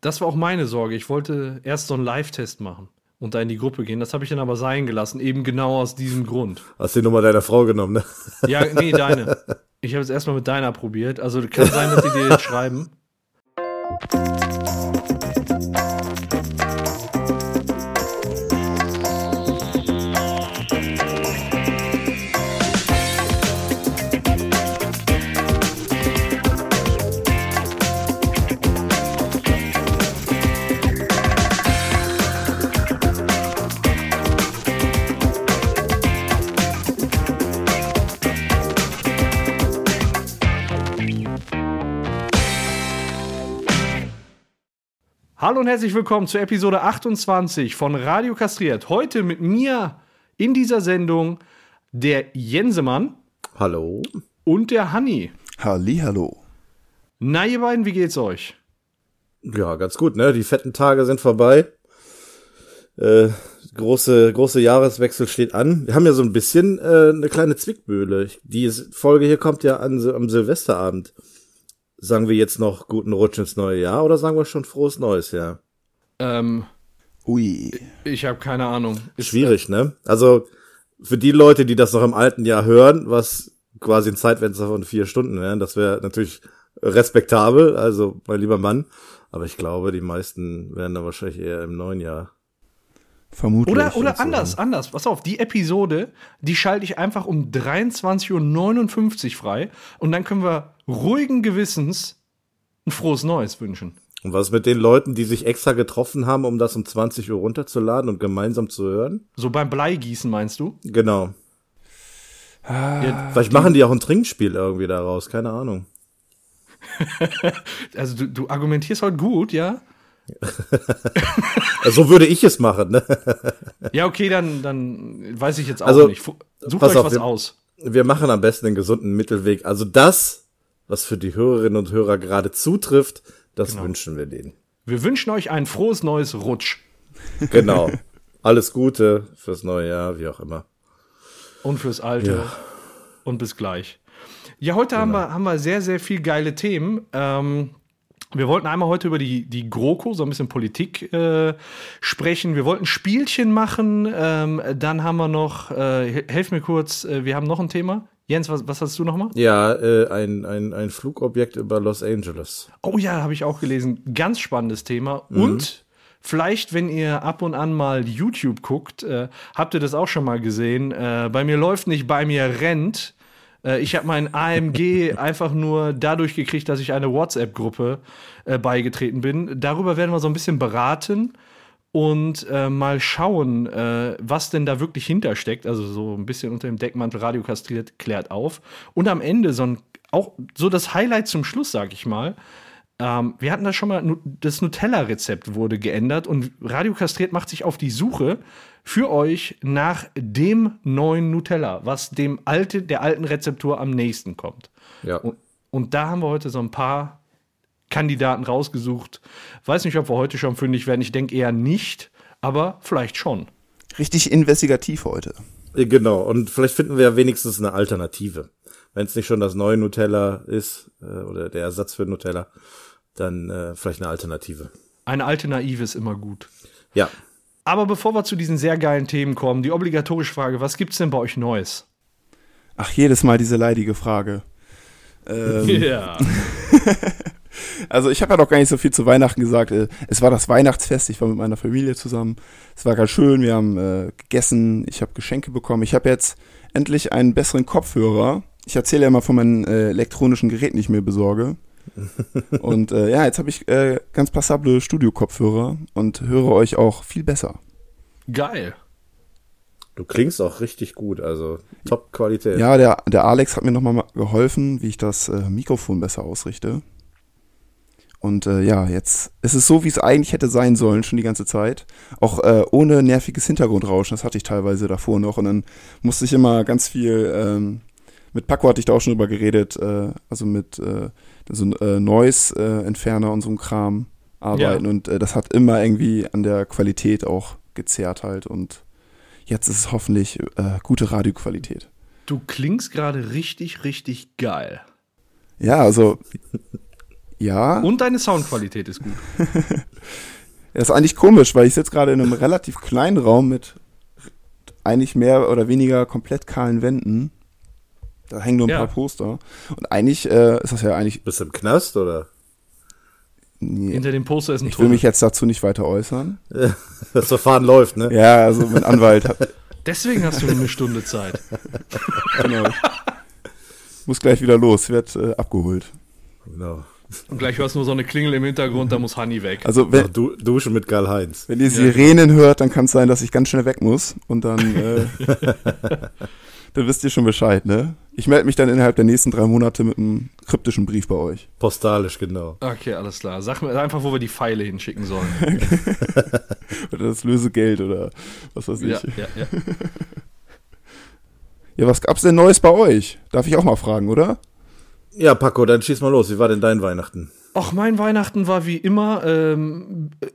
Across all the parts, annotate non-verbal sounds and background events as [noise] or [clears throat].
Das war auch meine Sorge. Ich wollte erst so einen Live-Test machen und da in die Gruppe gehen. Das habe ich dann aber sein gelassen, eben genau aus diesem Grund. Hast die Nummer deiner Frau genommen, ne? [laughs] Ja, nee, deine. [laughs] Ich habe es erstmal mit deiner probiert. Also kann sein, dass die dir jetzt schreiben. Hallo und herzlich willkommen zur Episode 28 von Radio Kastriert. Heute mit mir in dieser Sendung der Jensemann. Hallo. Und der Hanni. Hallo. Na, ihr beiden, wie geht's euch? Ja, ganz gut, ne? Die fetten Tage sind vorbei. Äh, große, große Jahreswechsel steht an. Wir haben ja so ein bisschen äh, eine kleine Zwickmühle. Die Folge hier kommt ja an, am Silvesterabend. Sagen wir jetzt noch guten Rutsch ins neue Jahr oder sagen wir schon frohes neues Jahr? Ähm, Ui. Ich habe keine Ahnung. Ist Schwierig, ne? Also für die Leute, die das noch im alten Jahr hören, was quasi ein Zeitfenster von vier Stunden wäre, das wäre natürlich respektabel, also mein lieber Mann. Aber ich glaube, die meisten werden da wahrscheinlich eher im neuen Jahr Vermutlich. Oder, oder anders, so. anders. Pass auf, die Episode, die schalte ich einfach um 23.59 Uhr frei und dann können wir ruhigen Gewissens ein frohes Neues wünschen. Und was mit den Leuten, die sich extra getroffen haben, um das um 20 Uhr runterzuladen und gemeinsam zu hören? So beim Bleigießen meinst du? Genau. Ah, ja, Vielleicht machen die auch ein Trinkspiel irgendwie daraus, keine Ahnung. [laughs] also du, du argumentierst heute gut, ja? [laughs] so würde ich es machen. Ne? [laughs] ja, okay, dann, dann weiß ich jetzt auch also, nicht. Sucht euch auf, was wir, aus. Wir machen am besten den gesunden Mittelweg. Also das, was für die Hörerinnen und Hörer gerade zutrifft, das genau. wünschen wir denen. Wir wünschen euch ein frohes neues Rutsch. [laughs] Genau. Alles Gute fürs neue Jahr, wie auch immer. Und fürs alte. Ja. Und bis gleich. Ja, heute genau. haben, wir, haben wir sehr, sehr viel geile Themen. Ähm, wir wollten einmal heute über die, die GroKo, so ein bisschen Politik äh, sprechen. Wir wollten Spielchen machen. Ähm, dann haben wir noch, äh, helf mir kurz, äh, wir haben noch ein Thema. Jens, was, was hast du nochmal? Ja, äh, ein, ein, ein Flugobjekt über Los Angeles. Oh ja, habe ich auch gelesen. Ganz spannendes Thema. Mhm. Und Vielleicht, wenn ihr ab und an mal YouTube guckt, äh, habt ihr das auch schon mal gesehen. Äh, bei mir läuft nicht, bei mir rennt. Äh, ich habe mein AMG [laughs] einfach nur dadurch gekriegt, dass ich eine WhatsApp-Gruppe äh, beigetreten bin. Darüber werden wir so ein bisschen beraten und äh, mal schauen, äh, was denn da wirklich hintersteckt. Also so ein bisschen unter dem Deckmantel Radio kastriert klärt auf. Und am Ende so ein, auch so das Highlight zum Schluss, sag ich mal. Ähm, wir hatten da schon mal, das Nutella-Rezept wurde geändert und Radio Kastriert macht sich auf die Suche für euch nach dem neuen Nutella, was dem alte, der alten Rezeptur am nächsten kommt. Ja. Und, und da haben wir heute so ein paar Kandidaten rausgesucht. Weiß nicht, ob wir heute schon fündig werden. Ich denke eher nicht, aber vielleicht schon. Richtig investigativ heute. Genau, und vielleicht finden wir ja wenigstens eine Alternative. Wenn es nicht schon das neue Nutella ist äh, oder der Ersatz für Nutella, dann äh, vielleicht eine Alternative. Eine Alternative ist immer gut. Ja. Aber bevor wir zu diesen sehr geilen Themen kommen, die obligatorische Frage, was gibt's denn bei euch Neues? Ach, jedes Mal diese leidige Frage. [laughs] Ähm, ja. [laughs] also ich habe ja noch gar nicht so viel zu Weihnachten gesagt. Äh, es war das Weihnachtsfest, ich war mit meiner Familie zusammen. Es war ganz schön, wir haben äh, gegessen, ich habe Geschenke bekommen. Ich habe jetzt endlich einen besseren Kopfhörer. Ich erzähle ja immer von meinen äh, elektronischen Geräten, die ich mir besorge. [laughs] und äh, ja, jetzt habe ich äh, ganz passable Studio-Kopfhörer und höre euch auch viel besser. Geil. Du klingst auch richtig gut, also Top-Qualität. Ja, der, der Alex hat mir nochmal geholfen, wie ich das äh, Mikrofon besser ausrichte. Und äh, ja, jetzt ist es so, wie es eigentlich hätte sein sollen, schon die ganze Zeit. Auch äh, ohne nerviges Hintergrundrauschen, das hatte ich teilweise davor noch. Und dann musste ich immer ganz viel, ähm, mit Paco hatte ich da auch schon drüber geredet, äh, also mit äh, so ein äh, Noise-Entferner und so einem Kram arbeiten. Ja. Und äh, das hat immer irgendwie an der Qualität auch gezerrt halt. Und jetzt ist es hoffentlich äh, gute Radioqualität. Du klingst gerade richtig, richtig geil. Ja, also Ja, Und deine Soundqualität ist gut. das [laughs] ist eigentlich komisch, weil ich sitze gerade in einem relativ kleinen Raum mit eigentlich mehr oder weniger komplett kahlen Wänden. Da hängen nur ein Ja. paar Poster. Und eigentlich äh, ist das ja eigentlich. Bist du im Knast oder? Nee, Hinter dem Poster ist ein ich will mich jetzt dazu nicht weiter äußern. [laughs] Das Verfahren läuft, ne? Ja, also mein Anwalt hat. Deswegen hast du nur eine Stunde Zeit. [laughs] Genau. Muss gleich wieder los, wird äh, abgeholt. Genau. Und gleich hörst du nur so eine Klingel im Hintergrund, da muss Honey weg. Also wenn, du, duschen mit Karl-Heinz. wenn ihr Sirenen hört, dann kann es sein, dass ich ganz schnell weg muss. Und dann, äh, [laughs] dann wisst ihr schon Bescheid, ne? Ich melde mich dann innerhalb der nächsten drei Monate mit einem kryptischen Brief bei euch. Postalisch, genau. Okay, alles klar. Sag mir einfach, wo wir die Pfeile hinschicken sollen. [laughs] [laughs] Oder das Lösegeld oder was weiß ich. ja, Ja, ja, ja. was gab's denn Neues bei euch? Darf ich auch mal fragen, oder? Ja, Paco, dann schieß mal los. Wie war denn dein Weihnachten? Ach, mein Weihnachten war wie immer, ähm, äh,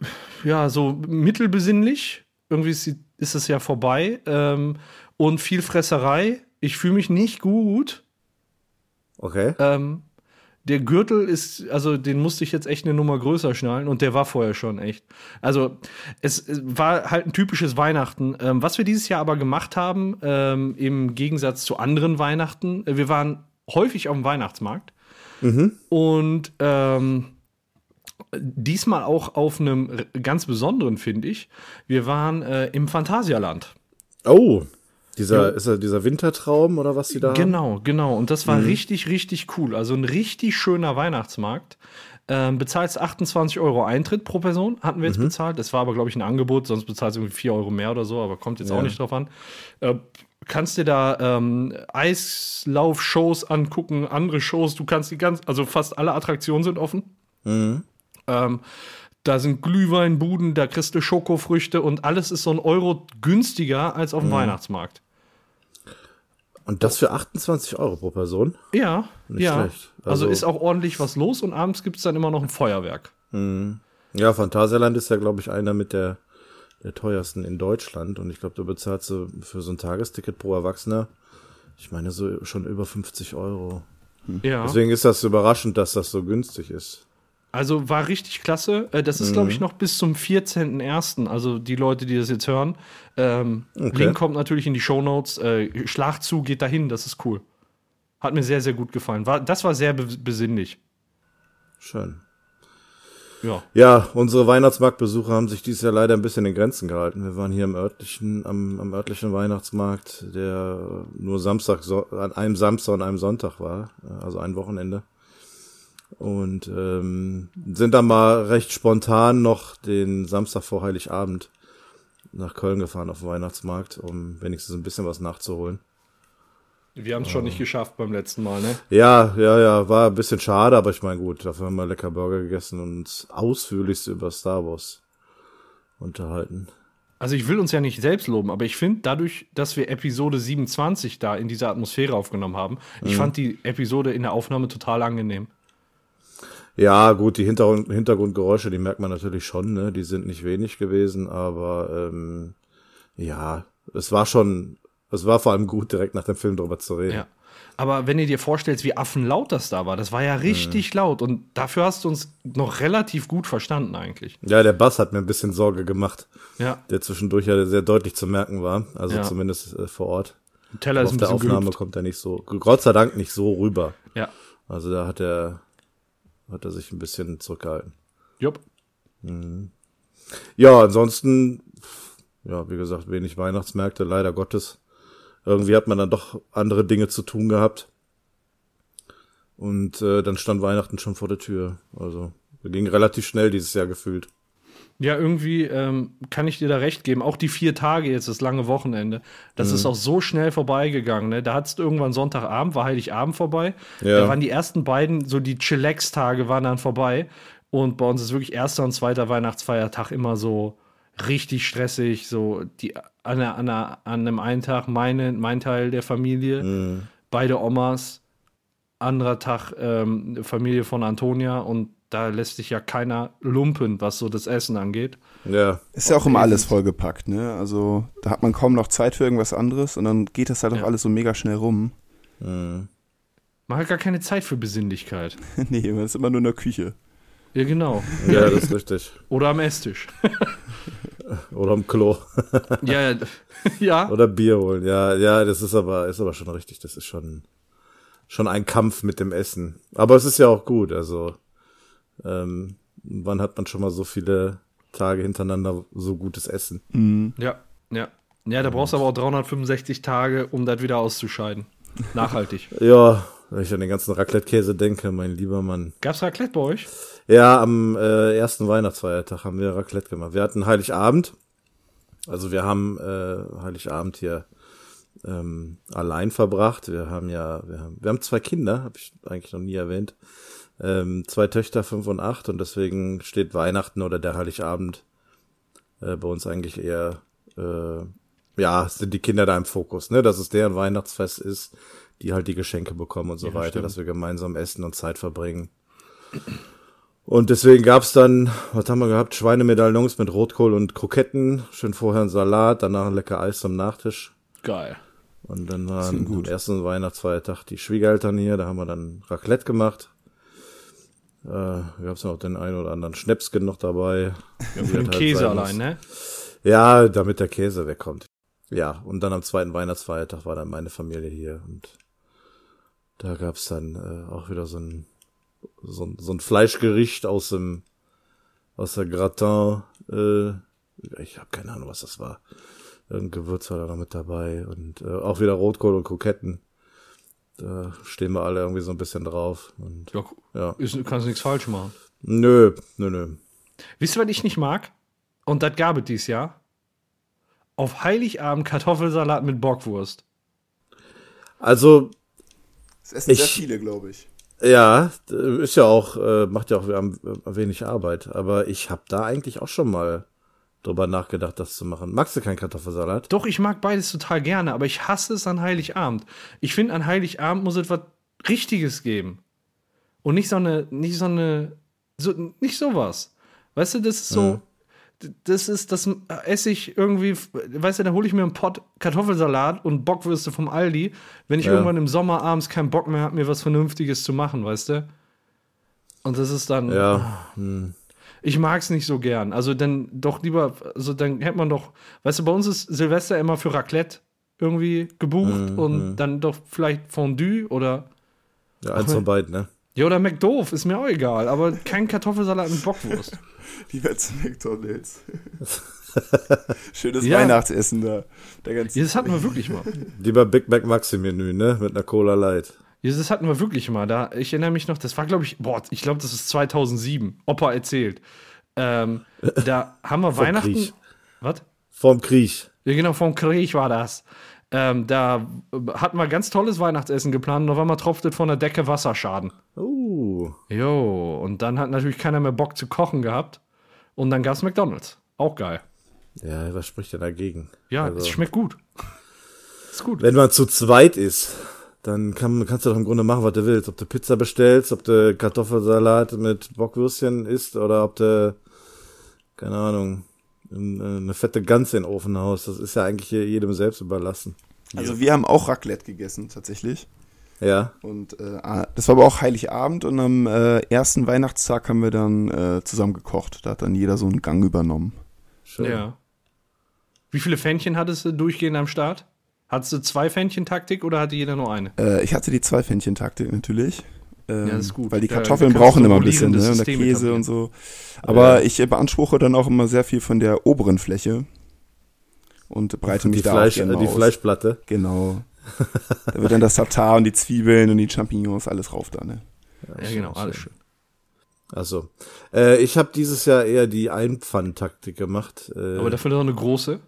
ja, so mittelbesinnlich. Irgendwie ist, ist es ja vorbei. Ähm, und viel Fresserei. Ich fühle mich nicht gut. Okay. Ähm, der Gürtel ist, also den musste ich jetzt echt eine Nummer größer schnallen und der war vorher schon echt. Also es, es war halt ein typisches Weihnachten. Ähm, was wir dieses Jahr aber gemacht haben, ähm, im Gegensatz zu anderen Weihnachten, äh, wir waren häufig auf dem Weihnachtsmarkt und ähm, diesmal auch auf einem ganz besonderen, finde ich. Wir waren äh, im Phantasialand. Oh, dieser, Jo. ist er dieser Wintertraum oder was die da haben? Genau, genau. Und das war richtig, richtig cool. Also ein richtig schöner Weihnachtsmarkt. Ähm, bezahlst 28 Euro Eintritt pro Person, hatten wir jetzt bezahlt. Das war aber, glaube ich, ein Angebot, sonst bezahlst du irgendwie 4 Euro mehr oder so, aber kommt jetzt auch nicht drauf an. Äh, kannst dir da ähm, Eislauf-Shows angucken, andere Shows, du kannst die ganz, also fast alle Attraktionen sind offen. Ähm, da sind Glühweinbuden, da kriegst du Schokofrüchte und alles ist so ein Euro günstiger als auf dem Weihnachtsmarkt. Und das für 28 Euro pro Person? Ja, Nicht ja. schlecht. Also, Also- ist auch ordentlich was los und abends gibt es dann immer noch ein Feuerwerk. Ja, Phantasialand ist ja, glaube ich, einer mit der, der teuersten in Deutschland. Und ich glaube, du bezahlst so für so ein Tagesticket pro Erwachsener, ich meine, so schon über 50 Euro. Ja. Deswegen ist das überraschend, dass das so günstig ist. Also war richtig klasse. Äh, Das ist, glaube ich, noch bis zum 14.01. Also die Leute, die das jetzt hören. Ähm, Link kommt natürlich in die Shownotes. Äh, Schlag zu, geht dahin, das ist cool. Hat mir sehr, sehr gut gefallen. War, das war sehr be besinnlich. Schön. Ja. Ja, unsere Weihnachtsmarktbesuche haben sich dieses Jahr leider ein bisschen in Grenzen gehalten. Wir waren hier im örtlichen, am, am örtlichen Weihnachtsmarkt, der nur Samstag, so, an einem Samstag und einem Sonntag war, also ein Wochenende. Und ähm, sind dann mal recht spontan noch den Samstag vor Heiligabend nach Köln gefahren auf den Weihnachtsmarkt, um wenigstens ein bisschen was nachzuholen. Wir haben es schon nicht geschafft beim letzten Mal, ne? Ja, ja, ja, war ein bisschen schade, aber ich meine, gut, dafür haben wir lecker Burger gegessen und uns ausführlichst über Star Wars unterhalten. Also ich will uns ja nicht selbst loben, aber ich finde dadurch, dass wir Episode 27 da in dieser Atmosphäre aufgenommen haben, ich fand die Episode in der Aufnahme total angenehm. Ja, gut, die Hintergrund, Hintergrundgeräusche, die merkt man natürlich schon, ne? Die sind nicht wenig gewesen, aber ähm, ja, es war schon, es war vor allem gut, direkt nach dem Film drüber zu reden. Ja. Aber wenn ihr dir vorstellst, wie affenlaut das da war, das war ja richtig laut und dafür hast du uns noch relativ gut verstanden eigentlich. Ja, der Bass hat mir ein bisschen Sorge gemacht, Ja, der zwischendurch ja sehr deutlich zu merken war, also Ja. zumindest äh, vor Ort. der Teller ist Auf ein der bisschen Aufnahme gehüpft. kommt er nicht so, Gott sei Dank nicht so rüber. Ja, Also da hat er, hat er sich ein bisschen zurückgehalten. jupp. Ja, ansonsten, ja, wie gesagt, wenig Weihnachtsmärkte, leider Gottes. Irgendwie hat man dann doch andere Dinge zu tun gehabt. Und äh, dann stand Weihnachten schon vor der Tür. Also, ging relativ schnell dieses Jahr gefühlt. Ja, irgendwie ähm, kann ich dir da recht geben. Auch die vier Tage jetzt, das lange Wochenende, das ist auch so schnell vorbeigegangen. Ne? Da hattest du irgendwann Sonntagabend, war Heiligabend vorbei. Ja. Da waren die ersten beiden, so die Chillax-Tage waren dann vorbei. Und bei uns ist wirklich erster und zweiter Weihnachtsfeiertag immer so richtig stressig. So die an, an, an einem einen Tag meine, mein Teil der Familie, beide Omas, anderer Tag ähm, Familie von Antonia und da lässt sich ja keiner lumpen, was so das Essen angeht. Ja, Ist ja auch immer alles vollgepackt, ne? Also da hat man kaum noch Zeit für irgendwas anderes und dann geht das halt auch Ja. alles so mega schnell rum. Man Man hat gar keine Zeit für Besinnlichkeit. [laughs] nee, man ist immer nur in der Küche. Ja, genau. Ja, das ist richtig. Oder am Esstisch. [laughs] Oder am Klo. [laughs] ja, [laughs] ja. Oder Bier holen. Ja, ja, das ist aber, ist aber schon richtig. Das ist schon, schon ein Kampf mit dem Essen. Aber es ist ja auch gut. Also, ähm, wann hat man schon mal so viele Tage hintereinander so gutes Essen? Mhm. Ja, ja. Ja, da brauchst du aber auch 365 Tage, um das wieder auszuscheiden. Nachhaltig. [laughs] Ja, wenn ich an den ganzen Raclette-Käse denke, mein lieber Mann. Gab's Raclette bei euch? Ja, am äh, ersten Weihnachtsfeiertag haben wir Raclette gemacht. Wir hatten Heiligabend. Also wir haben äh, Heiligabend hier ähm, allein verbracht. Wir haben ja, wir haben, wir haben zwei Kinder, habe ich eigentlich noch nie erwähnt. Ähm, zwei Töchter, fünf und acht, und deswegen steht Weihnachten oder der Heiligabend äh, bei uns eigentlich eher, äh, ja, sind die Kinder da im Fokus, ne? Dass es deren Weihnachtsfest ist, die halt die Geschenke bekommen und so Ja, weiter, stimmt. dass wir gemeinsam essen und Zeit verbringen. Und deswegen gab's dann, was haben wir gehabt? Schweinemedaillons mit Rotkohl und Kroketten. Schön vorher ein Salat, danach ein lecker Eis zum Nachtisch. Geil. Und dann waren klingt am ersten Weihnachtsfeiertag die Schwiegereltern hier, da haben wir dann Raclette gemacht. Äh, gab's noch den einen oder anderen Schnäpsken noch dabei. Ja, für den halt Käse allein, ne? Ja, damit der Käse wegkommt. Ja, und dann am zweiten Weihnachtsfeiertag war dann meine Familie hier und da gab's dann äh, auch wieder so ein, so ein so ein Fleischgericht aus dem aus der Gratin. Äh, ich habe keine Ahnung, was das war. Irgendein Gewürz war da noch mit dabei und äh, auch wieder Rotkohl und Kroketten. Da stehen wir alle irgendwie so ein bisschen drauf und Ja, ja. ist, kannst nichts falsch machen. Nö, nö, nö. Wisst ihr, was ich nicht mag? Und das gab es dieses Jahr. Auf Heiligabend Kartoffelsalat mit Bockwurst. Also Das essen Ich- sehr viele, glaube ich. Ja, ist ja auch, äh, macht ja auch wenig Arbeit. Aber ich habe da eigentlich auch schon mal drüber nachgedacht, das zu machen. Magst du keinen Kartoffelsalat? Doch, ich mag beides total gerne, aber ich hasse es an Heiligabend. Ich finde, an Heiligabend muss es was Richtiges geben. Und nicht so eine, nicht so eine, so, nicht sowas. Weißt du, das ist so, d- das ist, das esse ich irgendwie, weißt du, da hole ich mir einen Pott Kartoffelsalat und Bockwürste vom Aldi, wenn ich Ja. irgendwann im Sommer abends keinen Bock mehr habe, mir was Vernünftiges zu machen, weißt du? Und das ist dann, Ja, hm. ich mag es nicht so gern. Also dann doch lieber, also dann hätte man doch, weißt du, bei uns ist Silvester immer für Raclette irgendwie gebucht und dann doch vielleicht Fondue oder ja eins von beiden, ne? Ja oder McDoof, ist mir auch egal, aber kein Kartoffelsalat mit Bockwurst. [laughs] Lieber zu McDonalds. [laughs] Schönes Ja. Weihnachtsessen da. Der ganze Ja, das hatten wir wirklich mal. [laughs] Lieber Big Mac Maxi Menü, ne? Mit einer Cola Light. Ja, das hatten wir wirklich mal. Da, ich erinnere mich noch, das war, glaube ich, boah, ich glaube, das ist 2007. Opa erzählt. Ähm, da haben wir Weihnachten. Krieg. Was? Vorm Krieg. Ja, genau, vom Krieg war das. Ähm, da hatten wir ganz tolles Weihnachtsessen geplant und auf einmal tropft es von der Decke Wasserschaden. Uh. Jo, und dann hat natürlich keiner mehr Bock zu kochen gehabt. Und dann gab's McDonalds. Auch geil. Ja, was spricht denn dagegen? Ja, Also, es schmeckt gut. Ist gut. Wenn man zu zweit ist, dann kann, kannst du doch im Grunde machen, was du willst. Ob du Pizza bestellst, ob du Kartoffelsalat mit Bockwürstchen isst oder ob du, keine Ahnung, eine fette Gans in den Ofen haust. Das ist ja eigentlich jedem selbst überlassen. Also wir haben auch Raclette gegessen, tatsächlich. Ja. Und äh, ah, das war aber auch Heiligabend und am äh, ersten Weihnachtstag haben wir dann äh, zusammen gekocht. Da hat dann jeder so einen Gang übernommen. Schön. Ja. Wie viele Fännchen hattest du durchgehend am Start? Hattest du zwei Fännchen-Taktik oder hatte jeder nur eine? Äh, ich hatte die zwei Fännchen-Taktik natürlich. Ähm, Ja, das ist gut. Weil die Kartoffeln kannst brauchen immer ein bisschen, ne? Und der Käse etablieren. und so. Aber ich äh, beanspruche dann auch immer sehr viel von der oberen Fläche. Und breite mich Die, da Fleisch, auch gerne äh, die aus. Fleischplatte. Genau. [laughs] da wird dann das Tatar und die Zwiebeln und die Champignons alles rauf da, ne? Ja, genau, alles schön. Also, äh, ich habe dieses Jahr eher die Einpfanntaktik gemacht. Äh, Aber dafür noch eine große.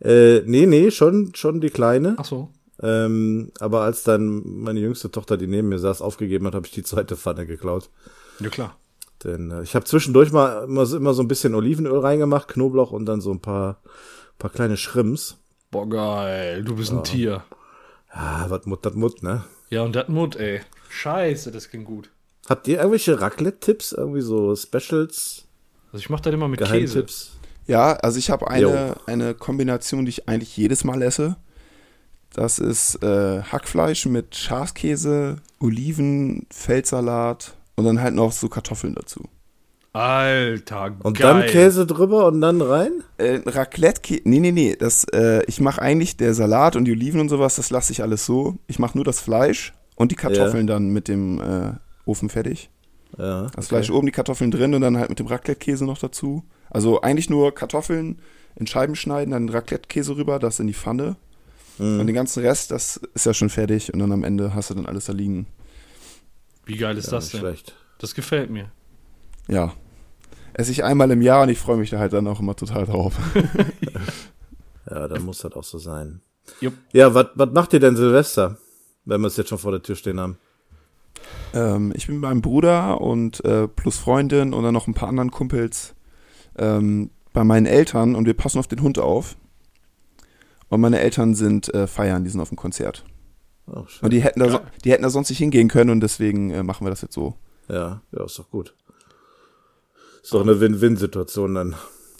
äh, nee, nee, schon, schon die kleine. Ach so. Ähm, aber als dann meine jüngste Tochter, die neben mir saß, aufgegeben hat, habe ich die zweite Pfanne geklaut. Ja, klar. Denn äh, ich habe zwischendurch mal immer, so- immer so ein bisschen Olivenöl reingemacht, Knoblauch und dann so ein paar, paar kleine Schrimps. Boah, geil. Du bist ein Tier. Ah, was Mut, das Mut, ne? Ja, und das Mut, ey. Scheiße, das klingt gut. Habt ihr irgendwelche Raclette-Tipps? Irgendwie so Specials, Also ich mach das immer mit Käse. Geheimtipps? Ja, also ich habe Jo. eine, eine Kombination, die ich eigentlich jedes Mal esse. Das ist äh, Hackfleisch mit Schafskäse, Oliven, Feldsalat und dann halt noch so Kartoffeln dazu. Alter, Und geil. dann Käse drüber und dann rein? Äh, Raclette, nee, nee, nee, das, äh, ich mache eigentlich der Salat und die Oliven und sowas, das lasse ich alles so. Ich mache nur das Fleisch und die Kartoffeln dann mit dem äh, Ofen fertig. Ja. Das Fleisch oben, die Kartoffeln drin und dann halt mit dem Raclette-Käse noch dazu. Also eigentlich nur Kartoffeln in Scheiben schneiden, dann Raclette-Käse rüber, das in die Pfanne. Und den ganzen Rest, das ist ja schon fertig und dann am Ende hast du dann alles da liegen. Wie geil ist Ja, das denn? schlecht. Das gefällt mir. Ja. Esse ich einmal im Jahr und ich freue mich da halt dann auch immer total drauf. [laughs] Ja, dann muss das auch so sein. Jupp. Ja, was macht ihr denn Silvester, wenn wir es jetzt schon vor der Tür stehen haben? ähm, ich bin mit meinem Bruder und äh, plus Freundin und dann noch ein paar anderen Kumpels ähm, bei meinen Eltern und wir passen auf den Hund auf. Und meine Eltern sind äh, feiern, die sind auf dem Konzert. Oh. Und die hätten da, so, die hätten da sonst nicht hingehen können und deswegen äh, machen wir das jetzt so. Ja, ja, ist doch gut. Ist doch eine Win-Win-Situation dann.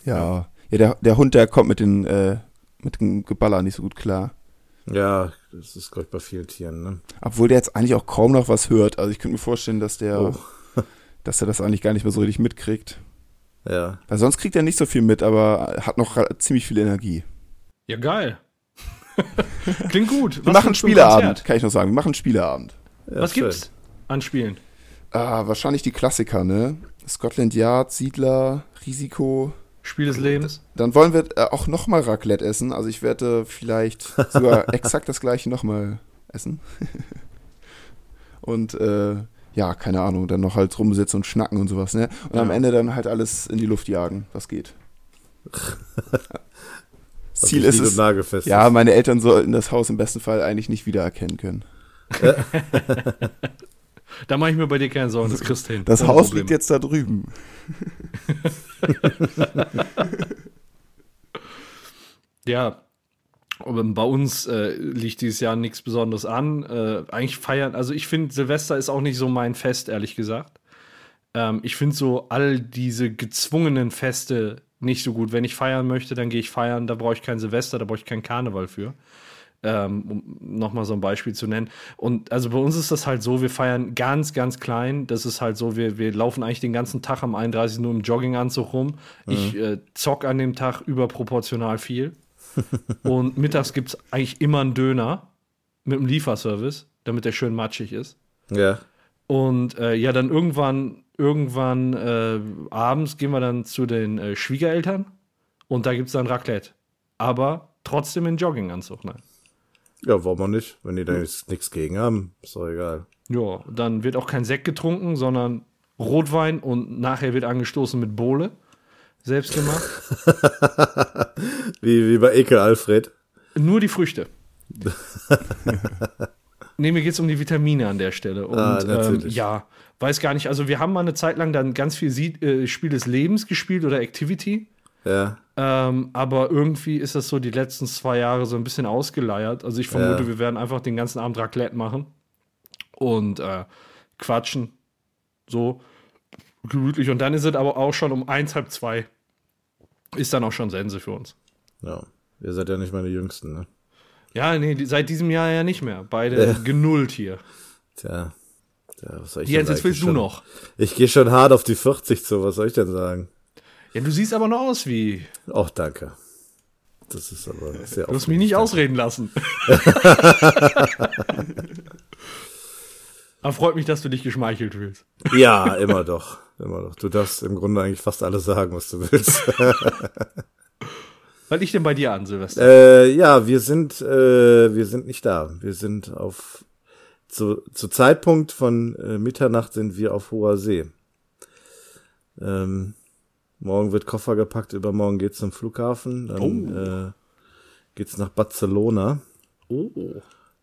Ja. Ja, der, der Hund, der kommt mit den, äh, mit dem Geballer nicht so gut klar. Ja, das ist, glaube ich, bei vielen Tieren, ne? Obwohl der jetzt eigentlich auch kaum noch was hört. Also ich könnte mir vorstellen, dass der, Oh. [laughs] dass er das eigentlich gar nicht mehr so richtig mitkriegt. Ja. Weil sonst kriegt er nicht so viel mit, aber hat noch ziemlich viel Energie. Ja, geil. [laughs] Klingt gut. Wir Was machen Spieleabend, kann ich noch sagen. Wir machen Spieleabend. ja Was schön. gibt's an Spielen? Ah, wahrscheinlich die Klassiker, ne? Scotland Yard, Siedler, Risiko. Spiel des Lebens? Dann wollen wir äh, auch nochmal Raclette essen. Also ich werde vielleicht sogar [laughs] exakt das gleiche nochmal essen. [laughs] und äh, ja, keine Ahnung, dann noch halt rumsitzen und schnacken und sowas, ne? Und am Ja. Ende dann halt alles in die Luft jagen, was geht. Ziel ist es. nagelfest Ja, ist. meine Eltern sollten das Haus im besten Fall eigentlich nicht wiedererkennen können. [laughs] Da mache ich mir bei dir keine Sorgen, das kriegst du hin. Das Ohne Haus Probleme. liegt jetzt da drüben. [laughs] Ja, aber bei uns äh, liegt dieses Jahr nichts Besonderes an. Äh, eigentlich feiern, also ich finde, Silvester ist auch nicht so mein Fest, ehrlich gesagt. Ähm, ich finde so all diese gezwungenen Feste nicht so gut. Wenn ich feiern möchte, dann gehe ich feiern. Da brauche ich kein Silvester, da brauche ich keinen Karneval für. Ähm, um nochmal so ein Beispiel zu nennen. Und also bei uns ist das halt so, wir feiern ganz, ganz klein. Das ist halt so, wir, wir laufen eigentlich den ganzen Tag am 31 nur im Jogginganzug rum. Ich äh, zock an dem Tag überproportional viel. [laughs] Und mittags gibt es eigentlich immer einen Döner mit einem Lieferservice, damit der schön matschig ist. Ja. Und äh, ja, dann irgendwann, irgendwann äh, abends gehen wir dann zu den äh, Schwiegereltern und da gibt es dann Raclette. Aber trotzdem in Jogginganzug, nein. Ja, warum auch nicht? Wenn die da jetzt nichts gegen haben, ist doch egal. Ja, dann wird auch kein Sekt getrunken, sondern Rotwein und nachher wird angestoßen mit Bohle. Selbst gemacht. [laughs] Wie, wie bei Ekel Alfred. Nur die Früchte. [laughs] nee, mir geht es um die Vitamine an der Stelle. Und Ah, ähm, ja, weiß gar nicht. Also, wir haben mal eine Zeit lang dann ganz viel Sie äh, Spiel des Lebens gespielt oder Activity. Ja. Ähm, aber irgendwie ist das so die letzten zwei Jahre so ein bisschen ausgeleiert. Also, ich vermute, Ja. wir werden einfach den ganzen Abend Raclette machen und äh, quatschen. So gemütlich. Und dann ist es aber auch schon um eins, halb zwei. Ist dann auch schon Sense für uns. Ja. Ihr seid ja nicht meine Jüngsten, ne? Ja, nee, seit diesem Jahr ja nicht mehr. Beide genullt hier. Tja. Ja, was soll ich Jens, denn jetzt willst eigentlich du schon? noch. Ich gehe schon hart auf die 40 zu, was soll ich denn sagen? Ja, du siehst aber noch aus wie. Och, danke. Das ist aber sehr Du hast mich nicht ausreden lassen. [laughs] aber freut mich, dass du dich geschmeichelt fühlst. Ja, immer doch. Immer doch. Du darfst im Grunde eigentlich fast alles sagen, was du willst. [laughs] Was liegt denn bei dir an, Silvester? äh, ja, wir sind, äh, wir sind nicht da. Wir sind auf, zu, zu Zeitpunkt von äh, Mitternacht sind wir auf hoher See. Ähm, morgen wird Koffer gepackt, übermorgen geht's zum Flughafen, dann äh, geht's nach Barcelona. Oh.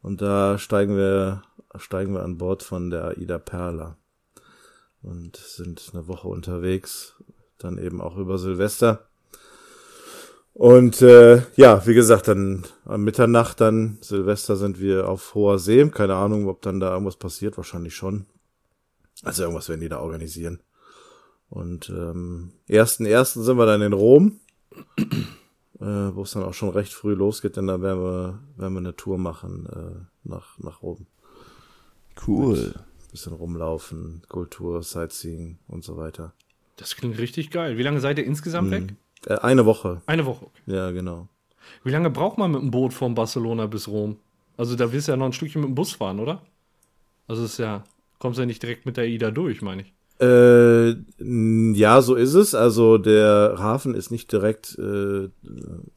Und da steigen wir, steigen wir an Bord von der Aida Perla. Und sind eine Woche unterwegs, dann eben auch über Silvester. Und äh, ja, wie gesagt, dann am Mitternacht, dann Silvester sind wir auf hoher See. Keine Ahnung, ob dann da irgendwas passiert, wahrscheinlich schon. Also irgendwas werden die da organisieren. Und ähm, ersten ersten sind wir dann in Rom. [clears throat] äh, wo es dann auch schon recht früh losgeht, denn da werden wir, werden wir eine Tour machen äh, nach, nach oben. Cool. Bisschen rumlaufen, Kultur, Sightseeing und so weiter. Das klingt richtig geil. Wie lange seid ihr insgesamt weg? Äh, eine Woche, Eine Woche. Okay. ja, genau. Wie lange braucht man mit dem Boot von Barcelona bis Rom? Also da willst du ja noch ein Stückchen mit dem Bus fahren, oder? Also es ist ja, kommst ja nicht direkt mit der IDA durch, meine ich. Äh, ja, so ist es. Also der Hafen ist nicht direkt, äh,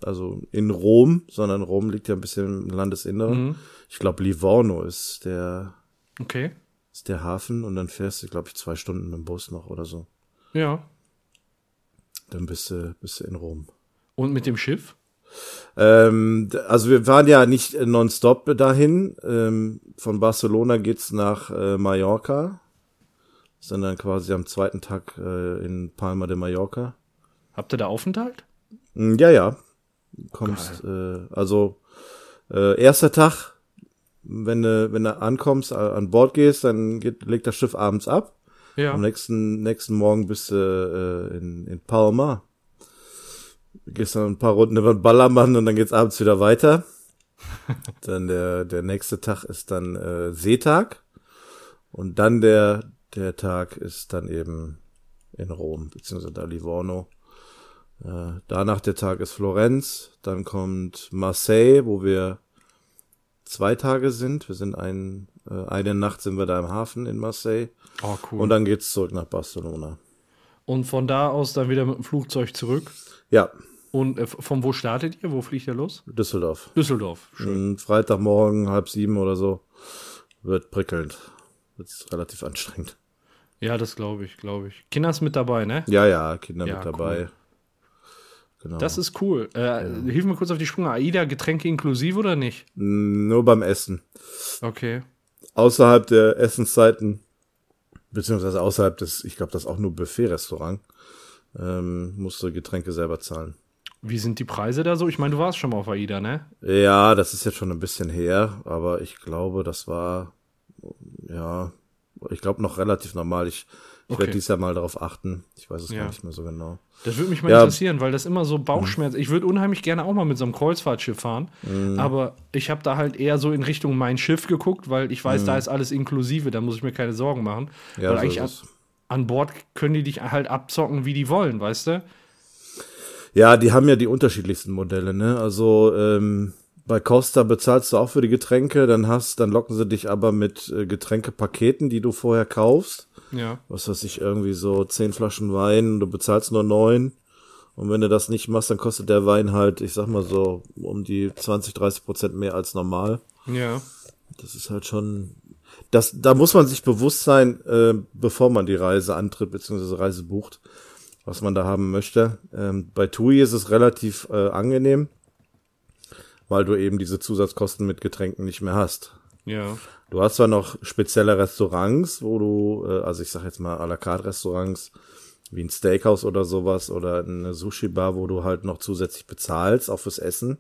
also in Rom, sondern Rom liegt ja ein bisschen im Landesinneren. Mhm. Ich glaube, Livorno ist der, Okay. ist der Hafen und dann fährst du, glaube ich, zwei Stunden mit dem Bus noch oder so. Ja. Dann bist du, bist du in Rom. Und mit dem Schiff? Ähm, also wir waren ja nicht äh, nonstop dahin. Ähm, von Barcelona geht's nach äh, Mallorca. Sind dann quasi am zweiten Tag äh, in Palma de Mallorca. Habt ihr da Aufenthalt? Mm, Ja, ja. Kommst, äh, also äh, erster Tag, wenn du, wenn du ankommst, an Bord gehst, dann geht, legt das Schiff abends ab. Ja. Am nächsten, nächsten Morgen bist du äh, in, in Palma. Gehst dann ein paar Runden über den Ballermann und dann geht's abends wieder weiter. [laughs] dann der, der nächste Tag ist dann äh, Seetag. Und dann der, der Tag ist dann eben in Rom, beziehungsweise da Livorno. Äh, danach der Tag ist Florenz. Dann kommt Marseille, wo wir zwei Tage sind. Wir sind ein, äh, eine Nacht sind wir da im Hafen in Marseille. Oh, cool. Und dann geht's zurück nach Barcelona. Und von da aus dann wieder mit dem Flugzeug zurück. Ja, Und äh, von wo startet ihr? Wo fliegt ihr los? Düsseldorf. Düsseldorf. Schön. Und Freitagmorgen, halb sieben oder so, wird prickelnd. Wird relativ anstrengend. Ja, das glaube ich, glaube ich. Kinder ist mit dabei, ne? Ja, ja, Kinder Ja, mit dabei. cool. Genau. Das ist cool. Äh, Hilf mir kurz auf die Sprünge. AIDA, Getränke inklusive oder nicht? Nur beim Essen. Okay. Außerhalb der Essenszeiten, beziehungsweise außerhalb des, ich glaube, das ist auch nur Buffet-Restaurant, ähm, musst du Getränke selber zahlen. Wie sind die Preise da so? Ich meine, du warst schon mal auf AIDA, ne? Ja, das ist jetzt schon ein bisschen her, aber ich glaube, das war, ja, ich glaube noch relativ normal. Ich, ich Okay. werde dies Jahr mal darauf achten. Ich weiß es Ja. gar nicht mehr so genau. Das würde mich mal Ja. interessieren, weil das immer so Bauchschmerzen. Ich würde unheimlich gerne auch mal mit so einem Kreuzfahrtschiff fahren, Mhm. aber ich habe da halt eher so in Richtung mein Schiff geguckt, weil ich weiß, da ist alles inklusive, da muss ich mir keine Sorgen machen. Mhm. Ja, weil so eigentlich an Bord können die dich halt abzocken, wie die wollen, weißt du? Ja, die haben ja die unterschiedlichsten Modelle, ne? Also ähm, bei Costa bezahlst du auch für die Getränke, dann hast, dann locken sie dich aber mit äh, Getränkepaketen, die du vorher kaufst. Ja. Was weiß ich, irgendwie so zehn Flaschen Wein, du bezahlst nur neun. Und wenn du das nicht machst, dann kostet der Wein halt, ich sag mal so, um die 20, 30 Prozent mehr als normal. Ja. Das ist halt schon, das, da muss man sich bewusst sein, äh, bevor man die Reise antritt, beziehungsweise Reise bucht, was man da haben möchte. Ähm, bei TUI ist es relativ äh, angenehm, weil du eben diese Zusatzkosten mit Getränken nicht mehr hast. Ja. Du hast zwar noch spezielle Restaurants, wo du, äh, also ich sag jetzt mal à la carte Restaurants, wie ein Steakhouse oder sowas oder eine Sushi-Bar, wo du halt noch zusätzlich bezahlst, auch fürs Essen.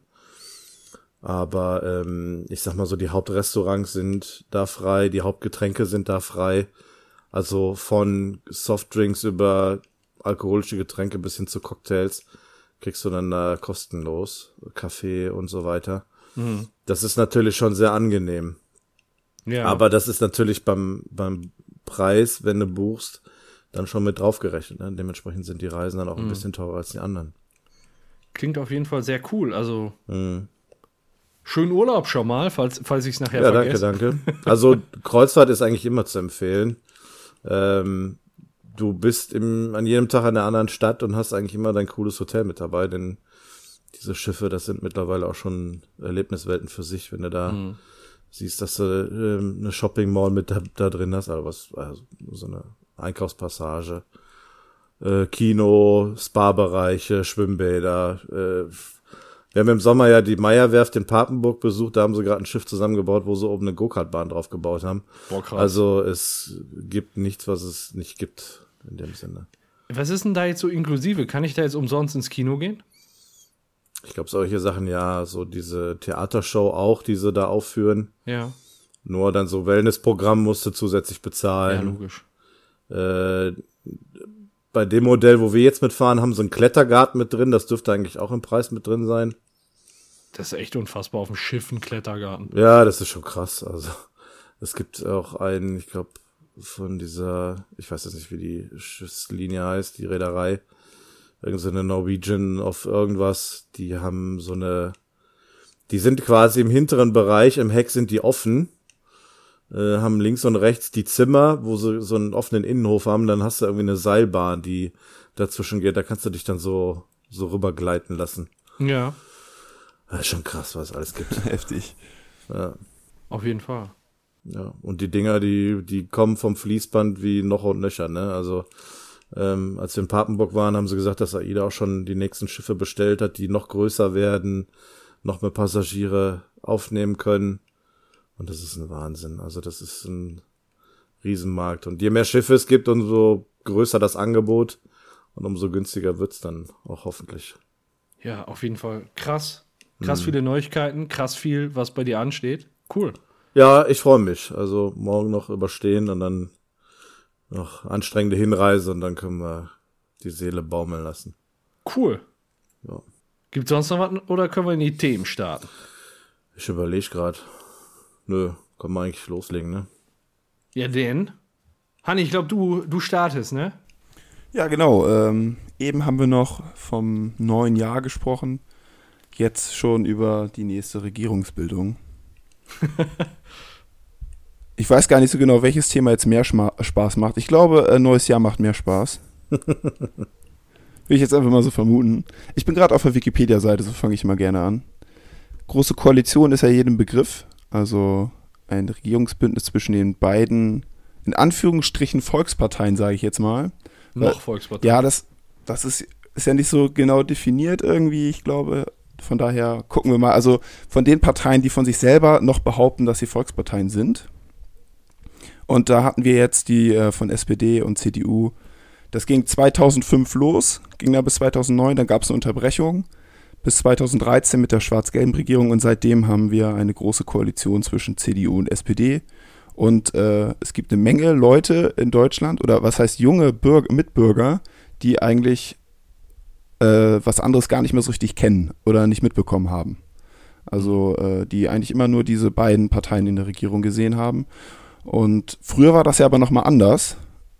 Aber ähm, ich sag mal so, die Hauptrestaurants sind da frei, die Hauptgetränke sind da frei. Also von Softdrinks über alkoholische Getränke bis hin zu Cocktails kriegst du dann da kostenlos. Kaffee und so weiter. Das ist natürlich schon sehr angenehm. Ja. Aber das ist natürlich beim, beim Preis, wenn du buchst, dann schon mit draufgerechnet. Ne? Dementsprechend sind die Reisen dann auch Mhm. ein bisschen teurer als die anderen. Klingt auf jeden Fall sehr cool. Also schönen Urlaub schon mal, falls, falls ich es nachher Mhm. Ja, danke, vergesse. danke. Also Kreuzfahrt ist eigentlich immer zu empfehlen. Ähm, du bist im, an jedem Tag in einer anderen Stadt und hast eigentlich immer dein cooles Hotel mit dabei, denn diese Schiffe, das sind mittlerweile auch schon Erlebniswelten für sich, wenn du da Mhm. siehst, dass du ähm, eine Shopping Mall mit da, da drin hast, also was, also so eine Einkaufspassage, äh, Kino, Spa-Bereiche, Schwimmbäder. Äh, wir haben im Sommer ja die Meierwerft in Papenburg besucht, da haben sie gerade ein Schiff zusammengebaut, wo sie oben eine Go-Kart-Bahn drauf gebaut haben. Boah, krass. Also es gibt nichts, was es nicht gibt in dem Sinne. Was ist denn da jetzt so inklusive? Kann ich da jetzt umsonst ins Kino gehen? Ich glaube, solche Sachen, ja, so diese Theatershow auch, die sie da aufführen. Ja. Nur dann so Wellnessprogramm musst du zusätzlich Ja, bezahlen. logisch. Äh, bei dem Modell, wo wir jetzt mitfahren, haben sie einen Klettergarten mit drin. Das dürfte eigentlich auch im Preis mit drin sein. Das ist echt unfassbar auf dem Schiff ein Klettergarten. Ja, das ist schon krass. Also es gibt auch einen, ich glaube, von dieser, ich weiß jetzt nicht, wie die Schiffslinie heißt, die Reederei, irgendeine Norwegian auf irgendwas, die haben so eine, die sind quasi im hinteren Bereich, im Heck sind die offen, äh, haben links und rechts die Zimmer, wo sie so einen offenen Innenhof haben, dann hast du irgendwie eine Seilbahn, die dazwischen geht, da kannst du dich dann so, so rübergleiten lassen. Ja, Das ist schon krass, was es alles gibt. [laughs] Heftig. Ja. auf jeden Fall. Ja, und die Dinger, die, die kommen vom Fließband wie noch und nöcher, ne? Also, ähm, als wir in Papenburg waren, haben sie gesagt, dass AIDA auch schon die nächsten Schiffe bestellt hat, die noch größer werden, noch mehr Passagiere aufnehmen können. Und das ist ein Wahnsinn. Also, das ist ein Riesenmarkt. Und je mehr Schiffe es gibt, umso größer das Angebot und umso günstiger wird's dann auch hoffentlich. Ja, auf jeden Fall. Krass. Krass viele Neuigkeiten, krass viel, was bei dir ansteht. Cool. Ja, ich freue mich. Also morgen noch überstehen und dann noch anstrengende Hinreise und dann können wir die Seele baumeln lassen. Cool. Ja. Gibt sonst noch was oder können wir in die Themen starten? Ich überlege gerade. Nö, können wir eigentlich loslegen, ne? Ja, denn. Hanni, ich glaube, du, du startest, ne? Ja, genau. Ähm, eben haben wir noch vom neuen Jahr gesprochen. Jetzt schon über die nächste Regierungsbildung. [laughs] ich weiß gar nicht so genau, welches Thema jetzt mehr Schma Spaß macht. Ich glaube, äh, neues Jahr macht mehr Spaß. [laughs] Will ich jetzt einfach mal so vermuten. Ich bin gerade auf der Wikipedia-Seite, so fange ich mal gerne an. Große Koalition ist ja jedem Begriff. Also ein Regierungsbündnis zwischen den beiden, in Anführungsstrichen, Volksparteien, sage ich jetzt mal. Noch Weil- Volkspartei. Ja, das, das ist, ist ja nicht so genau definiert irgendwie, ich glaube. Von daher gucken wir mal. Also von den Parteien, die von sich selber noch behaupten, dass sie Volksparteien sind. Und da hatten wir jetzt die äh, von SPD und CDU. Das ging 2005 los, ging da bis 2009, dann gab es eine Unterbrechung. Bis 2013 mit der schwarz-gelben Regierung und seitdem haben wir eine große Koalition zwischen CDU und SPD. Und äh, es gibt eine Menge Leute in Deutschland, oder was heißt junge Bürger, Mitbürger, die eigentlich äh, was anderes gar nicht mehr so richtig kennen oder nicht mitbekommen haben. Also äh, die eigentlich immer nur diese beiden Parteien in der Regierung gesehen haben. Und früher war das ja aber nochmal anders.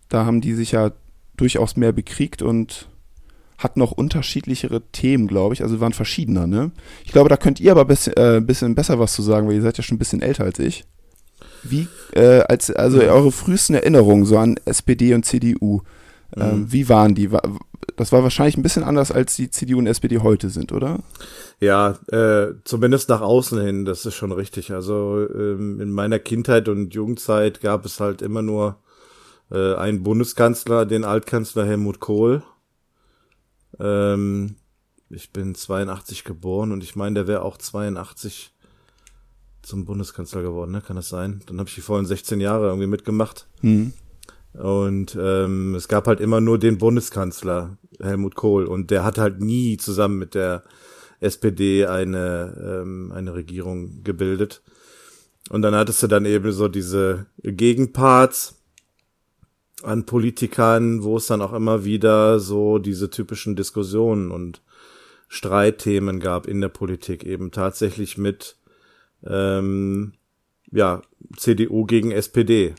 Da haben die sich ja durchaus mehr bekriegt und hatten noch unterschiedlichere Themen, glaube ich. Also waren verschiedener, ne? Ich glaube, da könnt ihr aber ein bisschen, äh, bisschen besser was zu sagen, weil ihr seid ja schon ein bisschen älter als ich. Wie, äh, als, also eure frühesten Erinnerungen so an SPD und CDU, ähm, wie waren die? Das war wahrscheinlich ein bisschen anders, als die CDU und SPD heute sind, oder? Ja, äh, zumindest nach außen hin, das ist schon richtig. Also ähm, in meiner Kindheit und Jugendzeit gab es halt immer nur äh, einen Bundeskanzler, den Altkanzler Helmut Kohl. Ähm, ich bin 82 geboren und ich meine, der wäre auch 82 zum Bundeskanzler geworden, ne? Kann das sein? Dann habe ich die vollen 16 Jahre irgendwie mitgemacht. Hm. Und ähm, es gab halt immer nur den Bundeskanzler, Helmut Kohl. Und der hat halt nie zusammen mit der SPD eine, ähm, eine Regierung gebildet. Und dann hattest du dann eben so diese Gegenparts an Politikern, wo es dann auch immer wieder so diese typischen Diskussionen und Streitthemen gab in der Politik, eben tatsächlich mit ähm, ja, CDU gegen SPD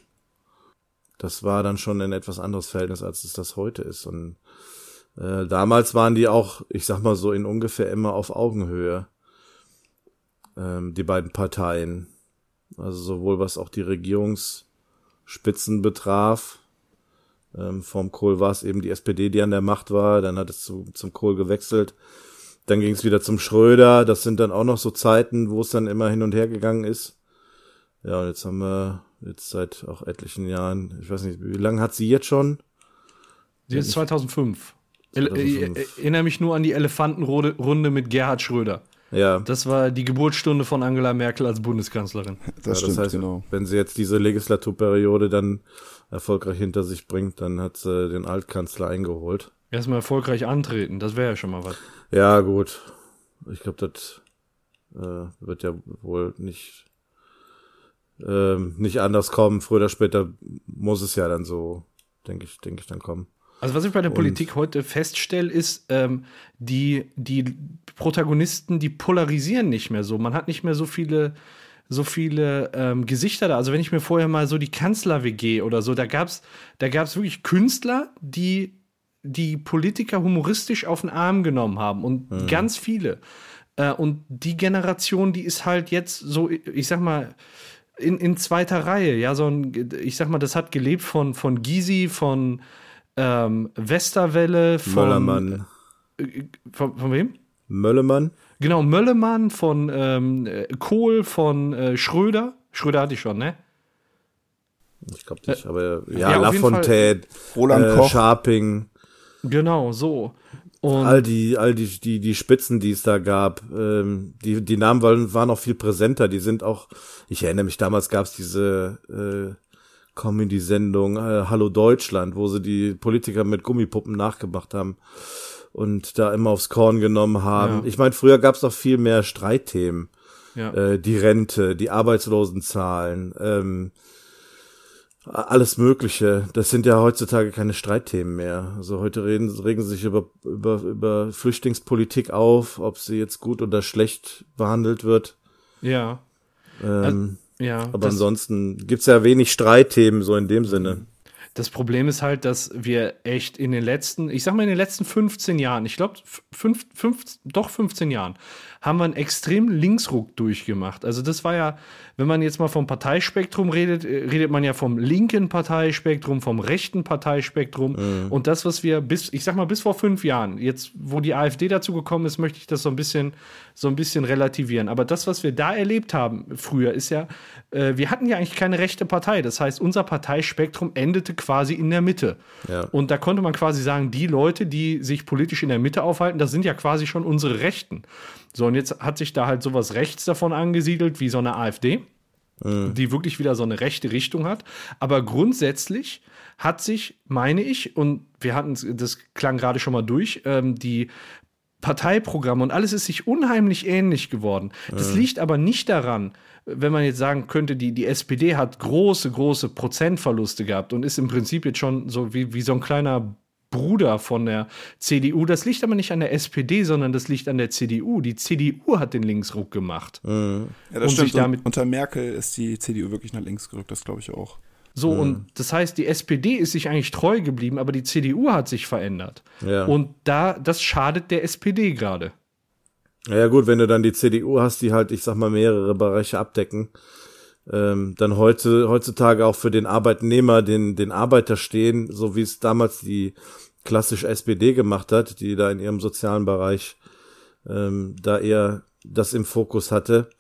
das war dann schon ein etwas anderes Verhältnis, als es das heute ist. Und äh, damals waren die auch, ich sag mal so, in ungefähr immer auf Augenhöhe, ähm, die beiden Parteien. Also sowohl was auch die Regierungsspitzen betraf. Ähm, vom Kohl war es eben die SPD, die an der Macht war. Dann hat es zu, zum Kohl gewechselt. Dann ging es wieder zum Schröder. Das sind dann auch noch so Zeiten, wo es dann immer hin und her gegangen ist. Ja, und jetzt haben wir jetzt seit auch etlichen Jahren, ich weiß nicht, wie lange hat sie jetzt schon? Sie ist 2005. El- 2005. Ich erinnere mich nur an die Elefantenrunde Runde mit Gerhard Schröder. Ja, Das war die Geburtsstunde von Angela Merkel als Bundeskanzlerin. Das ja, stimmt, heißt, genau. wenn sie jetzt diese Legislaturperiode dann erfolgreich hinter sich bringt, dann hat sie den Altkanzler eingeholt. Erstmal erfolgreich antreten, das wäre ja schon mal was. Ja, gut. Ich glaube, das äh, wird ja wohl nicht ähm, nicht anders kommen. Früher oder später muss es ja dann so, denke ich, denke ich, dann kommen. Also was ich bei der Politik heute feststelle, ist, ähm, die, die Protagonisten, die polarisieren nicht mehr so. Man hat nicht mehr so viele, so viele ähm, Gesichter da. Also wenn ich mir vorher mal so die Kanzler-WG oder so, da gab's, da gab's wirklich Künstler, die die Politiker humoristisch auf den Arm genommen haben und ganz viele. Äh, und die Generation, die ist halt jetzt so, ich sag mal, in, in zweiter Reihe. Ja, so ein, ich sag mal, das hat gelebt von, von Gysi, von ähm, Westerwelle, von. Möllermann. äh, Von, von wem? Möllemann? Genau, Möllemann, von ähm, äh, Kohl, von äh, Schröder. Schröder hatte ich schon, ne? Ich glaube nicht, aber ja, ja, Lafontaine, Roland äh, Koch. Scharping, Genau, so. Und all die, all die, die, die Spitzen, die es da gab, ähm, die, die Namen waren, waren auch viel präsenter. Die sind auch, ich erinnere mich, damals gab es diese äh, Comedy-Sendung äh, Hallo Deutschland, wo sie die Politiker mit Gummipuppen nachgemacht haben und da immer aufs Korn genommen haben. Ja. Ich meine, früher gab es noch viel mehr Streitthemen. ja. äh, die Rente, die Arbeitslosenzahlen, ähm, alles Mögliche. Das sind ja heutzutage keine Streitthemen mehr. Also heute reden, regen sie sich über, über, über Flüchtlingspolitik auf, ob sie jetzt gut oder schlecht behandelt wird. ja. Ähm, Ja. aber ansonsten gibt's ja wenig Streitthemen, so in dem Sinne. Das Problem ist halt, dass wir echt in den letzten, ich sag mal in den letzten 15 Jahren, ich glaube, fünf, fünf, doch 15 Jahren, haben wir einen extrem Linksruck durchgemacht. Also das war ja, wenn man jetzt mal vom Parteispektrum redet, äh, redet man ja vom linken Parteispektrum, vom rechten Parteispektrum. Und das, was wir bis, ich sag mal, bis vor fünf Jahren, jetzt, wo die AfD dazu gekommen ist, möchte ich das so ein bisschen, so ein bisschen relativieren. Aber das, was wir da erlebt haben früher, ist ja, äh, wir hatten ja eigentlich keine rechte Partei. Das heißt, unser Parteispektrum endete quasi in der Mitte. Ja. Und da konnte man quasi sagen, die Leute, die sich politisch in der Mitte aufhalten, das sind ja quasi schon unsere Rechten. So, und jetzt hat sich da halt sowas rechts davon angesiedelt, wie so eine AfD, die wirklich wieder so eine rechte Richtung hat. Aber grundsätzlich hat sich, meine ich, und wir hatten, das klang gerade schon mal durch, ähm, die Parteiprogramme und alles ist sich unheimlich ähnlich geworden. Das liegt aber nicht daran, wenn man jetzt sagen könnte, die, die SPD hat große, große Prozentverluste gehabt und ist im Prinzip jetzt schon so wie, wie so ein kleiner Bruder von der CDU. Das liegt aber nicht an der SPD, sondern das liegt an der CDU. Die CDU hat den Linksruck gemacht. Ja, das Und stimmt. sich damit- unter Merkel ist die CDU wirklich nach links gerückt, das glaube ich auch. So, und das heißt, die SPD ist sich eigentlich treu geblieben, aber die CDU hat sich verändert. Ja. Und da, das schadet der SPD gerade. Ja gut, wenn du dann die CDU hast, die halt, ich sag mal, mehrere Bereiche abdecken, ähm, dann heute, heutzutage auch für den Arbeitnehmer, den, den Arbeiter stehen, so wie es damals die klassische SPD gemacht hat, die da in ihrem sozialen Bereich ähm, da eher das im Fokus hatte,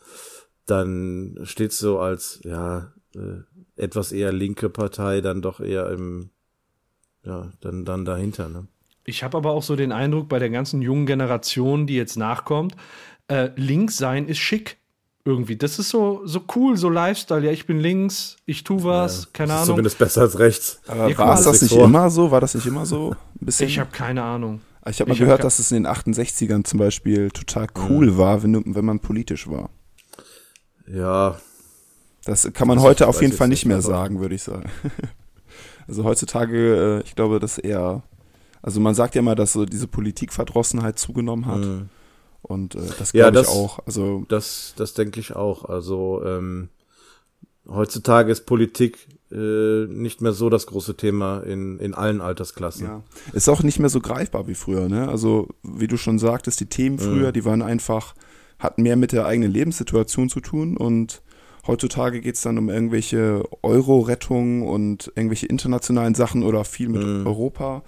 dann steht so als, ja, äh, etwas eher linke Partei dann doch eher im, ja, dann, dann dahinter, ne? Ich habe aber auch so den Eindruck, bei der ganzen jungen Generation, die jetzt nachkommt, äh, links sein ist schick. Irgendwie. Das ist so, so cool, so Lifestyle. Ja, ich bin links, ich tu was, keine Das ist Ahnung. Zumindest besser als rechts. Aber Ja, war es das nicht vor. immer so? War das nicht immer so? Ein bisschen? Ich habe keine Ahnung. ich habe mal ich hab gehört, ke- dass es in den 68ern zum Beispiel total cool war, wenn, wenn man politisch war. Ja, Das kann man Das heute auf jeden Fall nicht, mehr aber- sagen, würde ich sagen. [laughs] also heutzutage, äh, ich glaube, dass eher, also man sagt ja immer, dass so diese Politikverdrossenheit zugenommen hat. Mhm. Und äh, das Ja, glaube ich das- auch. Also Das, das denke ich auch. Also ähm, heutzutage ist Politik äh, nicht mehr so das große Thema in, in allen Altersklassen. ja. ist auch nicht mehr so greifbar wie früher. Ne? Also wie du schon sagtest, die Themen früher, die waren einfach, hatten mehr mit der eigenen Lebenssituation zu tun und heutzutage geht's dann um irgendwelche Euro-Rettungen und irgendwelche internationalen Sachen oder viel mit Europa.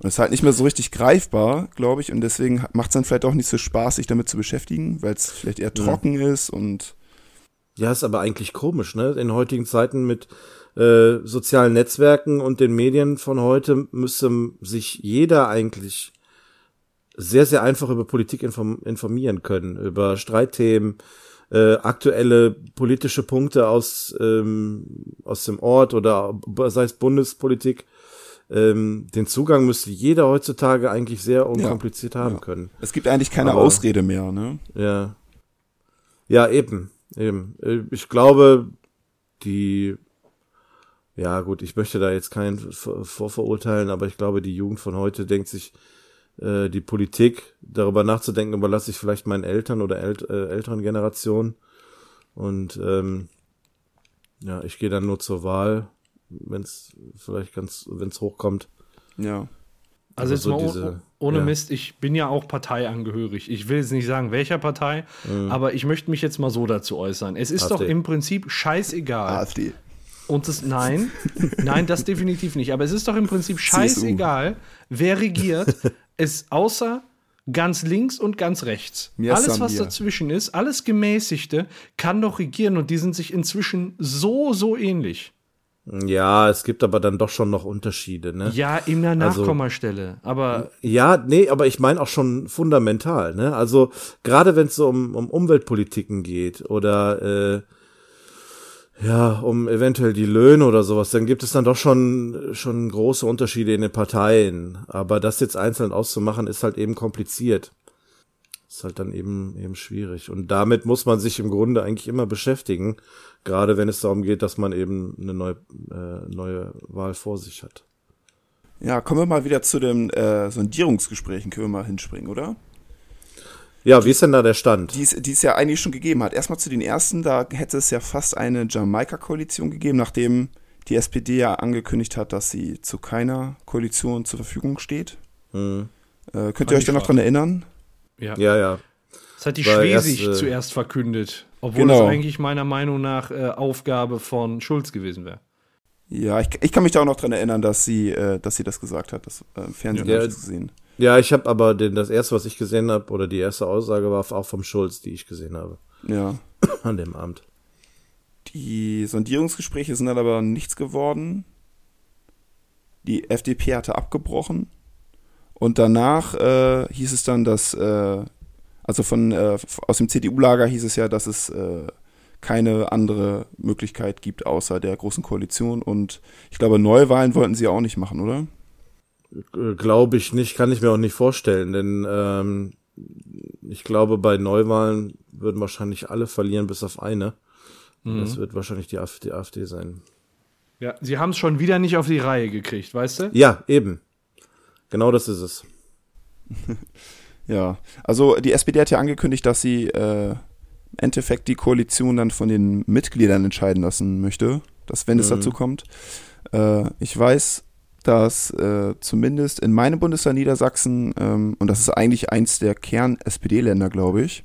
Und es ist halt nicht mehr so richtig greifbar, glaube ich. Und deswegen macht es dann vielleicht auch nicht so Spaß, sich damit zu beschäftigen, weil es vielleicht eher trocken ist und Ja, ist aber eigentlich komisch, ne? In heutigen Zeiten mit äh, sozialen Netzwerken und den Medien von heute müsste sich jeder eigentlich sehr, sehr einfach über Politik inform informieren können, über Streitthemen, äh, aktuelle politische Punkte aus, ähm, aus dem Ort oder sei es Bundespolitik. Ähm, den Zugang müsste jeder heutzutage eigentlich sehr unkompliziert haben ja. können. es gibt eigentlich keine Aber- Ausrede mehr. Ne? Ja. Ja, eben. Eben. Äh, Ich glaube, die ja gut, ich möchte da jetzt keinen vorverurteilen, aber ich glaube, die Jugend von heute denkt sich, äh, die Politik darüber nachzudenken, überlasse ich vielleicht meinen Eltern oder ält äh, älteren Generationen. Und ähm, ja, ich gehe dann nur zur Wahl, wenn es vielleicht ganz, wenn es hochkommt. Ja. Also jetzt so mal diese, ohne ja. Mist, ich bin ja auch parteiangehörig. Ich will jetzt nicht sagen, welcher Partei, mhm. aber ich möchte mich jetzt mal so dazu äußern. Es ist AfD. doch im Prinzip scheißegal. AfD. Und das, nein, [laughs] nein, das definitiv nicht. Aber es ist doch im Prinzip scheißegal, wer regiert. [laughs] Es außer ganz links und ganz rechts. Mir alles, was dazwischen ist, alles Gemäßigte, kann doch regieren und die sind sich inzwischen so, so ähnlich. Ja, es gibt aber dann doch schon noch Unterschiede, ne? Ja, in der also Nachkommastelle, also, aber. Ja, nee, aber ich meine auch schon fundamental, ne? Also, gerade wenn es so um, um Umweltpolitiken geht oder äh, ja, um eventuell die Löhne oder sowas, dann gibt es dann doch schon, schon große Unterschiede in den Parteien. Aber das jetzt einzeln auszumachen, ist halt eben kompliziert. Ist halt dann eben, eben schwierig. Und damit muss man sich im Grunde eigentlich immer beschäftigen. Gerade wenn es darum geht, dass man eben eine neue, äh, neue Wahl vor sich hat. Ja, kommen wir mal wieder zu den äh, Sondierungsgesprächen, können wir mal hinspringen, oder? Ja, wie ist denn da der Stand? Die es, die es ja eigentlich schon gegeben hat. Erstmal zu den ersten, da hätte es ja fast eine Jamaika-Koalition gegeben, nachdem die SPD ja angekündigt hat, dass sie zu keiner Koalition zur Verfügung steht. Hm. Äh, könnt ihr euch da noch dran erinnern? Ja, ja. ja. Das hat die Weil Schwesig erst, äh, zuerst verkündet, obwohl genau. das eigentlich meiner Meinung nach äh, Aufgabe von Schulz gewesen wäre. Ja, ich, ich kann mich da auch noch dran erinnern, dass sie, äh, dass sie das gesagt hat. Das äh, im Fernsehen ja, ich gesehen. Ja, ich habe aber den, das erste, was ich gesehen habe, oder die erste Aussage war auch vom Schulz, die ich gesehen habe. Ja. An dem Abend. Die Sondierungsgespräche sind dann aber nichts geworden. Die FDP hatte abgebrochen. Und danach äh, hieß es dann, dass, äh, also von äh, aus dem CDU-Lager hieß es ja, dass es äh, keine andere Möglichkeit gibt außer der großen Koalition. Und ich glaube, Neuwahlen wollten sie auch nicht machen, oder? Glaube ich nicht, kann ich mir auch nicht vorstellen, denn ähm, ich glaube, bei Neuwahlen würden wahrscheinlich alle verlieren, bis auf eine. Mhm. Das wird wahrscheinlich die AfD, die AfD sein. Ja, sie haben es schon wieder nicht auf die Reihe gekriegt, weißt du? Ja, eben. Genau das ist es. [laughs] ja, also die SPD hat ja angekündigt, dass sie äh, im Endeffekt die Koalition dann von den Mitgliedern entscheiden lassen möchte, dass wenn es mhm. dazu kommt. Äh, ich weiß, dass äh, zumindest in meinem Bundesland Niedersachsen, ähm, und das ist eigentlich eins der Kern-SPD-Länder, glaube ich,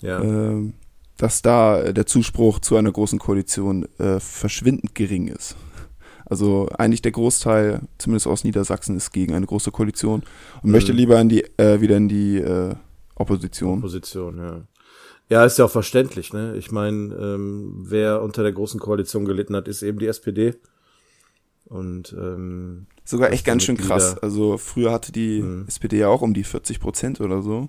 ja. äh, dass da der Zuspruch zu einer großen Koalition äh, verschwindend gering ist. Also eigentlich der Großteil, zumindest aus Niedersachsen, ist gegen eine große Koalition und mhm. möchte lieber in die, äh, wieder in die äh, Opposition. Opposition, ja. Ja, ist ja auch verständlich, ne? Ich meine, ähm, wer unter der großen Koalition gelitten hat, ist eben die SPD. Und ähm, sogar echt ganz schön krass. Also früher hatte die mhm. SPD ja auch um die 40 Prozent oder so.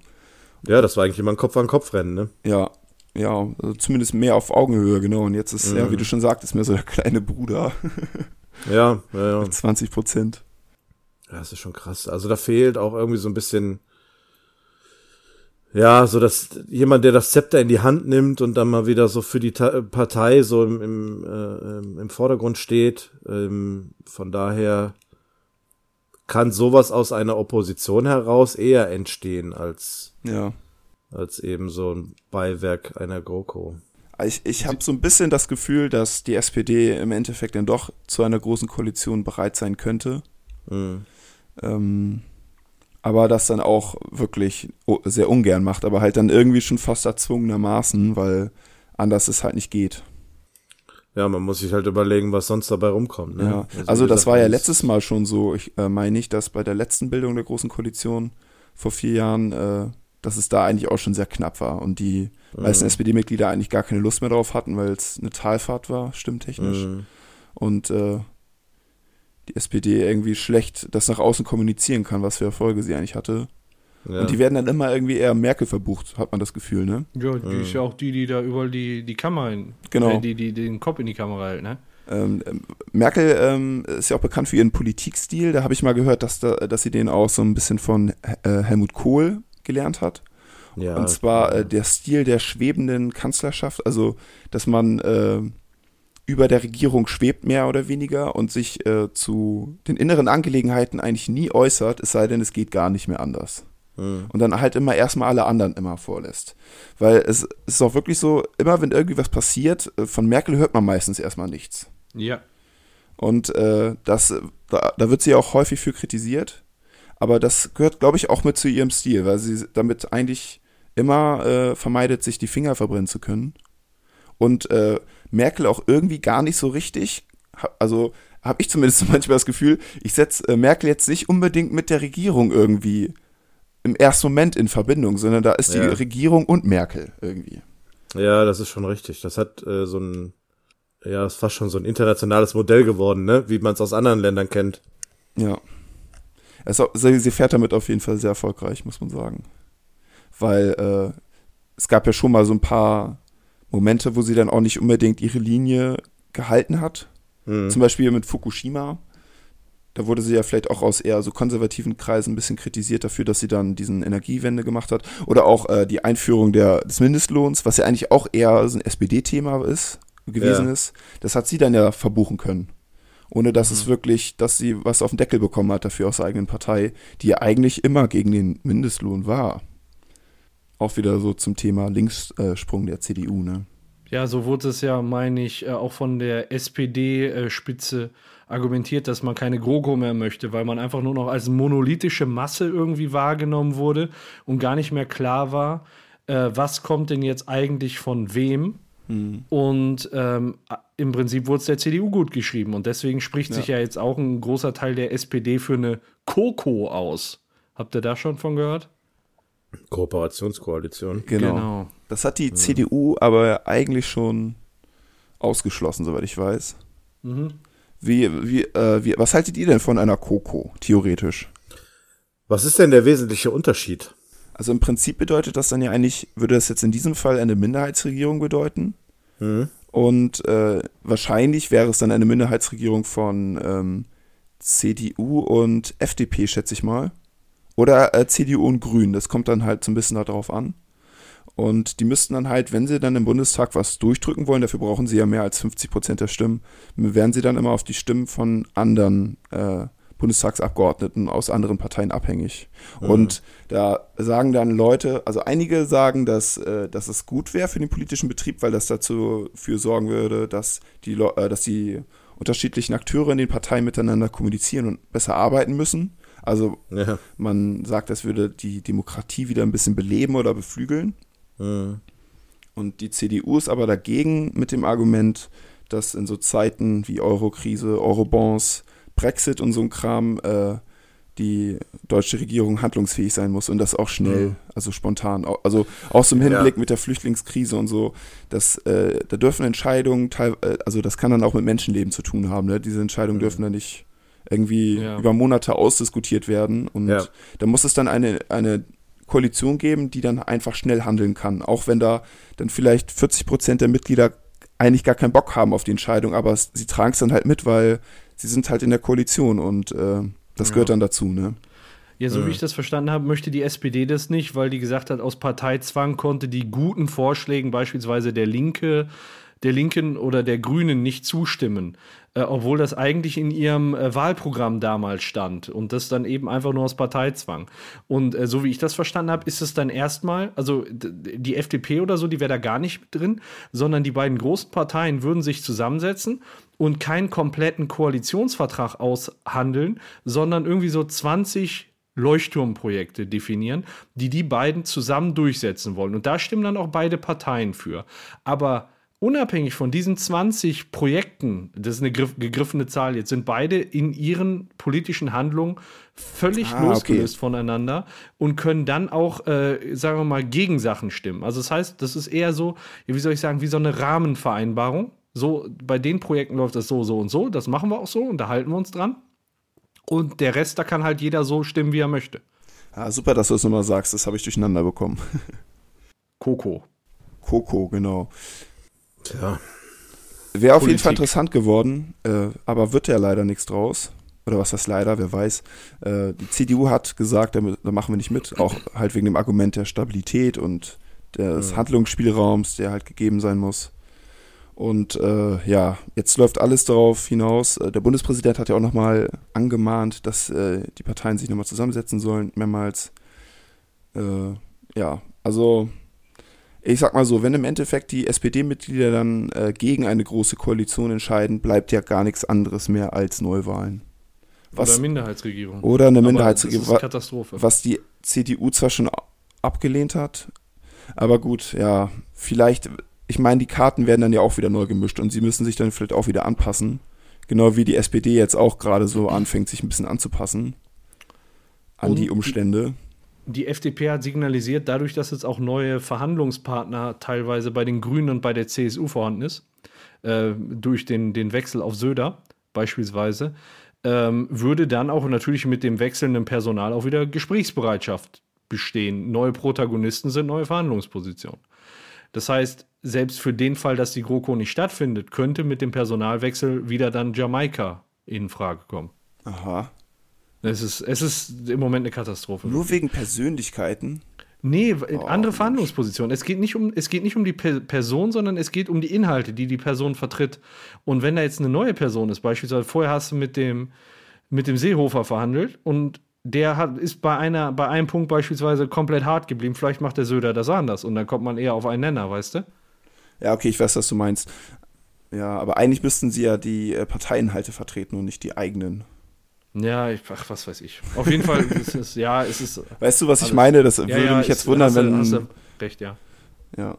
Ja, das war eigentlich immer ein Kopf an Kopf Rennen, ne? Ja, ja, also zumindest mehr auf Augenhöhe, genau. Und jetzt ist, mhm. ja, wie du schon sagtest, mehr so der kleine Bruder. [laughs] ja, ja, ja. Mit 20 Prozent. Ja, das ist schon krass. Also da fehlt auch irgendwie so ein bisschen ja, so dass jemand, der das Zepter in die Hand nimmt und dann mal wieder so für die Ta Partei so im, im, äh, im Vordergrund steht. Ähm, von daher kann sowas aus einer Opposition heraus eher entstehen als, ja. als eben so ein Beiwerk einer GroKo. Ich, ich habe so ein bisschen das Gefühl, dass die SPD im Endeffekt dann doch zu einer großen Koalition bereit sein könnte. Mhm. Ähm, aber das dann auch wirklich sehr ungern macht, aber halt dann irgendwie schon fast erzwungenermaßen, weil anders es halt nicht geht. Ja, man muss sich halt überlegen, was sonst dabei rumkommt. Ne? Ja, also, also das war ja letztes Mal schon so, ich äh, meine nicht, dass bei der letzten Bildung der Großen Koalition vor vier Jahren, äh, dass es da eigentlich auch schon sehr knapp war und die mhm. meisten SPD-Mitglieder eigentlich gar keine Lust mehr drauf hatten, weil es eine Talfahrt war, stimmtechnisch. Mhm. Und äh, die SPD irgendwie schlecht das nach außen kommunizieren kann, was für Erfolge sie eigentlich hatte. Ja. Und die werden dann immer irgendwie eher Merkel verbucht, hat man das Gefühl, ne? Ja, die mhm. ist ja auch die, die da überall die, die Kamera in, genau. Äh, die, die den Kopf in die Kamera hält, ne? Ähm, ähm, Merkel ähm, ist ja auch bekannt für ihren Politikstil. Da habe ich mal gehört, dass, da, dass sie den auch so ein bisschen von äh, Helmut Kohl gelernt hat. Ja, und zwar äh, der Stil der schwebenden Kanzlerschaft, also dass man äh, über der Regierung schwebt, mehr oder weniger, und sich äh, zu den inneren Angelegenheiten eigentlich nie äußert, es sei denn, es geht gar nicht mehr anders. Mhm. Und dann halt immer erstmal alle anderen immer vorlässt. Weil es, es ist auch wirklich so, immer wenn irgendwie was passiert, äh, von Merkel hört man meistens erstmal nichts. Ja. Und äh, das, da, da wird sie auch häufig für kritisiert. Aber das gehört, glaube ich, auch mit zu ihrem Stil, weil sie damit eigentlich immer äh, vermeidet, sich die Finger verbrennen zu können. Und äh, Merkel auch irgendwie gar nicht so richtig, also habe ich zumindest [laughs] manchmal das Gefühl, ich setze äh, Merkel jetzt nicht unbedingt mit der Regierung irgendwie im ersten Moment in Verbindung, sondern da ist ja. die Regierung und Merkel irgendwie. Ja, das ist schon richtig. Das hat äh, so ein, ja, ist fast schon so ein internationales Modell geworden, ne? Wie man es aus anderen Ländern kennt. Ja. Also, sie fährt damit auf jeden Fall sehr erfolgreich, muss man sagen. Weil äh, es gab ja schon mal so ein paar Momente, wo sie dann auch nicht unbedingt ihre Linie gehalten hat. Mhm. Zum Beispiel mit Fukushima da wurde sie ja vielleicht auch aus eher so konservativen Kreisen ein bisschen kritisiert dafür, dass sie dann diesen Energiewende gemacht hat. Oder auch äh, die Einführung der, des Mindestlohns, was ja eigentlich auch eher so ein SPD-Thema ist, gewesen ja. ist. Das hat sie dann ja verbuchen können. Ohne dass mhm. es wirklich, dass sie was auf den Deckel bekommen hat dafür aus der eigenen Partei, die ja eigentlich immer gegen den Mindestlohn war. Auch wieder so zum Thema Linkssprung der CDU, ne? Ja, so wurde es ja, meine ich, äh, auch von der SPD-Spitze argumentiert, dass man keine GroKo mehr möchte, weil man einfach nur noch als monolithische Masse irgendwie wahrgenommen wurde und gar nicht mehr klar war, äh, was kommt denn jetzt eigentlich von wem. Mhm. Und ähm, im Prinzip wurde es der CDU gut geschrieben. Und deswegen spricht ja. sich ja jetzt auch ein großer Teil der SPD für eine KOKO aus. Habt ihr da schon von gehört? Kooperationskoalition. Genau. genau. Das hat die ja. CDU aber eigentlich schon ausgeschlossen, soweit ich weiß. Mhm. Wie, wie, äh, wie, was haltet ihr denn von einer Koko, theoretisch? Was ist denn der wesentliche Unterschied? Also im Prinzip bedeutet das dann ja eigentlich, würde das jetzt in diesem Fall eine Minderheitsregierung bedeuten. Mhm. Und äh, wahrscheinlich wäre es dann eine Minderheitsregierung von ähm, CDU und FDP, schätze ich mal. Oder äh, CDU und Grün, das kommt dann halt so ein bisschen darauf an. Und die müssten dann halt, wenn sie dann im Bundestag was durchdrücken wollen, dafür brauchen sie ja mehr als 50 Prozent der Stimmen, werden sie dann immer auf die Stimmen von anderen äh, Bundestagsabgeordneten aus anderen Parteien abhängig. Mhm. Und da sagen dann Leute, also einige sagen, dass, äh, dass es gut wäre für den politischen Betrieb, weil das dazu für sorgen würde, dass die, äh, dass die unterschiedlichen Akteure in den Parteien miteinander kommunizieren und besser arbeiten müssen. Also ja. man sagt, das würde die Demokratie wieder ein bisschen beleben oder beflügeln. Mhm. Und die CDU ist aber dagegen mit dem Argument, dass in so Zeiten wie Eurokrise, Eurobonds, Brexit und so ein Kram äh, die deutsche Regierung handlungsfähig sein muss und das auch schnell, mhm. also spontan. Also auch so im Hinblick ja. mit der Flüchtlingskrise und so, dass äh, da dürfen Entscheidungen, äh, also das kann dann auch mit Menschenleben zu tun haben. Ne? Diese Entscheidungen mhm. dürfen dann nicht irgendwie ja. über Monate ausdiskutiert werden. Und ja. da muss es dann eine, eine Koalition geben, die dann einfach schnell handeln kann. Auch wenn da dann vielleicht 40 Prozent der Mitglieder eigentlich gar keinen Bock haben auf die Entscheidung, aber sie tragen es dann halt mit, weil sie sind halt in der Koalition und äh, das ja. gehört dann dazu, ne? Ja, so wie ich das verstanden habe, möchte die SPD das nicht, weil die gesagt hat, aus Parteizwang konnte die guten Vorschlägen, beispielsweise der Linke, der Linken oder der Grünen nicht zustimmen, äh, obwohl das eigentlich in ihrem äh, Wahlprogramm damals stand und das dann eben einfach nur aus Parteizwang. Und äh, so wie ich das verstanden habe, ist es dann erstmal, also die FDP oder so, die wäre da gar nicht drin, sondern die beiden großen Parteien würden sich zusammensetzen und keinen kompletten Koalitionsvertrag aushandeln, sondern irgendwie so 20 Leuchtturmprojekte definieren, die die beiden zusammen durchsetzen wollen. Und da stimmen dann auch beide Parteien für. Aber unabhängig von diesen 20 Projekten, das ist eine gegriffene Zahl jetzt, sind beide in ihren politischen Handlungen völlig ah, losgelöst okay. voneinander und können dann auch, äh, sagen wir mal, gegen Sachen stimmen. Also das heißt, das ist eher so, wie soll ich sagen, wie so eine Rahmenvereinbarung. So, bei den Projekten läuft das so, so und so, das machen wir auch so und da halten wir uns dran. Und der Rest, da kann halt jeder so stimmen, wie er möchte. Ah, super, dass du es nochmal sagst, das habe ich durcheinander bekommen. [laughs] Coco. Coco, genau. Tja. Wäre auf jeden Fall interessant geworden, äh, aber wird ja leider nichts draus. Oder was heißt leider, wer weiß. Äh, die CDU hat gesagt, da, da, machen wir nicht mit, auch halt wegen dem Argument der Stabilität und des ja. Handlungsspielraums, der halt gegeben sein muss. Und äh, ja, jetzt läuft alles darauf hinaus. Äh, Der Bundespräsident hat ja auch nochmal angemahnt, dass äh, die Parteien sich nochmal zusammensetzen sollen, mehrmals. Äh, ja, also ich sag mal so, wenn im Endeffekt die SPD-Mitglieder dann äh, gegen eine große Koalition entscheiden, bleibt ja gar nichts anderes mehr als Neuwahlen. Was, Oder Minderheitsregierung. oder eine Minderheitsregierung. Das ist Katastrophe. was die CDU zwar schon abgelehnt hat, aber gut, ja, vielleicht, ich meine, die Karten werden dann ja auch wieder neu gemischt und sie müssen sich dann vielleicht auch wieder anpassen. Genau wie die SPD jetzt auch gerade so anfängt, sich ein bisschen anzupassen an Und die die- Umstände. Die FDP hat signalisiert, dadurch, dass jetzt auch neue Verhandlungspartner teilweise bei den Grünen und bei der CSU vorhanden ist, äh, durch den, den Wechsel auf Söder beispielsweise, ähm, würde dann auch natürlich mit dem wechselnden Personal auch wieder Gesprächsbereitschaft bestehen. Neue Protagonisten sind neue Verhandlungspositionen. Das heißt, selbst für den Fall, dass die GroKo nicht stattfindet, könnte mit dem Personalwechsel wieder dann Jamaika in Frage kommen. Aha. Es ist, es ist im Moment eine Katastrophe. Nur wegen Persönlichkeiten. Nee, Oh, andere Mensch. Verhandlungsposition. Es geht nicht um, es geht nicht um die Pe Person, sondern es geht um die Inhalte, die die Person vertritt. Und wenn da jetzt eine neue Person ist, beispielsweise vorher hast du mit dem, mit dem Seehofer verhandelt und der hat, ist bei einer, bei einem Punkt beispielsweise komplett hart geblieben. Vielleicht macht der Söder das anders und dann kommt man eher auf einen Nenner, weißt du? Ja, okay, ich weiß, was du meinst. Ja, aber eigentlich müssten sie ja die äh, Parteiinhalte vertreten und nicht die eigenen. Ja, ich, ach, was weiß ich. Auf jeden Fall [laughs] ist es, ja, es ist. Weißt du, was ich Alles. meine? Das ja, würde ja, mich jetzt ist- wundern, hast wenn. Hast du recht, ja. ja.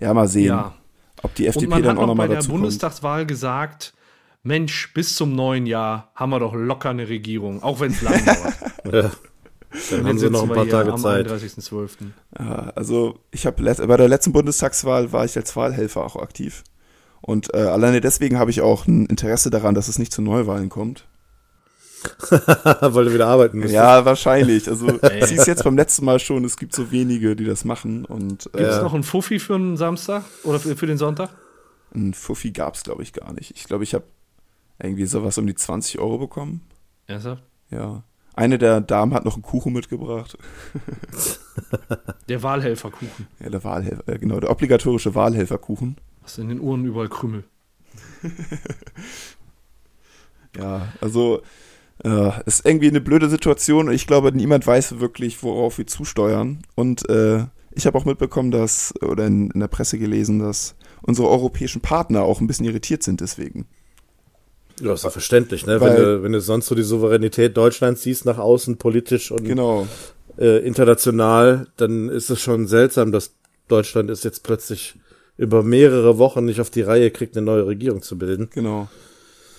ja, mal sehen, Ja. ob die FDP man dann hat auch noch nochmal bei der dazu kommt. Bundestagswahl gesagt, Mensch, bis zum neuen Jahr haben wir doch locker eine Regierung, auch wenn es lang [laughs] dauert. Ja. Dann haben sie noch ein paar Tage am Zeit. 31.12. Ja, also ich habe bei der letzten Bundestagswahl war ich als Wahlhelfer auch aktiv. Und äh, alleine deswegen habe ich auch ein Interesse daran, dass es nicht zu Neuwahlen kommt. [laughs] Weil du wieder arbeiten musst. Ja, wahrscheinlich. Also [laughs] es jetzt beim letzten Mal schon, es gibt so wenige, die das machen. Und Gibt es äh, noch einen Fuffi für einen Samstag oder für, für den Sonntag? ein Fuffi gab es, glaube ich, gar nicht. Ich glaube, ich habe irgendwie sowas um die 20 Euro bekommen. Ernsthaft? Ja. Eine der Damen hat noch einen Kuchen mitgebracht. [laughs] Der Wahlhelferkuchen. Ja, der Wahlhelfer, äh, genau, der obligatorische Wahlhelferkuchen. Hast in den Ohren überall Krümel. [laughs] Ja, also äh, ist irgendwie eine blöde Situation und ich glaube, niemand weiß wirklich, worauf wir zusteuern. Und äh, ich habe auch mitbekommen, dass, oder in, in der Presse gelesen, dass unsere europäischen Partner auch ein bisschen irritiert sind deswegen. Ja, ist ja verständlich, ne? Weil- wenn, du, wenn du sonst so die Souveränität Deutschlands siehst, nach außen, politisch und Genau. äh, international, dann ist es schon seltsam, dass Deutschland es jetzt plötzlich über mehrere Wochen nicht auf die Reihe kriegt, eine neue Regierung zu bilden. Genau.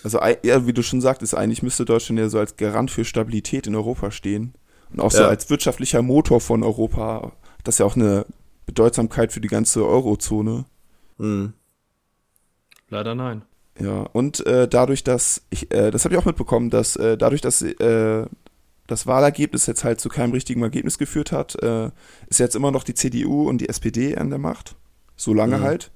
Also, ja, wie du schon sagtest, eigentlich müsste Deutschland ja so als Garant für Stabilität in Europa stehen. Und auch so Ja. als wirtschaftlicher Motor von Europa. Das ist ja auch eine Bedeutsamkeit für die ganze Eurozone. Hm. Leider nein. Ja, und äh, dadurch, dass ich, äh, das habe ich auch mitbekommen, dass äh, dadurch, dass äh, das Wahlergebnis jetzt halt zu keinem richtigen Ergebnis geführt hat, äh, ist jetzt immer noch die CDU und die SPD an der Macht. So lange Mhm. halt.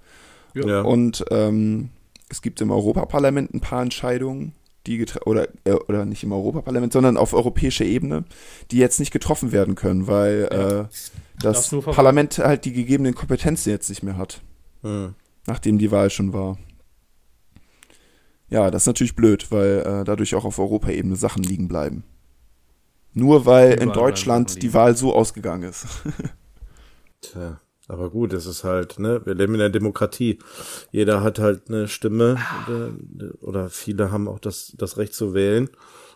Ja. Und ähm, es gibt im Europaparlament ein paar Entscheidungen, die oder äh, oder nicht im Europaparlament, sondern auf europäischer Ebene, die jetzt nicht getroffen werden können, weil äh, das. Parlament halt die gegebenen Kompetenzen jetzt nicht mehr hat, Hm. nachdem die Wahl schon war. Ja, das ist natürlich blöd, weil äh, dadurch auch auf Europaebene Sachen liegen bleiben. Nur weil Überall in Deutschland die. Wahl so ausgegangen ist. [laughs] Tja, aber gut, es ist halt, ne, wir leben in der Demokratie. Jeder hat halt eine Stimme oder, oder viele haben auch das, das Recht zu wählen.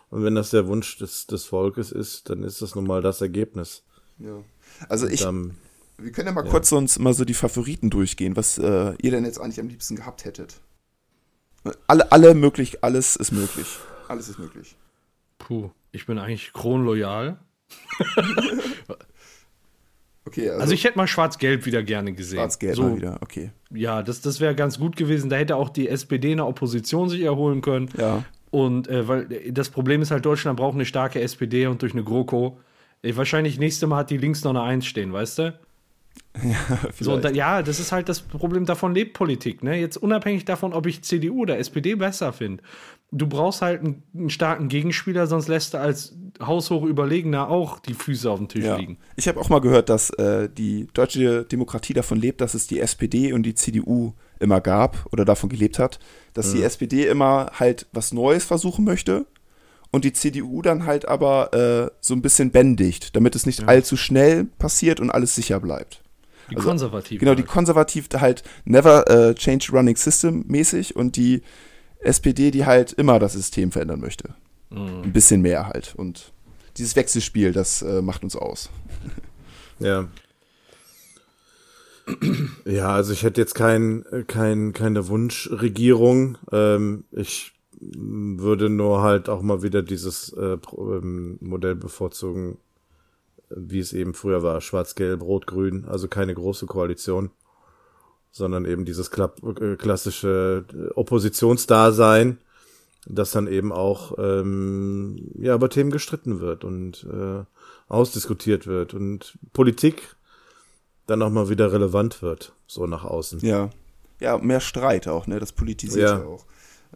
Und wenn das der Wunsch des, des Volkes ist, dann ist das nun mal das Ergebnis. Ja. Also ich, Dann, wir können ja mal kurz uns mal so die Favoriten durchgehen, was äh, ihr denn jetzt eigentlich am liebsten gehabt hättet. Alle, alle möglich, alles ist möglich. Alles ist möglich. Puh, ich bin eigentlich kronloyal. [laughs] Okay, also, Also ich hätte mal Schwarz-Gelb wieder gerne gesehen. Schwarz-Gelb so, mal wieder, okay. Ja, das, das wäre ganz gut gewesen. Da hätte auch die SPD in der Opposition sich erholen können. Ja. Und äh, weil äh, das Problem ist halt, Deutschland braucht eine starke SPD und durch eine GroKo. Äh, wahrscheinlich nächste Mal hat die links noch eine Eins stehen, weißt du? [laughs] so, und da, ja, das ist halt das Problem, davon lebt Politik. Ne? Jetzt unabhängig davon, ob ich CDU oder SPD besser finde. Du brauchst halt einen, einen, starken Gegenspieler, sonst lässt du als haushoch Überlegener auch die Füße auf dem Tisch ja. liegen. Ich habe auch mal gehört, dass äh, die deutsche Demokratie davon lebt, dass es die SPD und die CDU immer gab oder davon gelebt hat, dass mhm. die SPD immer halt was Neues versuchen möchte und die CDU dann halt aber äh, so ein bisschen bändigt, damit es nicht ja. allzu schnell passiert und alles sicher bleibt. Die also, Konservativen. Genau, die halt. Konservativ halt never uh, change running system mäßig und die SPD, die halt immer das System verändern möchte. Mhm. Ein bisschen mehr halt. Und dieses Wechselspiel, das äh, macht uns aus. Ja. Ja, also ich hätte jetzt kein, kein, keine Wunschregierung. Ähm, ich würde nur halt auch mal wieder dieses äh, ähm, Modell bevorzugen, wie es eben früher war, schwarz-gelb, rot-grün, also keine große Koalition, sondern eben dieses äh, klassische äh, Oppositionsdasein, das dann eben auch ähm, ja über Themen gestritten wird und äh, ausdiskutiert wird und Politik dann auch mal wieder relevant wird, so nach außen. Ja. Ja, mehr Streit auch, ne? Das politisiert ja, ja auch.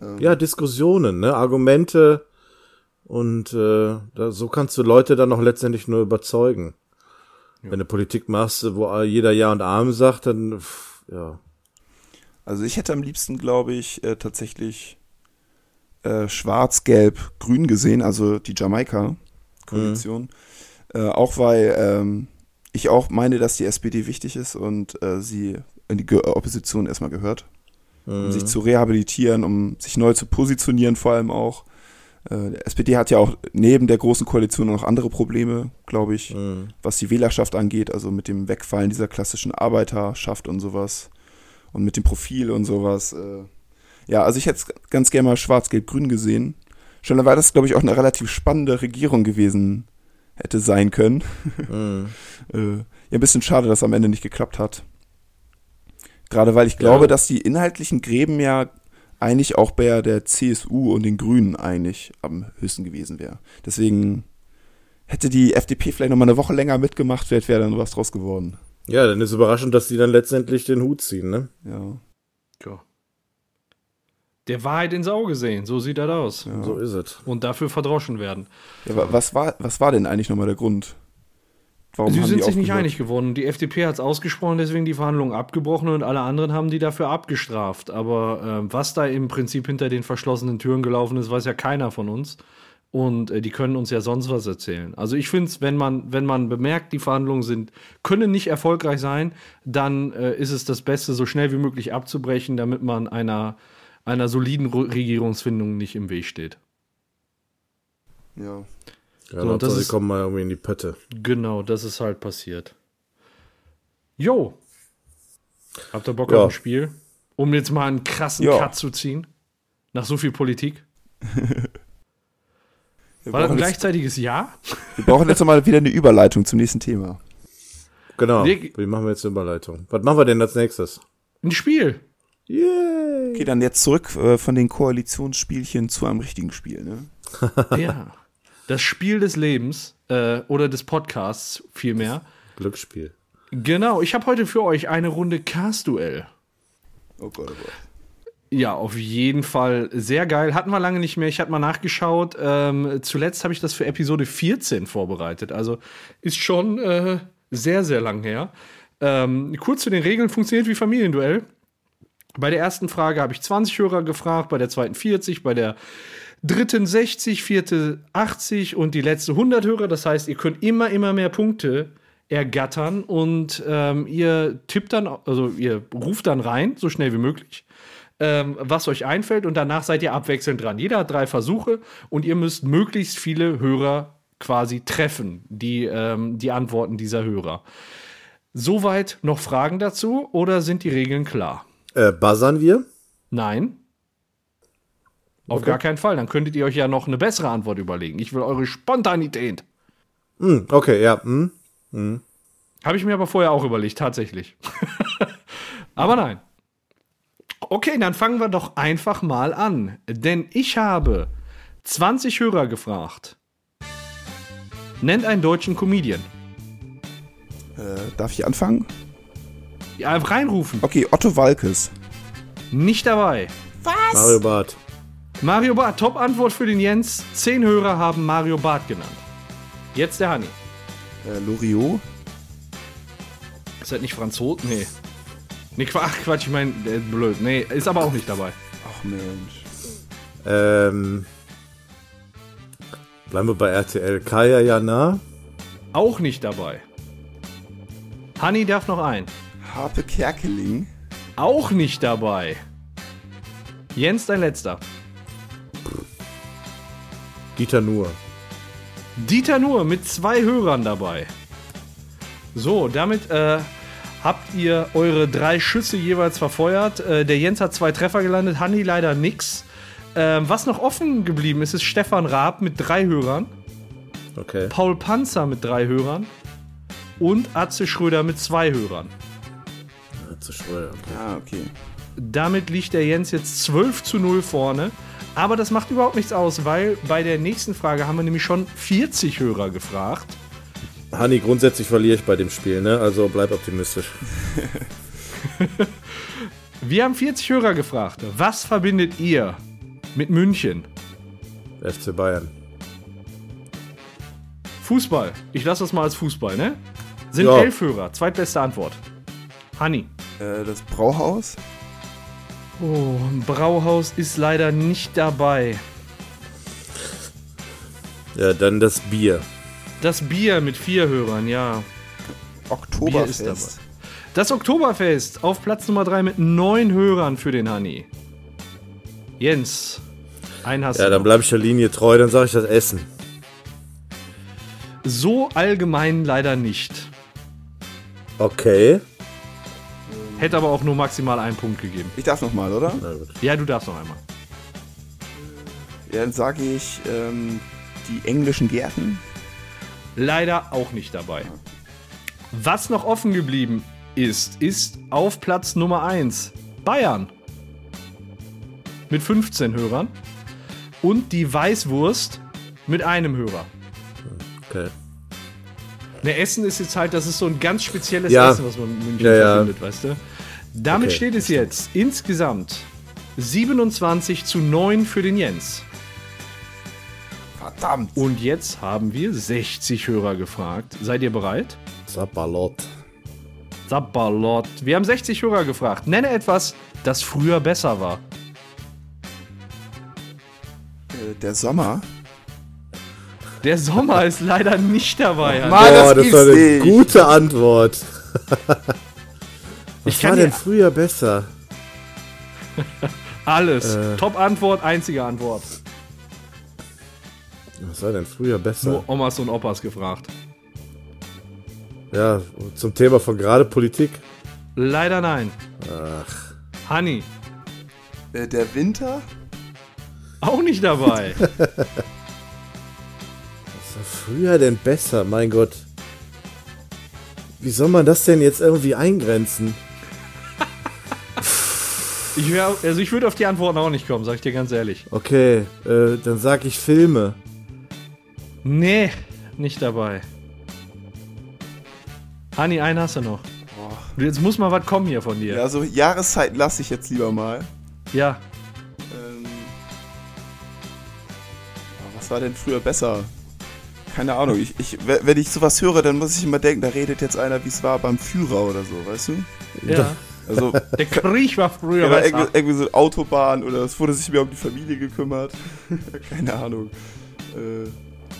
Ähm. Ja, Diskussionen, ne? Argumente und äh, da, so kannst du Leute dann auch letztendlich nur überzeugen. Ja. Wenn du Politik machst, wo jeder Ja und Arm sagt, dann pff, ja. Also ich hätte am liebsten, glaube ich, äh, tatsächlich äh, schwarz, gelb, grün gesehen, also die Jamaika-Koalition. Mhm. Äh, auch weil ähm, ich auch meine, dass die SPD wichtig ist und äh, sie in die Ge Opposition erstmal gehört. Mhm. Um sich zu rehabilitieren, um sich neu zu positionieren, vor allem auch. Äh, der SPD hat ja auch neben der großen Koalition noch andere Probleme, glaube ich, mhm. was die Wählerschaft angeht, also mit dem Wegfallen dieser klassischen Arbeiterschaft und sowas und mit dem Profil und sowas. Äh. Ja, also ich hätte es ganz gerne mal schwarz-gelb-grün gesehen. Schon weil das, glaube ich, auch eine relativ spannende Regierung gewesen hätte sein können. Mhm. [laughs] äh, ja, ein bisschen schade, dass am Ende nicht geklappt hat. Gerade weil ich glaube, ja. dass die inhaltlichen Gräben ja eigentlich auch bei der CSU und den Grünen eigentlich am höchsten gewesen wäre. Deswegen hätte die FDP vielleicht noch mal eine Woche länger mitgemacht, vielleicht wäre dann was draus geworden. Ja, dann ist überraschend, dass die dann letztendlich den Hut ziehen, ne? Ja. Tja. Der Wahrheit ins Auge sehen, so sieht das aus. Ja. So ist es. Und dafür verdroschen werden. Ja, was war, was war denn eigentlich nochmal der Grund? Warum Sie sind sich nicht einig geworden. Die FDP hat es ausgesprochen, deswegen die Verhandlungen abgebrochen und alle anderen haben die dafür abgestraft. Aber äh, was da im Prinzip hinter den verschlossenen Türen gelaufen ist, weiß ja keiner von uns. Und äh, die können uns ja sonst was erzählen. Also ich finde es, wenn man, wenn man bemerkt, die Verhandlungen sind, können nicht erfolgreich sein, dann äh, ist es das Beste, so schnell wie möglich abzubrechen, damit man einer, einer soliden Regierungsfindung nicht im Weg steht. Ja. Ja, so, das ist, kommen mal irgendwie in die Pötte. Genau, das ist halt passiert. Jo. Habt ihr Bock ja. auf ein Spiel? Um jetzt mal einen krassen ja. Cut zu ziehen? Nach so viel Politik? [laughs] War das ein gleichzeitiges Ja? Wir brauchen jetzt mal wieder eine Überleitung zum nächsten Thema. Genau. Wir, Wie machen wir jetzt eine Überleitung? Was machen wir denn als nächstes? Ein Spiel. Yay. Okay, dann jetzt zurück äh, von den Koalitionsspielchen zu einem richtigen Spiel, ne? [laughs] ja das Spiel des Lebens äh, oder des Podcasts vielmehr. Glücksspiel. Genau, ich habe heute für euch eine Runde Cast-Duell. Oh Gott, oh Gott. Ja, auf jeden Fall sehr geil. Hatten wir lange nicht mehr. Ich hatte mal nachgeschaut. Ähm, zuletzt habe ich das für Episode 14 vorbereitet. Also ist schon äh, sehr, sehr lang her. Ähm, kurz zu den Regeln. Funktioniert wie Familienduell. Bei der ersten Frage habe ich 20 Hörer gefragt, bei der zweiten 40, bei der dritten 60, vierte 80 und die letzte 100 Hörer. Das heißt, ihr könnt immer, immer mehr Punkte ergattern und ähm, ihr tippt dann, also ihr ruft dann rein, so schnell wie möglich, ähm, was euch einfällt und danach seid ihr abwechselnd dran. Jeder hat drei Versuche und ihr müsst möglichst viele Hörer quasi treffen, die, ähm, die Antworten dieser Hörer. Soweit noch Fragen dazu oder sind die Regeln klar? Äh, buzzern wir? Nein. Auf okay. gar keinen Fall. Dann könntet ihr euch ja noch eine bessere Antwort überlegen. Ich will eure Spontanität. Mm, okay, ja. Mm, mm. Habe ich mir aber vorher auch überlegt, tatsächlich. [laughs] aber nein. Okay, dann fangen wir doch einfach mal an. Denn ich habe 20 Hörer gefragt. Nennt einen deutschen Comedian. Äh, darf ich anfangen? Ja, reinrufen. Okay, Otto Walkes. Nicht dabei. Mario Barth. Mario Barth, Top-Antwort für den Jens. Zehn Hörer haben Mario Barth genannt. Jetzt der Hanni. Äh, Loriot. Ist das nicht Franzose? Nee. Nee, ach Quatsch, ich meine, der ist blöd. Nee, ist aber auch nicht dabei. Ach Mensch. Ähm, bleiben wir bei RTL. Kaya Jana. Auch nicht dabei. Hanni darf noch ein. Harpe Kerkeling. Auch nicht dabei. Jens, dein letzter. Dieter Nuhr. Dieter Nuhr mit zwei Hörern dabei. So, damit äh, habt ihr eure drei Schüsse jeweils verfeuert. Äh, der Jens hat zwei Treffer gelandet, Hanni leider nix. Ähm, was noch offen geblieben ist, ist Stefan Raab mit drei Hörern, Okay. Paul Panzer mit drei Hörern und Atze Schröder mit zwei Hörern. Zu schwer. Okay. Ah, okay. Damit liegt der Jens jetzt 12 zu 0 vorne. Aber das macht überhaupt nichts aus, weil bei der nächsten Frage haben wir nämlich schon 40 Hörer gefragt. Hanni, grundsätzlich verliere ich bei dem Spiel, ne? Also bleib optimistisch. [laughs] Wir haben 40 Hörer gefragt. Was verbindet ihr mit München? FC Bayern. Fußball. Ich lasse das mal als Fußball, ne? Sind Ja. elf Hörer. Zweitbeste Antwort. Hanni. Äh, das Brauhaus. Oh, Brauhaus ist leider nicht dabei. Ja, dann das Bier. Das Bier mit vier Hörern, ja. Oktoberfest. Bier ist Das Oktoberfest auf Platz Nummer 3 mit neun Hörern für den Hanni. Jens, ein hast Ja, du dann bleibe ich der Linie treu, dann sage ich das Essen. So allgemein leider nicht. Okay. Hätte aber auch nur maximal einen Punkt gegeben. Ich darf noch mal, oder? Ja, du darfst noch einmal. Ja, dann sage ich ähm, die englischen Gärten. Leider auch nicht dabei. Was noch offen geblieben ist, ist auf Platz Nummer 1 Bayern. Mit 15 Hörern. Und die Weißwurst mit einem Hörer. Okay. Ne, Essen ist jetzt halt, das ist so ein ganz spezielles Ja. Essen, was man mit München Ja, ja. verbindet, weißt du? Damit Okay, steht es jetzt insgesamt 27 zu 9 für den Jens. Verdammt. Und jetzt haben wir 60 Hörer gefragt. Seid ihr bereit? Sapperlot. Sabbalot. Wir haben 60 Hörer gefragt. Nenne etwas, das früher besser war. Äh, der Sommer. Der Sommer ist leider nicht dabei. Mann. Ah, das Boah, das gibt's war eine nicht. gute Antwort. [laughs] Was Ich kann war denn früher besser? [laughs] Alles. Äh. Top-Antwort, einzige Antwort. Was war denn früher besser? Nur Omas und Opas gefragt. Ja, zum Thema von gerade Politik. Leider nein. Ach, Honey, Äh, der Winter. auch nicht dabei. [laughs] war früher denn besser? Mein Gott. Wie soll man das denn jetzt irgendwie eingrenzen? Ich wär, also ich würde auf die Antworten auch nicht kommen, sag ich dir ganz ehrlich. Okay, äh, dann sag ich Filme. Nee, nicht dabei. Hani, einen hast du noch. Boah. Jetzt muss mal was kommen hier von dir. Ja, so Jahreszeiten lasse ich jetzt lieber mal. Ja. Ähm, was war denn früher besser? Keine Ahnung. Ich, ich, we- wenn ich sowas höre, dann muss ich immer denken, da redet jetzt einer, wie es war beim Führer oder so, weißt du? ja. Also, [laughs] Der Krieg war früher ja, irgendwie, irgendwie so Autobahn oder es wurde sich mehr um die Familie gekümmert. [laughs] Keine Ahnung. Äh,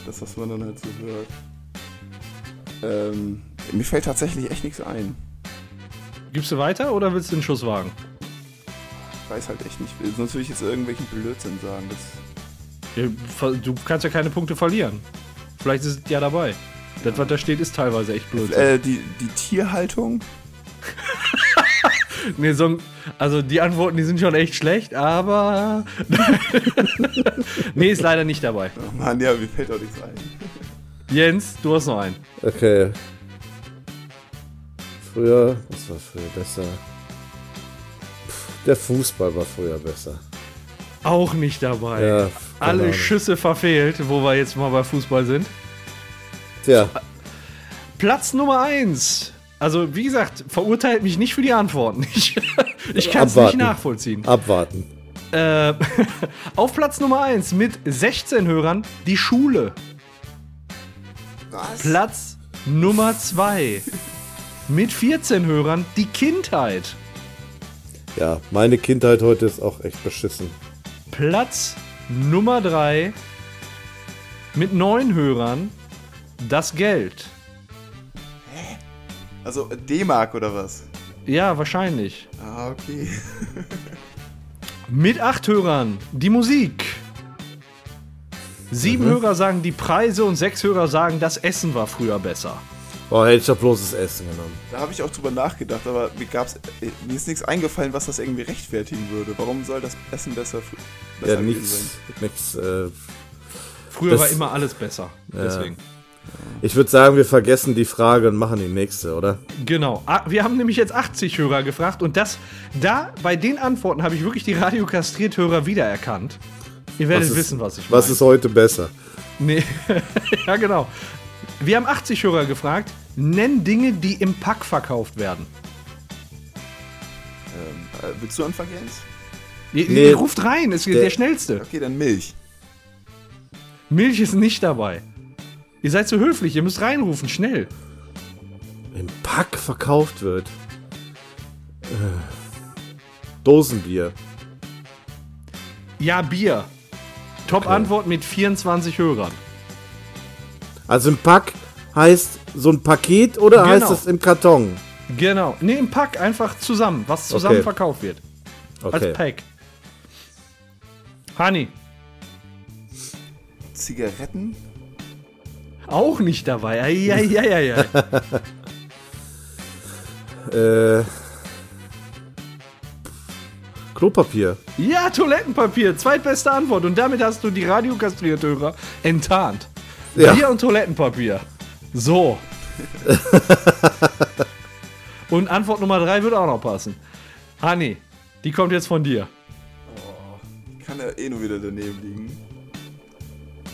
das, was man dann halt so hört. Ähm, mir fällt tatsächlich echt nichts ein. Gibst du weiter oder willst du den Schuss wagen? Ich weiß halt echt nicht. Sonst würde ich jetzt irgendwelchen Blödsinn sagen. Das, Du kannst ja keine Punkte verlieren. Vielleicht ist es ja dabei. Das, was da steht, ist teilweise echt blöd. äh, die, die Tierhaltung? [laughs] Nee, so, also die Antworten, die sind schon echt schlecht, aber. [laughs] nee, ist leider nicht dabei. Oh Mann, ja, mir fällt auch nichts ein. Jens, du hast noch einen. Okay. Früher, was war früher besser? Pff, Der Fußball war früher besser. Auch nicht dabei. Ja, Alle Ahnung. Schüsse verfehlt, wo wir jetzt mal bei Fußball sind. Tja, Platz Nummer 1 Also, wie gesagt, verurteilt mich nicht für die Antworten. [laughs] Ich, ich kann es nicht nachvollziehen. Abwarten. Äh, [laughs] auf Platz Nummer 1 mit 16 Hörern die Schule. Was? Platz Nummer 2 mit 14 Hörern die Kindheit. Ja, meine Kindheit heute ist auch echt beschissen. Platz Nummer 3 mit 9 Hörern das Geld. Also D-Mark oder was? Ja, wahrscheinlich. Ah, okay. [laughs] Mit 8 Hörern die Musik. Sieben Hörer sagen die Preise und sechs Hörer sagen, das Essen war früher besser. Boah, hätte ich doch bloßes Essen genommen. Da habe ich auch drüber nachgedacht, aber mir, gab's, mir ist nichts eingefallen, was das irgendwie rechtfertigen würde. Warum soll das Essen besser, besser Ja, nichts. sein? nichts äh, Früher Das- war immer alles besser. Deswegen. ich würde sagen, wir vergessen die Frage und machen die nächste, oder? Genau. Ah, Wir haben nämlich jetzt 80 Hörer gefragt und das, da, bei den Antworten habe ich wirklich die Radiokastriert-Hörer wiedererkannt. Ihr werdet ist- wissen, was ich Was meine. ist heute besser? Nee. [laughs] ja, genau. Wir haben 80 Hörer gefragt. Nenn Dinge, die im Pack verkauft werden. Ähm, äh, willst du anfangen, Jens? Nee. ruft rein, ist der, Der- schnellste. Okay, dann Milch. Milch ist nicht dabei. Ihr seid so höflich, ihr müsst reinrufen, schnell. Im Pack verkauft wird. Äh, Dosenbier. Ja, Bier. Top-Antwort mit 24 Hörern. Also im Pack heißt so ein Paket oder Genau. heißt es im Karton? Genau. Ne, im Pack einfach zusammen, was zusammen Okay. verkauft wird. Okay. Als Pack. Hani, Zigaretten? auch nicht dabei. Eieieiei. [laughs] Äh, Klopapier. ja, Toilettenpapier. Zweitbeste Antwort. Und damit hast du die radiokastrierte Hörer enttarnt. Ja. Bier und Toilettenpapier. So. [laughs] und Antwort Nummer drei wird auch noch passen. Hani, die kommt jetzt von dir. Kann ja eh nur wieder daneben liegen.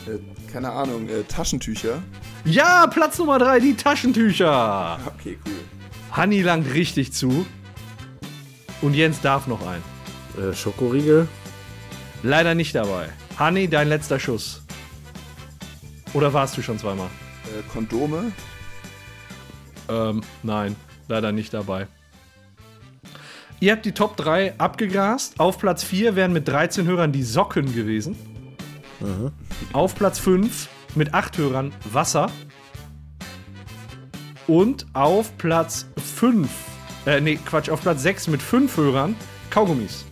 Äh, keine Ahnung, äh, Taschentücher? Ja, Platz Nummer drei, die Taschentücher. Okay, cool. Hanni langt richtig zu. Und Jens darf noch ein. Äh, Schokoriegel. Leider nicht dabei. Hanni, dein letzter Schuss. Oder warst du schon zweimal? Äh, Kondome? Ähm, nein, leider nicht dabei. Ihr habt die Top 3 abgegrast. Auf Platz 4 wären mit 13 Hörern die Socken gewesen. Auf Platz 5 mit 8 Hörern Wasser. Und auf Platz 5, äh, nee, Quatsch, auf Platz 6 mit 5 Hörern Kaugummis.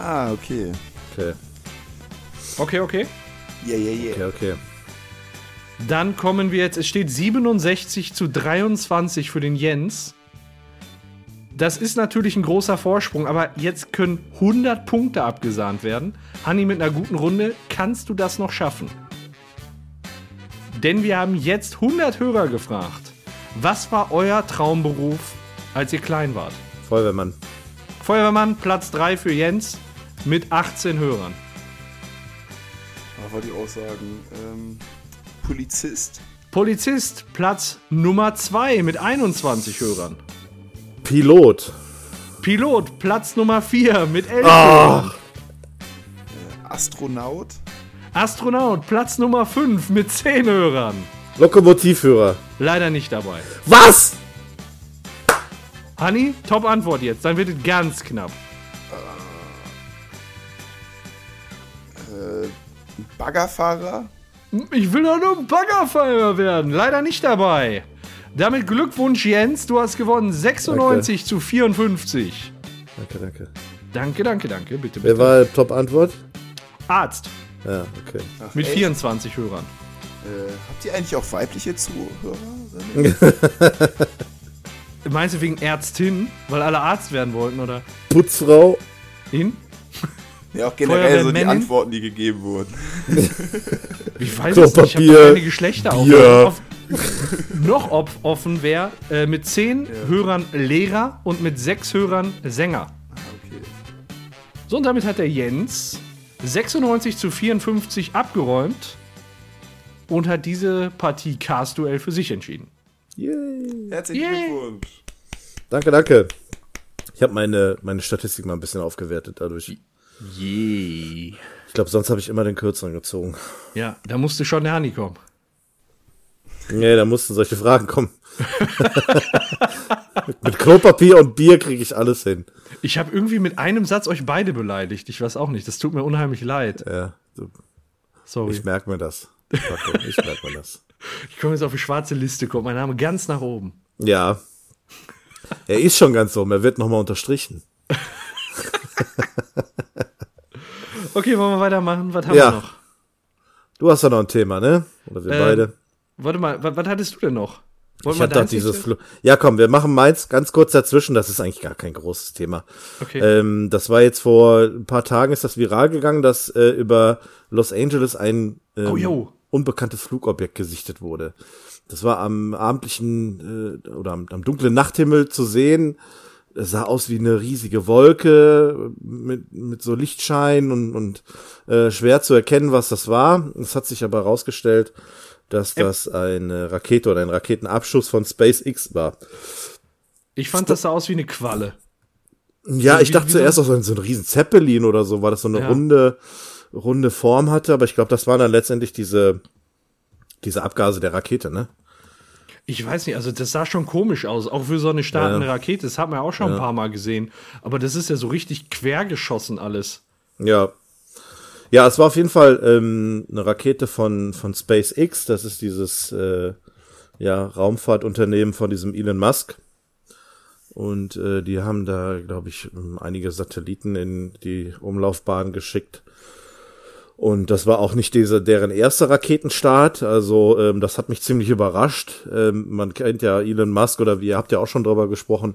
Ah, okay. Okay, Okay, okay. Yeah, yeah, yeah. okay, okay. Dann kommen wir jetzt, es steht 67 zu 23 für den Jens. Das ist natürlich ein großer Vorsprung, aber jetzt können 100 Punkte abgesahnt werden. Hanni, mit einer guten Runde kannst du das noch schaffen. Denn wir haben jetzt 100 Hörer gefragt. Was war euer Traumberuf, als ihr klein wart? Feuerwehrmann. Feuerwehrmann, Platz 3 für Jens mit 18 Hörern. Was wollte ich auch sagen? Ähm, Polizist? Polizist, Platz Nummer 2 mit 21 Hörern. Pilot. Pilot, Platz Nummer 4 mit 11 Ah. Hörern. Astronaut? Astronaut, Platz Nummer 5 mit 10 Hörern. Lokomotivführer. Leider nicht dabei. Was? Hanni, top Antwort jetzt, dann wird es ganz knapp. Äh, Baggerfahrer? Ich will doch nur ein Baggerfahrer werden. Leider nicht dabei. Damit Glückwunsch, Jens, du hast gewonnen 96 zu 54. Danke, danke. Danke, danke, danke, bitte, Wer bitte. war Top-Antwort? Arzt Ja, okay. Ach, mit echt? 24 Hörern. Äh, habt ihr eigentlich auch weibliche Zuhörer? [laughs] Meinst du wegen Ärztin, weil alle Arzt werden wollten, oder? Putzfrau. In? Ja, auch generell so die? Antworten, die gegeben wurden. [laughs] Ich weiß es nicht, ich habe keine Geschlechter. Bier. auf noch ob, offen wäre äh, mit 10 Hörern Lehrer und mit 6 Hörern Sänger. Ah, okay. So, und damit hat der Jens 96 zu 54 abgeräumt und hat diese Partie Cast-Duell für sich entschieden. Yay. Herzlichen Yay. Glückwunsch. Danke, danke. Ich habe meine, meine Statistik mal ein bisschen aufgewertet dadurch. Je. Ich glaube, sonst habe ich immer den kürzeren gezogen. Ja, da musste schon der Hanni kommen. Nee, da mussten solche Fragen kommen. [laughs] mit, Klopapier und Bier kriege ich alles hin. Ich habe irgendwie mit einem Satz euch beide beleidigt. Ich weiß auch nicht. Das tut mir unheimlich leid. Ja, so, Sorry. ich Ich, merke mir das. Ich merke mir das. [laughs] komme jetzt auf die schwarze Liste. Kommt mein Name ganz nach oben. Ja. Er ist schon ganz oben. Er wird nochmal unterstrichen. [laughs] [laughs] Okay, wollen wir weitermachen? Was haben Ja. wir noch? Du hast ja noch ein Thema, ne? Oder wir Ähm, beide. Warte mal, was, was hattest du denn noch? Wollen Ich hab deins dieses Flo Ja, komm, wir machen meins ganz kurz dazwischen. Das ist eigentlich gar kein großes Thema. Okay. Ähm, das war jetzt vor ein paar Tagen ist das viral gegangen, dass äh, über Los Angeles ein ähm, Oh, unbekanntes Flugobjekt gesichtet wurde. Das war am abendlichen äh, oder am, am dunklen Nachthimmel zu sehen. Es sah aus wie eine riesige Wolke mit, mit so Lichtschein und, und äh, schwer zu erkennen, was das war. Es hat sich aber herausgestellt, dass das eine Rakete oder ein Raketenabschuss von SpaceX war. Ich fand, das sah aus wie eine Qualle. Ja, So ich wie- dachte wie zuerst auch so ein, so ein riesen Zeppelin oder so, weil das so eine Ja. runde, runde Form hatte, aber ich glaube, das waren dann letztendlich diese, diese Abgase der Rakete, ne? Ich weiß nicht, also das sah schon komisch aus, auch für so eine startende Ja. Rakete. Das hat man ja auch schon ein paar Mal gesehen. Aber das ist ja so richtig quergeschossen alles. Ja. Ja, es war auf jeden Fall ähm, eine Rakete von, von SpaceX, das ist dieses äh, ja, Raumfahrtunternehmen von diesem Elon Musk. Und äh, die haben da, glaube ich, ähm, einige Satelliten in die Umlaufbahn geschickt. Und das war auch nicht diese, deren erster Raketenstart. Also ähm, das hat mich ziemlich überrascht. Ähm, man kennt ja Elon Musk oder wir habt ja auch schon drüber gesprochen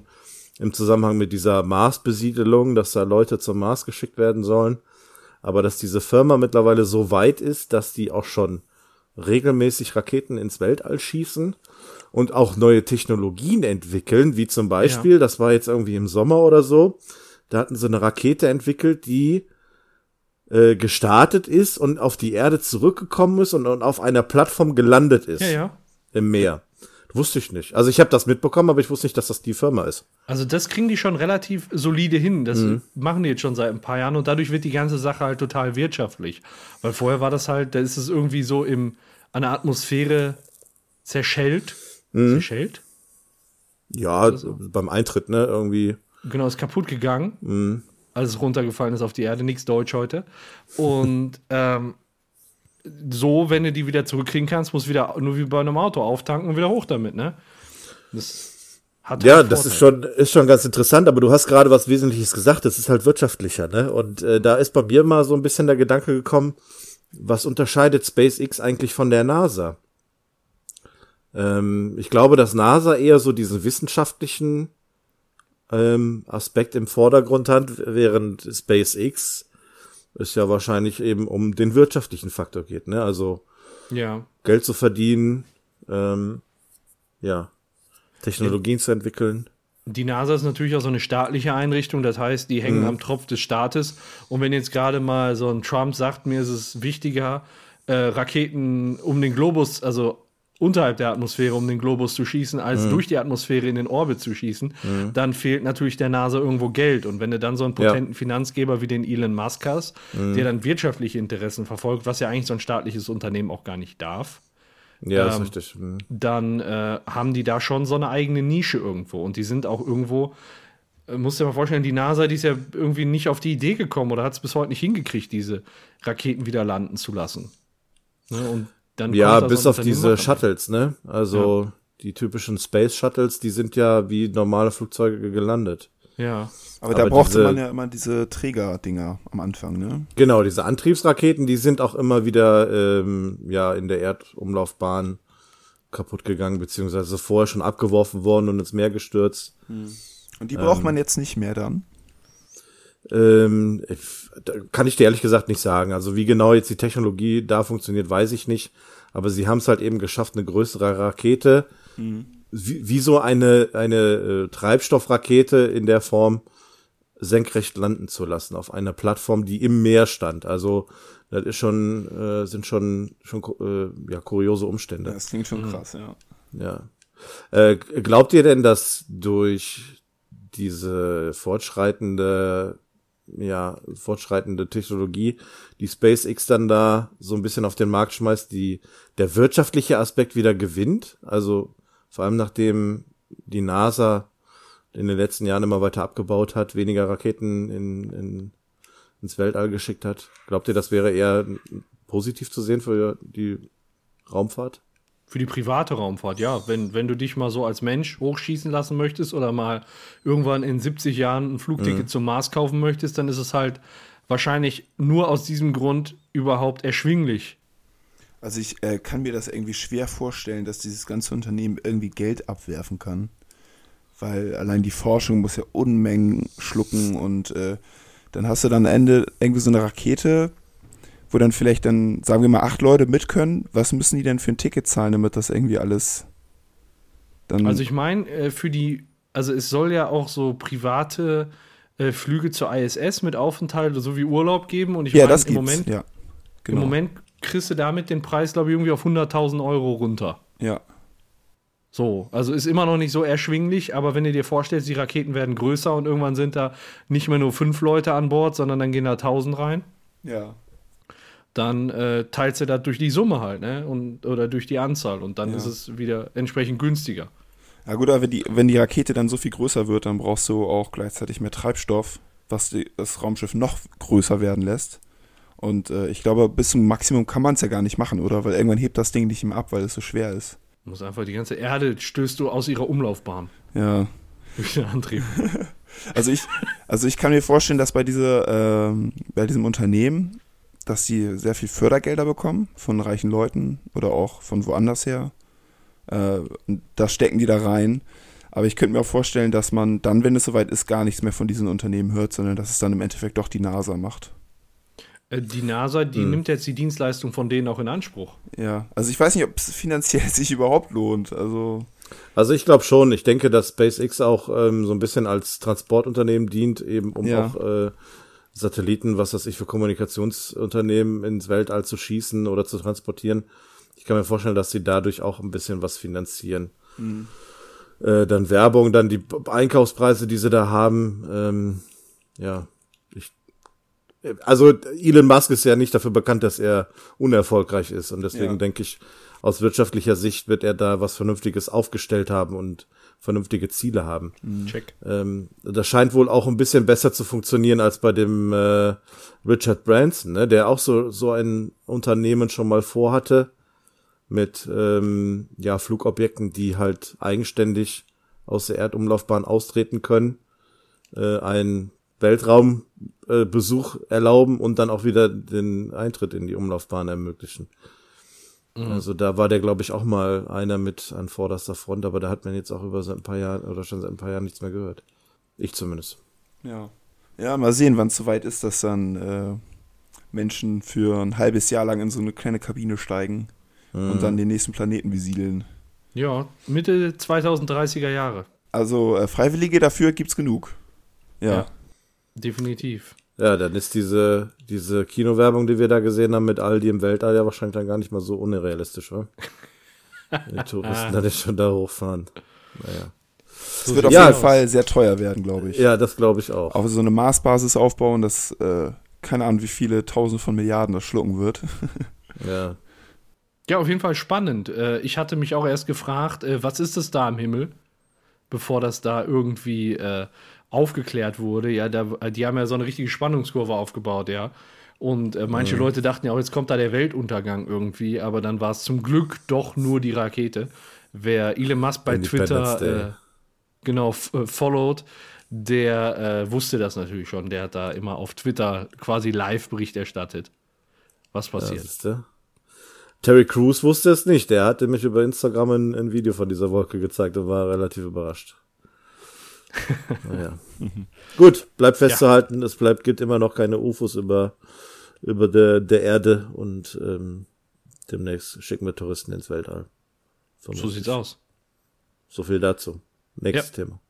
im Zusammenhang mit dieser Mars-Besiedelung, dass da Leute zum Mars geschickt werden sollen. Aber dass diese Firma mittlerweile so weit ist, dass die auch schon regelmäßig Raketen ins Weltall schießen und auch neue Technologien entwickeln, wie zum Beispiel, das war jetzt irgendwie im Sommer oder so, da hatten sie eine Rakete entwickelt, die äh, gestartet ist und auf die Erde zurückgekommen ist und, und auf einer Plattform gelandet ist Ja, ja. im Meer. Wusste ich nicht. Also ich habe das mitbekommen, aber ich wusste nicht, dass das die Firma ist. Also das kriegen die schon relativ solide hin. Das Mhm. machen die jetzt schon seit ein paar Jahren und dadurch wird die ganze Sache halt total wirtschaftlich. Weil vorher war das halt, da ist es irgendwie so im, an der Atmosphäre zerschellt. Mhm. Zerschellt? Ja, beim Eintritt, ne, irgendwie. Genau, ist kaputt gegangen, Mhm. Als es runtergefallen ist auf die Erde. Nichts Deutsch heute. Und [laughs] ähm, so, wenn du die wieder zurückkriegen kannst, musst du wieder nur wie bei einem Auto auftanken und wieder hoch damit, ne? Das hat Ja, das ist schon, ist schon ganz interessant, aber du hast gerade was Wesentliches gesagt, das ist halt wirtschaftlicher, ne? Und äh, da ist bei mir mal so ein bisschen der Gedanke gekommen, was unterscheidet SpaceX eigentlich von der NASA? Ähm, ich glaube, dass NASA eher so diesen wissenschaftlichen ähm, Aspekt im Vordergrund hat, während SpaceX es ja wahrscheinlich eben um den wirtschaftlichen Faktor geht, ne? Also Ja. Geld zu verdienen, ähm, ja, Technologien zu entwickeln. Die NASA ist natürlich auch so eine staatliche Einrichtung, das heißt, die Mhm. hängen am Tropf des Staates. Und wenn jetzt gerade mal so ein Trump sagt, mir ist es wichtiger, äh, Raketen um den Globus, also unterhalb der Atmosphäre um den Globus zu schießen, Mhm. als durch die Atmosphäre in den Orbit zu schießen, dann fehlt natürlich der NASA irgendwo Geld. Und wenn du dann so einen Ja. Mhm. potenten Finanzgeber wie den Elon Musk hast, der dann wirtschaftliche Interessen verfolgt, was ja eigentlich so ein staatliches Unternehmen auch gar nicht darf, Ja, ist Ähm, richtig. Mhm. dann äh, haben die da schon so eine eigene Nische irgendwo. Und die sind auch irgendwo, äh, musst dir mal vorstellen, die NASA, die ist ja irgendwie nicht auf die Idee gekommen oder hat es bis heute nicht hingekriegt, diese Raketen wieder landen zu lassen. Ne? Und dann Ja, bis auf diese. Shuttles, ne? Also die typischen Space Shuttles, die sind ja wie normale Flugzeuge gelandet. Ja. Aber, da Aber brauchte diese- man ja immer diese Trägerdinger am Anfang, ne? Genau, diese Antriebsraketen, die sind auch immer wieder ähm, ja in der Erdumlaufbahn kaputt gegangen, beziehungsweise vorher schon abgeworfen worden und ins Meer gestürzt. Und die braucht man jetzt nicht mehr dann. Ähm, ich- da kann ich dir ehrlich gesagt nicht sagen. Also wie genau jetzt die Technologie da funktioniert, weiß ich nicht. Aber sie haben es halt eben geschafft, eine größere Rakete, wie, wie so eine, eine äh, Treibstoffrakete in der Form senkrecht landen zu lassen auf einer Plattform, die im Meer stand. Also das ist schon, äh, sind schon, schon äh, ja, kuriose Umstände. Das klingt schon krass, ja. Ja. Äh, glaubt ihr denn, dass durch diese fortschreitende, ja, fortschreitende Technologie, die SpaceX dann da so ein bisschen auf den Markt schmeißt, die, der wirtschaftliche Aspekt wieder gewinnt? Also, vor allem nachdem die NASA in den letzten Jahren immer weiter abgebaut hat, weniger Raketen in, in, ins Weltall geschickt hat. Glaubt ihr, das wäre eher positiv zu sehen für die Raumfahrt? Für die private Raumfahrt, ja. Wenn, wenn du dich mal so als Mensch hochschießen lassen möchtest oder mal irgendwann in 70 Jahren ein Flugticket mhm. zum Mars kaufen möchtest, dann ist es halt wahrscheinlich nur aus diesem Grund überhaupt erschwinglich. Also ich äh, kann mir das irgendwie schwer vorstellen, dass dieses ganze Unternehmen irgendwie Geld abwerfen kann. Weil allein die Forschung muss ja Unmengen schlucken und äh, dann hast du dann am Ende irgendwie so eine Rakete, wo dann vielleicht dann, sagen wir mal, acht Leute mit können. Was müssen die denn für ein Ticket zahlen, damit das irgendwie alles dann. Also ich meine, äh, für die, also es soll ja auch so private äh, Flüge zur ISS mit Aufenthalt so wie Urlaub geben und ich ja, meine, im Moment, ja, genau. im Moment kriegst du damit den Preis, glaube ich, irgendwie auf 100.000 Euro runter. Ja. So, also ist immer noch nicht so erschwinglich, aber wenn du dir vorstellst, die Raketen werden größer und irgendwann sind da nicht mehr nur fünf Leute an Bord, sondern dann gehen da tausend rein. Ja dann äh, teilst du das durch die Summe halt, ne? Und, oder durch die Anzahl und dann ja. ist es wieder entsprechend günstiger. Ja gut, aber wenn die, wenn die Rakete dann so viel größer wird, dann brauchst du auch gleichzeitig mehr Treibstoff, was die, das Raumschiff noch größer werden lässt. Und äh, ich glaube, bis zum Maximum kann man es ja gar nicht machen, oder? Weil irgendwann hebt das Ding nicht mehr ab, weil es so schwer ist. Du musst einfach die ganze Erde stößt du aus ihrer Umlaufbahn. Ja. [laughs] Durch den Antrieb. also ich, also ich kann mir vorstellen, dass bei dieser, äh, bei diesem Unternehmen dass sie sehr viel Fördergelder bekommen von reichen Leuten oder auch von woanders her. Äh, das stecken die da rein. Aber ich könnte mir auch vorstellen, dass man dann, wenn es soweit ist, gar nichts mehr von diesen Unternehmen hört, sondern dass es dann im Endeffekt doch die NASA macht. Äh, die NASA, die hm. nimmt jetzt die Dienstleistung von denen auch in Anspruch. Ja, also ich weiß nicht, ob es finanziell [laughs] sich überhaupt lohnt. Also, also ich glaube schon. Ich denke, dass SpaceX auch ähm, so ein bisschen als Transportunternehmen dient, eben um ja. auch äh, Satelliten, was weiß ich, für Kommunikationsunternehmen ins Weltall zu schießen oder zu transportieren. Ich kann mir vorstellen, dass sie dadurch auch ein bisschen was finanzieren. Mhm. Äh, dann Werbung, dann die Einkaufspreise, die sie da haben. Ähm, ja, ich, also Elon Musk ist ja nicht dafür bekannt, dass er unerfolgreich ist und deswegen ja. denke ich, aus wirtschaftlicher Sicht wird er da was Vernünftiges aufgestellt haben und vernünftige Ziele haben. Mhm. Check. Ähm, das scheint wohl auch ein bisschen besser zu funktionieren als bei dem äh, Richard Branson, ne, der auch so, so ein Unternehmen schon mal vorhatte mit ähm, ja, Flugobjekten, die halt eigenständig aus der Erdumlaufbahn austreten können, äh, einen Weltraumbesuch äh, erlauben und dann auch wieder den Eintritt in die Umlaufbahn ermöglichen. Mhm. Also da war der, glaube ich, auch mal einer mit an vorderster Front, aber da hat man jetzt auch über seit ein paar Jahren oder schon seit ein paar Jahren nichts mehr gehört. Ich zumindest. Ja. Ja, mal sehen, wann es soweit ist, dass dann äh, Menschen für ein halbes Jahr lang in so eine kleine Kabine steigen mhm. und dann den nächsten Planeten besiedeln. Ja, Mitte 2030er Jahre. Also äh, Freiwillige dafür gibt's genug. Ja. ja. Definitiv. Ja, dann ist diese, diese Kinowerbung, die wir da gesehen haben mit Aldi im Weltall, ja wahrscheinlich dann gar nicht mal so unrealistisch, oder? die [laughs] Touristen dann schon da hochfahren. Naja. Es wird auf ja, jeden Fall sehr teuer werden, glaube ich. Ja, das glaube ich auch. Auf so eine Maßbasis aufbauen, dass äh, keine Ahnung, wie viele Tausend von Milliarden das schlucken wird. [laughs] ja. Ja, auf jeden Fall spannend. Äh, ich hatte mich auch erst gefragt, äh, was ist das da im Himmel? Bevor das da irgendwie äh, aufgeklärt wurde, ja, da, die haben ja so eine richtige Spannungskurve aufgebaut, ja. Und äh, manche mhm. Leute dachten ja auch, jetzt kommt da der Weltuntergang irgendwie, aber dann war es zum Glück doch nur die Rakete. Wer Elon Musk bei Twitter äh, genau äh, followed, der äh, wusste das natürlich schon. Der hat da immer auf Twitter quasi Live-Bericht erstattet, was passiert. Ja, Terry Crews wusste es nicht. Der hatte mich über Instagram ein, ein Video von dieser Wolke gezeigt und war relativ überrascht. Naja. [laughs] Gut, bleibt festzuhalten, ja. es bleibt, gibt immer noch keine UFOs über, über der, der Erde und ähm, demnächst schicken wir Touristen ins Weltall. So sieht's aus. So viel dazu. Nächstes ja. Thema.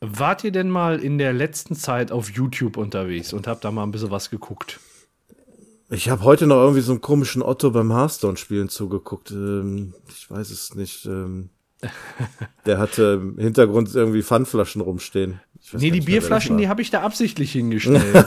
Wart ihr denn mal in der letzten Zeit auf YouTube unterwegs und habt da mal ein bisschen was geguckt? Ich habe heute noch irgendwie so einen komischen Otto beim Hearthstone-Spielen zugeguckt. Ähm, ich weiß es nicht. Ähm, [laughs] Der hatte im Hintergrund irgendwie Pfandflaschen rumstehen. Nee, die Bierflaschen, die habe ich da absichtlich hingestellt. [laughs]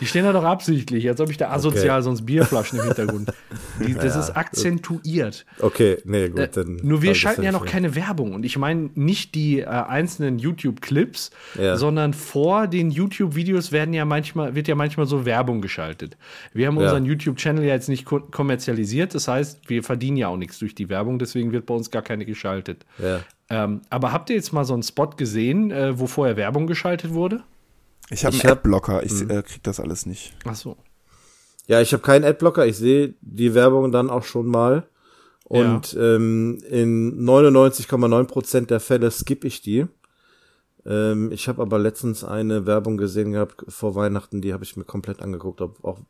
die stehen da doch absichtlich, als ob ich da asozial sonst Bierflaschen im Hintergrund. [laughs] Die, das ist akzentuiert. Okay, nee, gut, dann. Äh, Nur wir schalten ja noch mehr. keine Werbung. Und ich meine nicht die äh, einzelnen YouTube-Clips, Ja. sondern vor den YouTube-Videos werden ja manchmal, wird ja manchmal so Werbung geschaltet. Wir haben Ja. unseren YouTube-Channel ja jetzt nicht ko kommerzialisiert. Das heißt, wir verdienen ja auch nichts durch die Werbung, deswegen wird bei uns gar keine geschaltet. Ja. Ähm, aber habt ihr jetzt mal so einen Spot gesehen, äh, wo vorher Werbung geschaltet wurde? Ich habe einen Adblocker, ich äh, krieg das alles nicht. Ach so. Ja, ich habe keinen Adblocker, ich sehe die Werbung dann auch schon mal. Und ähm, in 99,9% der Fälle skippe ich die. Ähm, ich habe aber letztens eine Werbung gesehen gehabt vor Weihnachten, die habe ich mir komplett angeguckt, ob, auch,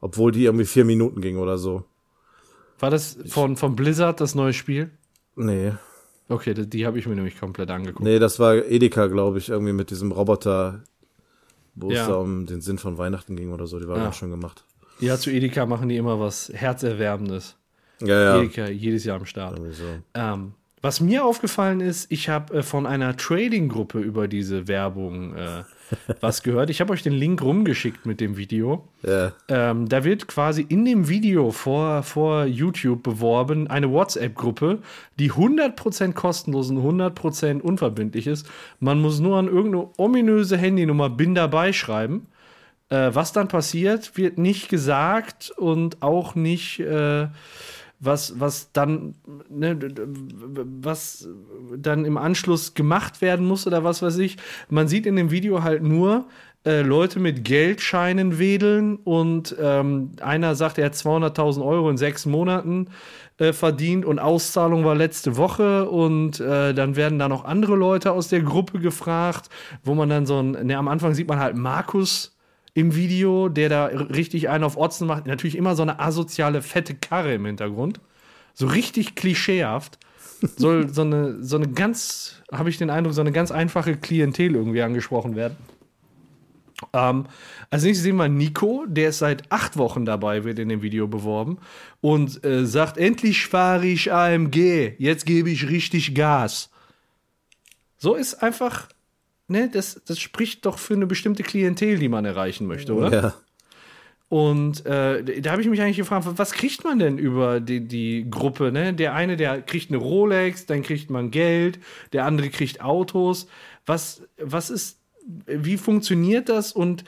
obwohl die irgendwie vier Minuten ging oder so. War das von, von Blizzard das neue Spiel? Nee. Okay, die, die habe ich mir nämlich komplett angeguckt. Nee, das war Edeka, glaube ich, irgendwie mit diesem Roboter, wo Ja. es da um den Sinn von Weihnachten ging oder so. Die war Ja. ganz schön gemacht. Ja, zu Edeka machen die immer was Herzerwärmendes. Ja, ja. Edeka, jedes Jahr am Start. So. Ähm, was mir aufgefallen ist, ich habe äh, von einer Trading-Gruppe über diese Werbung äh, was gehört. Ich habe euch den Link rumgeschickt mit dem Video. Ja. Ähm, da wird quasi in dem Video vor, vor YouTube beworben eine WhatsApp-Gruppe, die 100% kostenlos und 100% unverbindlich ist. Man muss nur an irgendeine ominöse Handynummer bin dabei schreiben. Äh, was dann passiert, wird nicht gesagt und auch nicht, äh, was, was dann, ne, was dann im Anschluss gemacht werden muss oder was weiß ich. Man sieht in dem Video halt nur äh, Leute mit Geldscheinen wedeln und ähm, einer sagt, er hat 200.000 Euro in sechs Monaten äh, verdient und Auszahlung war letzte Woche und äh, dann werden da noch andere Leute aus der Gruppe gefragt, wo man dann so ein, ne, am Anfang sieht man halt Markus im Video, der da richtig einen auf Otzen macht. Natürlich immer so eine asoziale, fette Karre im Hintergrund. So richtig klischeehaft. Soll so eine, so eine ganz, habe ich den Eindruck, so eine ganz einfache Klientel irgendwie angesprochen werden. Ähm, als nächstes sehen wir Nico, der ist seit acht Wochen dabei, wird in dem Video beworben und äh, sagt: Endlich fahre ich AMG, jetzt gebe ich richtig Gas. So ist einfach, ne, das, das spricht doch für eine bestimmte Klientel, die man erreichen möchte, oder? Ja. Und äh, da habe ich mich eigentlich gefragt, was kriegt man denn über die, die Gruppe? Ne? Der eine, der kriegt eine Rolex, dann kriegt man Geld, der andere kriegt Autos. Was, was ist, wie funktioniert das und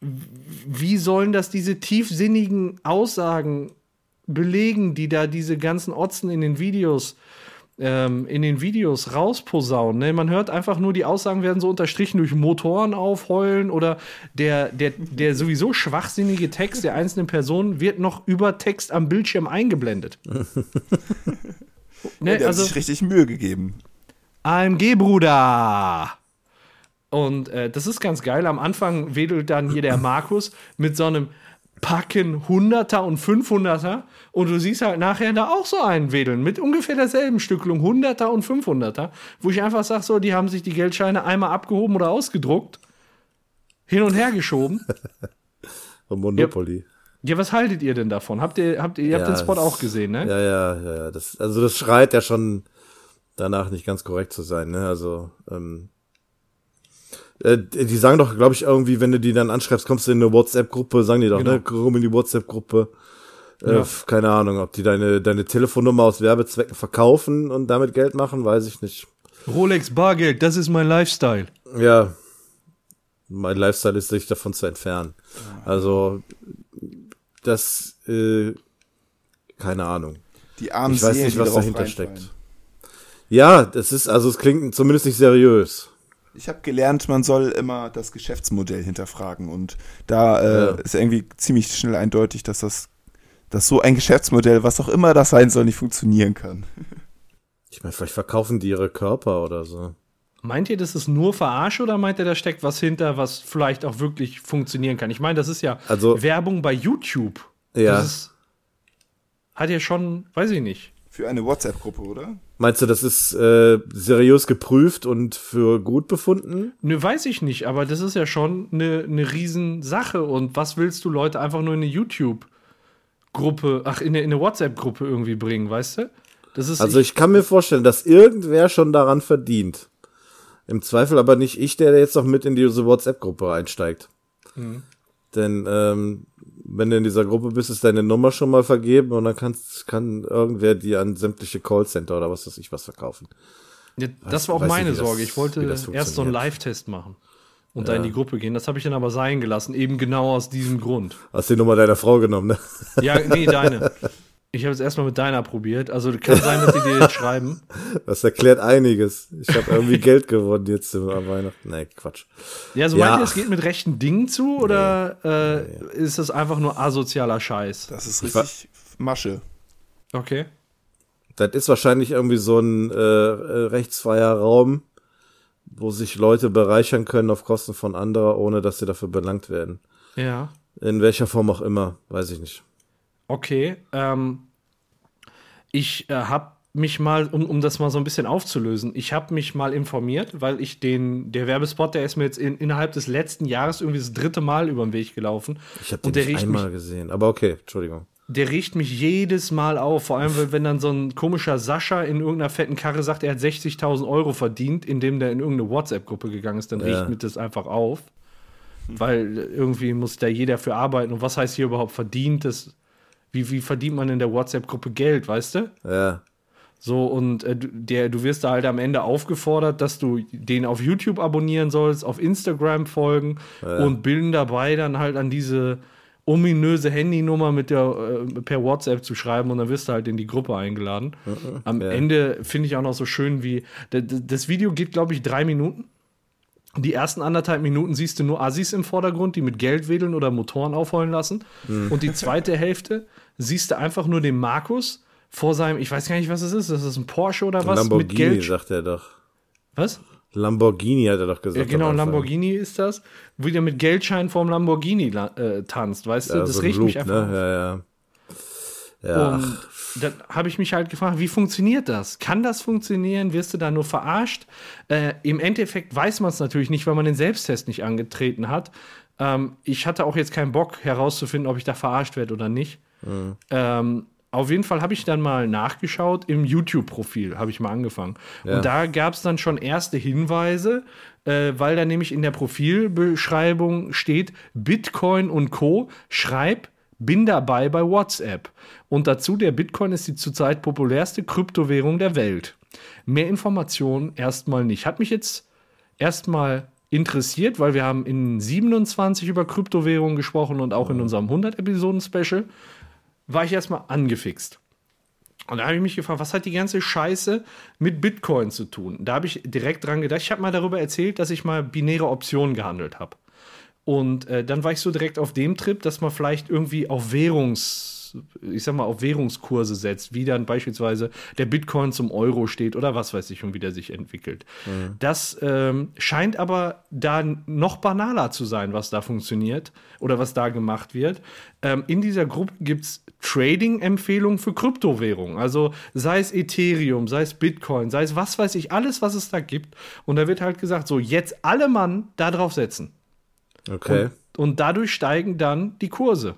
wie sollen das diese tiefsinnigen Aussagen belegen, die da diese ganzen Otzen in den Videos ähm, in den Videos rausposaunen. Ne? Man hört einfach nur, die Aussagen werden so unterstrichen durch Motoren aufheulen oder der, der, der sowieso schwachsinnige Text der einzelnen Personen wird noch über Text am Bildschirm eingeblendet. [laughs] ne? Der hat also, sich richtig Mühe gegeben. AMG, Bruder! Und äh, das ist ganz geil. Am Anfang wedelt dann hier der Markus mit so einem Packen Hunderter und 500er und du siehst halt nachher da auch so einen wedeln mit ungefähr derselben Stückelung, Hunderter und 500er, wo ich einfach sage, so, die haben sich die Geldscheine einmal abgehoben oder ausgedruckt, hin und her geschoben. [laughs] Monopoly. Ja, was haltet ihr denn davon? Habt ihr, habt ihr, ihr habt Ja, den Spot auch gesehen, ne? Ja, ja, ja, ja. Das, also das schreit ja schon danach nicht ganz korrekt zu sein, ne? Also, ähm, äh, die sagen doch, glaube ich, irgendwie, wenn du die dann anschreibst, kommst du in eine WhatsApp-Gruppe, sagen die doch, Genau. ne? Komm in die WhatsApp-Gruppe. Äh, Ja. Keine Ahnung, ob die deine, deine Telefonnummer aus Werbezwecken verkaufen und damit Geld machen, weiß ich nicht. Rolex Bargeld, das ist mein Lifestyle. Ja. Mein Lifestyle ist, sich davon zu entfernen. Also, das, äh, keine Ahnung. Die armen Ich weiß Seelen, nicht, was dahinter steckt. Ja, das ist, also es klingt zumindest nicht seriös. Ich habe gelernt, man soll immer das Geschäftsmodell hinterfragen und da äh, Ja. ist irgendwie ziemlich schnell eindeutig, dass das dass so ein Geschäftsmodell, was auch immer das sein soll, nicht funktionieren kann. Ich meine, vielleicht verkaufen die ihre Körper oder so. Meint ihr, das ist nur Verarsche oder meint ihr, da steckt was hinter, was vielleicht auch wirklich funktionieren kann? Ich meine, das ist ja Also- Werbung bei YouTube. Ja. Das ist, hat ja schon, weiß ich nicht. Für eine WhatsApp-Gruppe, oder? Meinst du, das ist äh, seriös geprüft und für gut befunden? Ne, weiß ich nicht, aber das ist ja schon eine, eine Riesensache. Und was willst du Leute einfach nur in eine YouTube-Gruppe, ach, in eine, in eine WhatsApp-Gruppe irgendwie bringen, weißt du? Das ist Also ich kann mir vorstellen, dass irgendwer schon daran verdient. Im Zweifel aber nicht ich, der jetzt noch mit in diese WhatsApp-Gruppe einsteigt. Mhm. Denn ähm, wenn du in dieser Gruppe bist, ist deine Nummer schon mal vergeben und dann kannst, kann irgendwer dir an sämtliche Callcenter oder was weiß ich was verkaufen. Ja, das war auch meine Sorge. Ich wollte erst so einen. Live-Test machen und da in die Gruppe gehen. Das habe ich dann aber sein gelassen, eben genau aus diesem Grund. Hast die Nummer deiner Frau genommen, ne? [laughs] Ja, nee, deine. Ich habe es erstmal mit deiner probiert. Also kann sein, dass die dir jetzt schreiben. [laughs] Das erklärt einiges. Ich habe irgendwie [laughs] Geld gewonnen jetzt an Weihnachten. Nee, Quatsch. Ja, so Ja. meint ihr, es geht mit rechten Dingen zu oder äh, ist das einfach nur asozialer Scheiß? Das ist richtig Masche. Okay. Das ist wahrscheinlich irgendwie so ein äh, äh, rechtsfreier Raum, wo sich Leute bereichern können auf Kosten von anderer, ohne dass sie dafür belangt werden. Ja. In welcher Form auch immer, weiß ich nicht. Okay. Ähm, ich äh, habe mich mal, um, um das mal so ein bisschen aufzulösen, ich habe mich mal informiert, weil ich den, der Werbespot, der ist mir jetzt in, innerhalb des letzten Jahres irgendwie das dritte Mal über den Weg gelaufen. Ich habe den nicht einmal gesehen. Aber okay, Entschuldigung. Der riecht mich jedes Mal auf, vor allem wenn- wenn dann so ein komischer Sascha in irgendeiner fetten Karre sagt, er hat 60.000 Euro verdient, indem der in irgendeine WhatsApp-Gruppe gegangen ist, dann Ja. riecht mir das einfach auf. Weil irgendwie muss da jeder für arbeiten. Und was heißt hier überhaupt verdient? Das, wie, wie verdient man in der WhatsApp-Gruppe Geld, weißt du? Ja. So, und äh, der, du wirst da halt am Ende aufgefordert, dass du den auf YouTube abonnieren sollst, auf Instagram folgen und bilden dabei dann halt an diese ominöse Handynummer mit der äh, per WhatsApp zu schreiben und dann wirst du halt in die Gruppe eingeladen. Am ja. Ende finde ich auch noch so schön wie das Video geht glaube ich drei Minuten. Die ersten anderthalb Minuten siehst du nur Assis im Vordergrund, die mit Geld wedeln oder Motoren aufheulen lassen. Und die zweite Hälfte siehst du einfach nur den Markus vor seinem, ich weiß gar nicht, was es ist. Das ist ein Porsche oder was? Lamborghini, mit Geld. sagt er doch. Was? Lamborghini hat er doch gesagt. Ja, genau. Lamborghini ist das. Wie der mit Geldschein vorm Lamborghini la- äh, tanzt, weißt du? Ja, das so riecht Loop, mich einfach. Ne? Ja, ja. Ja, Und dann habe ich mich halt gefragt, wie funktioniert das? Kann das funktionieren? Wirst du da nur verarscht? Äh, Im Endeffekt weiß man es natürlich nicht, weil man den Selbsttest nicht angetreten hat. Ähm, ich hatte auch jetzt keinen Bock herauszufinden, ob ich da verarscht werde oder nicht. Ähm, auf jeden Fall habe ich dann mal nachgeschaut im YouTube-Profil, habe ich mal angefangen. Ja. Und da gab es dann schon erste Hinweise, äh, weil da nämlich in der Profilbeschreibung steht, Bitcoin und Co. Schreib, bin dabei bei WhatsApp. Und dazu, der Bitcoin ist die zurzeit populärste Kryptowährung der Welt. Mehr Informationen erstmal nicht. Hat mich jetzt erstmal interessiert, weil wir haben in 27 über Kryptowährungen gesprochen und auch in unserem 100-Episoden-Special war ich erstmal angefixt. Und da habe ich mich gefragt, was hat die ganze Scheiße mit Bitcoin zu tun? Da habe ich direkt dran gedacht. Ich habe mal darüber erzählt, dass ich mal binäre Optionen gehandelt habe. Und äh, dann war ich so direkt auf dem Trip, dass man vielleicht irgendwie auf Währungs, ich sag mal, auf Währungskurse setzt, wie dann beispielsweise der Bitcoin zum Euro steht oder was weiß ich und wie der sich entwickelt. Das ähm, scheint aber da noch banaler zu sein, was da funktioniert oder was da gemacht wird. Ähm, in dieser Gruppe gibt es Trading-Empfehlungen für Kryptowährungen. Also sei es Ethereum, sei es Bitcoin, sei es was weiß ich, alles, was es da gibt. Und da wird halt gesagt, so jetzt alle Mann da drauf setzen. okay. Und dadurch steigen dann die Kurse.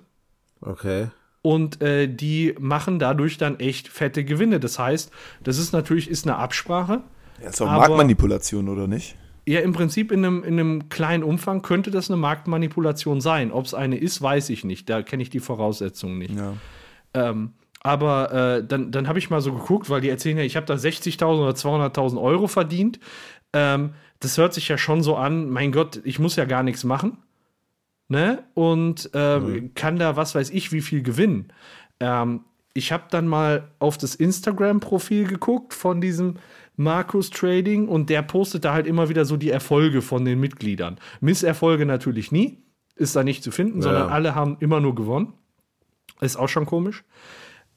Okay. Und äh, die machen dadurch dann echt fette Gewinne. Das heißt, das ist natürlich ist eine Absprache. Ja, ist auch Aber- Marktmanipulation, oder nicht? Ja, im Prinzip in einem, in einem kleinen Umfang könnte das eine Marktmanipulation sein. Ob es eine ist, weiß ich nicht. Da kenne ich die Voraussetzungen nicht. Ja. Ähm, aber äh, dann, dann habe ich mal so geguckt, weil die erzählen ja, ich habe da 60.000 oder 200.000 Euro verdient. Ähm, das hört sich ja schon so an, mein Gott, ich muss ja gar nichts machen. Ne? Und ähm, kann da, was weiß ich, wie viel gewinnen. Ähm, ich habe dann mal auf das Instagram-Profil geguckt von diesem Markus Trading und der postet da halt immer wieder so die Erfolge von den Mitgliedern. Misserfolge natürlich nie, ist da nicht zu finden, sondern alle haben immer nur gewonnen. Ist auch schon komisch.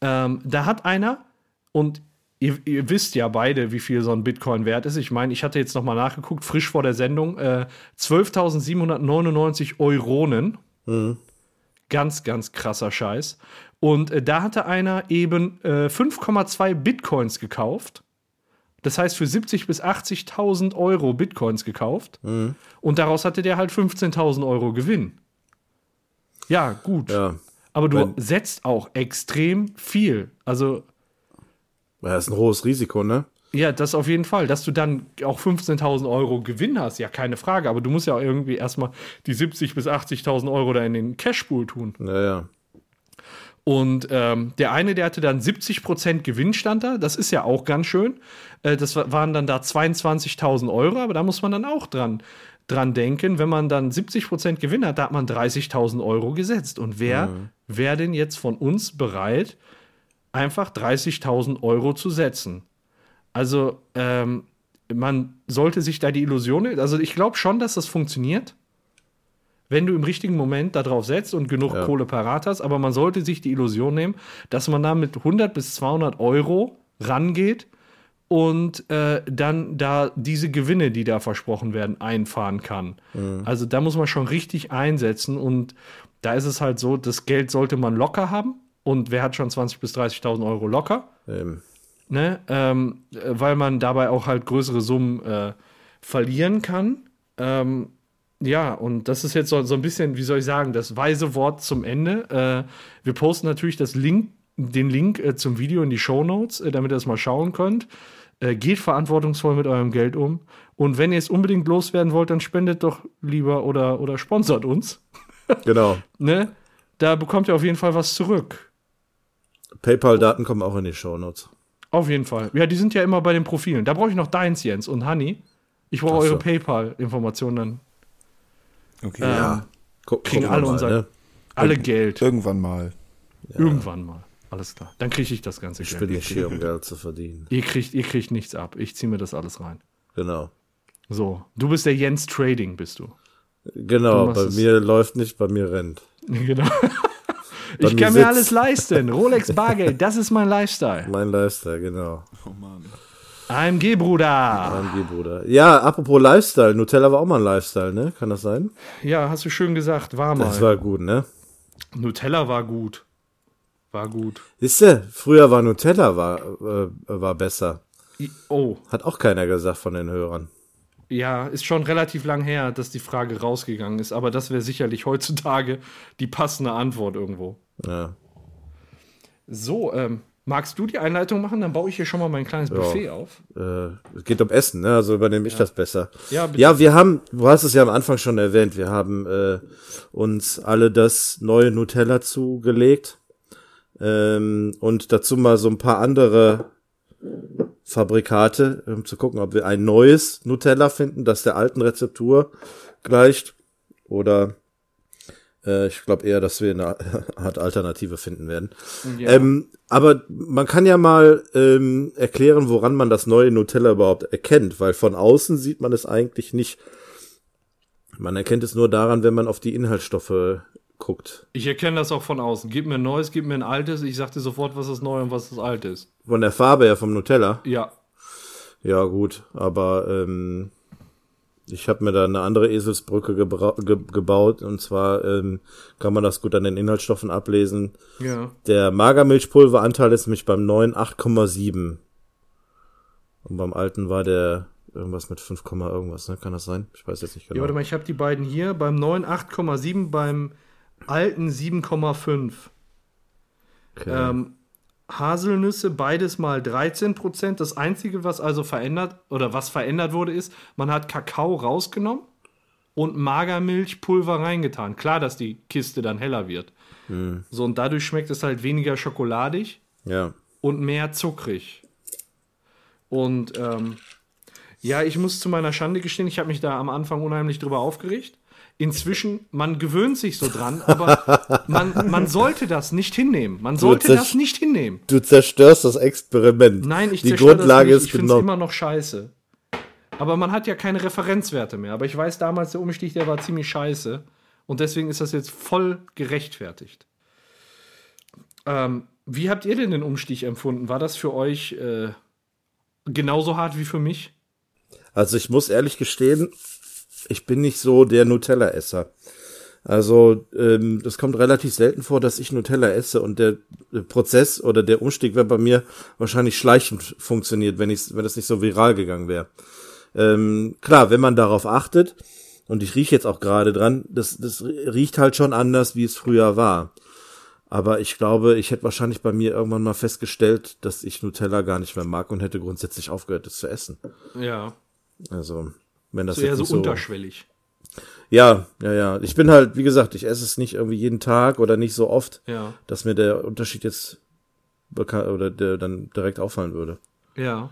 Ähm, da hat einer, und ihr, ihr wisst ja beide, wie viel so ein Bitcoin wert ist. Ich meine, ich hatte jetzt noch mal nachgeguckt, frisch vor der Sendung, äh, 12.799 Euronen. Ganz, ganz krasser Scheiß. Und äh, da hatte einer eben äh, 5,2 Bitcoins gekauft. Das heißt, für 70.000 bis 80.000 Euro Bitcoins gekauft. Und daraus hatte der halt 15.000 Euro Gewinn. Ja, gut. Ja. Aber du Wenn- setzt auch extrem viel. Also das ist ein hohes Risiko, ne? Ja, das auf jeden Fall. Dass du dann auch 15.000 Euro Gewinn hast, ja, keine Frage. Aber du musst ja auch irgendwie erstmal die 70.000 bis 80.000 Euro da in den Cashpool tun. Naja. Und ähm, der eine, der hatte dann 70% Gewinnstand da. Das ist ja auch ganz schön. Äh, das wa- waren dann da 22.000 Euro. Aber da muss man dann auch dran, dran denken. Wenn man dann 70% Gewinn hat, da hat man 30.000 Euro gesetzt. Und wer wäre denn jetzt von uns bereit, einfach 30.000 Euro zu setzen? Also, ähm, man sollte sich da die Illusion, also ich glaube schon, dass das funktioniert, wenn du im richtigen Moment darauf setzt und genug Ja. Kohle parat hast, aber man sollte sich die Illusion nehmen, dass man da mit 100 bis 200 Euro rangeht und äh, dann da diese Gewinne, die da versprochen werden, einfahren kann. Also da muss man schon richtig einsetzen und da ist es halt so, das Geld sollte man locker haben und wer hat schon 20.000 bis 30.000 Euro locker? Ähm, ne? ähm, äh, weil man dabei auch halt größere Summen äh, verlieren kann. Ähm, ja, und das ist jetzt so, so ein bisschen, wie soll ich sagen, das weise Wort zum Ende. Äh, wir posten natürlich das Link, den Link äh, zum Video in die Show Notes, äh, damit ihr das mal schauen könnt. Äh, geht verantwortungsvoll mit eurem Geld um. Und wenn ihr es unbedingt loswerden wollt, dann spendet doch lieber oder, oder sponsert uns. genau. [laughs] Ne? Da bekommt ihr auf jeden Fall was zurück. PayPal-Daten kommen auch in die Shownotes. Auf jeden Fall. Ja, die sind ja immer bei den Profilen. Da brauche ich noch deins, Jens und Honey. Ich brauche so. eure PayPal-Informationen dann. Okay. Ähm, Ja. Guck, kriegen alle mal, unser- ne? Alle Geld. Irgendwann mal. Irgendwann mal. Alles klar. Dann kriege ich das ganze Ich Geld. bin Ihr nicht hier, um Geld zu verdienen. ihr, kriegt, ihr kriegt nichts ab. Ich ziehe mir das alles rein. Genau. So, du bist der Jens Trading, bist du. Genau, bei mir läuft nicht, bei mir rennt. [laughs] Genau. Ich kann mir alles leisten. [laughs] Rolex Bargeld, das ist mein Lifestyle. Mein Lifestyle, genau. Oh Mann. AMG, Bruder. AMG, Bruder. Ja, apropos Lifestyle. Nutella war auch mal ein Lifestyle, ne? Kann das sein? Ja, hast du schön gesagt. War mal. Das war gut, ne? Nutella war gut. War gut. Siehst du, früher war Nutella war, äh, war besser. I- Oh, Hat auch keiner gesagt von den Hörern. Ja, ist schon relativ lang her, dass die Frage rausgegangen ist, aber das wäre sicherlich heutzutage die passende Antwort irgendwo. Ja. So, ähm, magst du die Einleitung machen? Dann baue ich hier schon mal mein kleines Buffet auf. Äh, es geht um Essen, ne? Also übernehme ich das besser. Ja, bitte. Ja, wir haben, du hast es ja am Anfang schon erwähnt, wir haben äh, uns alle das neue Nutella zugelegt. Ähm, und dazu mal so ein paar andere Fabrikate, um zu gucken, ob wir ein neues Nutella finden, das der alten Rezeptur gleicht. Oder äh, ich glaube eher, dass wir eine [laughs] Art Alternative finden werden. Ja. Ähm, aber man kann ja mal ähm, erklären, woran man das neue Nutella überhaupt erkennt, weil von außen sieht man es eigentlich nicht. Man erkennt es nur daran, wenn man auf die Inhaltsstoffe guckt. Ich erkenne das auch von außen. Gib mir ein neues, gib mir ein altes. Ich sag dir sofort, was das neue und was das alte ist. Von der Farbe her vom Nutella. Ja. Ja, gut, aber ähm, ich habe mir da eine andere Eselsbrücke ge gebaut und zwar ähm, kann man das gut an den Inhaltsstoffen ablesen. Ja. Der Magermilchpulveranteil ist nämlich beim neuen 8,7 und beim alten war der irgendwas mit 5, Komma irgendwas, ne? Kann das sein? Ich weiß jetzt nicht Ja, genau. warte mal, ich habe die beiden hier. Beim neuen 8,7, beim alten 7,5. okay. Ähm, Haselnüsse, beides mal 13 Prozent. Das Einzige, was also verändert oder was verändert wurde, ist, man hat Kakao rausgenommen und Magermilchpulver reingetan. Klar, dass die Kiste dann heller wird. So, und dadurch schmeckt es halt weniger schokoladig ja. und mehr zuckrig. Und ähm, ja, ich muss zu meiner Schande gestehen, ich habe mich da am Anfang unheimlich drüber aufgeregt. Inzwischen, man gewöhnt sich so dran, aber [laughs] man, man sollte das nicht hinnehmen. Man sollte das nicht hinnehmen. Du zerstörst das Experiment. Nein, ich Die Grundlage das nicht. ist Ich finde immer noch scheiße. Aber man hat ja keine Referenzwerte mehr. Aber ich weiß damals, der Umstieg, der war ziemlich scheiße. Und deswegen ist das jetzt voll gerechtfertigt. Ähm, wie habt ihr denn den Umstieg empfunden? War das für euch äh, genauso hart wie für mich? Also ich muss ehrlich gestehen, ich bin nicht so der Nutella-Esser. Also ähm, das kommt relativ selten vor, dass ich Nutella esse und der Prozess oder der Umstieg wäre bei mir wahrscheinlich schleichend funktioniert, wenn ich wenn das nicht so viral gegangen wäre. Ähm, klar, wenn man darauf achtet und ich rieche jetzt auch gerade dran, das das riecht halt schon anders, wie es früher war. Aber ich glaube, ich hätte wahrscheinlich bei mir irgendwann mal festgestellt, dass ich Nutella gar nicht mehr mag und hätte grundsätzlich aufgehört, es zu essen. Ja. Also, wenn das So eher so so unterschwellig. Ja, ja, ja. Ich bin halt, wie gesagt, ich esse es nicht irgendwie jeden Tag oder nicht so oft, Ja. dass mir der Unterschied jetzt oder der dann direkt auffallen würde. Ja.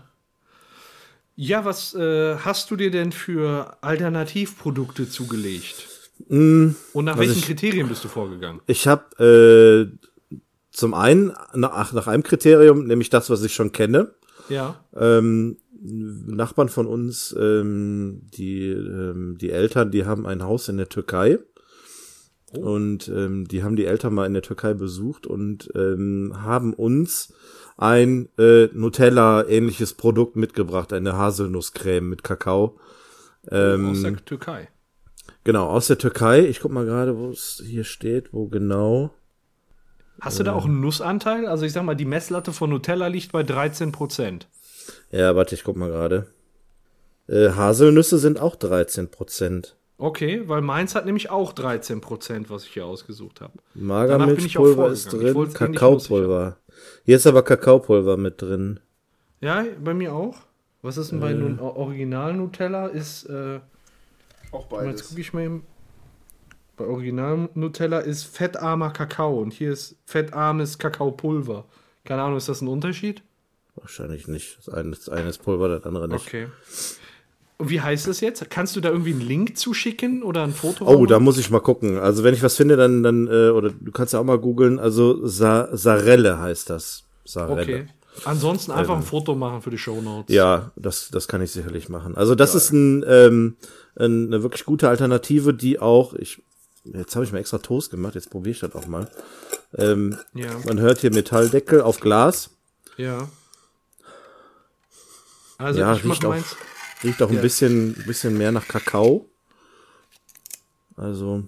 Ja, was äh, hast du dir denn für Alternativprodukte zugelegt? Und nach welchen ich- Kriterien bist du vorgegangen? Ich habe äh, zum einen nach, nach einem Kriterium, nämlich das, was ich schon kenne. Ja. Ähm, Nachbarn von uns, ähm, die, ähm, die Eltern, die haben ein Haus in der Türkei. Und ähm, die haben die Eltern mal in der Türkei besucht und ähm, haben uns ein äh, Nutella-ähnliches Produkt mitgebracht, eine Haselnusscreme mit Kakao. Ähm, Aus der Türkei. Genau, aus der Türkei. Ich guck mal gerade, wo es hier steht, wo genau. Hast du da auch einen Nussanteil? Also ich sag mal, die Messlatte von Nutella liegt bei 13 Prozent. Ja, warte, ich guck mal gerade. Äh, Haselnüsse sind auch 13 Prozent. Okay, weil meins hat nämlich auch 13 Prozent, was ich hier ausgesucht habe. bin ich auch Magermilchpulver ist drin, Kakaopulver. Hier ist aber Kakaopulver mit drin. Ja, bei mir auch. Was ist denn Äh. bei nun Original Nutella? Ist, äh, Auch jetzt gucke ich mal eben. Bei Original Nutella ist fettarmer Kakao und hier ist fettarmes Kakaopulver. Keine Ahnung, ist das ein Unterschied? Wahrscheinlich nicht. Das eine, das eine ist Pulver, das andere nicht. Okay. Und wie heißt das jetzt? Kannst du da irgendwie einen Link zuschicken oder ein Foto? Oh, da muss ich mal gucken. Also wenn ich was finde, dann, dann, äh, oder du kannst ja auch mal googeln. Also Sa Sarelle heißt das. Sarelle. Okay. Ansonsten einfach ein Foto machen für die Show Notes. Ja, das, das kann ich sicherlich machen. Also das ist ein, ähm, ein, eine wirklich gute Alternative, die auch, ich, jetzt habe ich mir extra Toast gemacht, jetzt probiere ich das auch mal. Ähm, Ja. Man hört hier Metalldeckel auf Glas, Ja. Also Ja, ich mach riecht auch- meins. riecht auch ein Ja. bisschen, bisschen mehr nach Kakao. Also.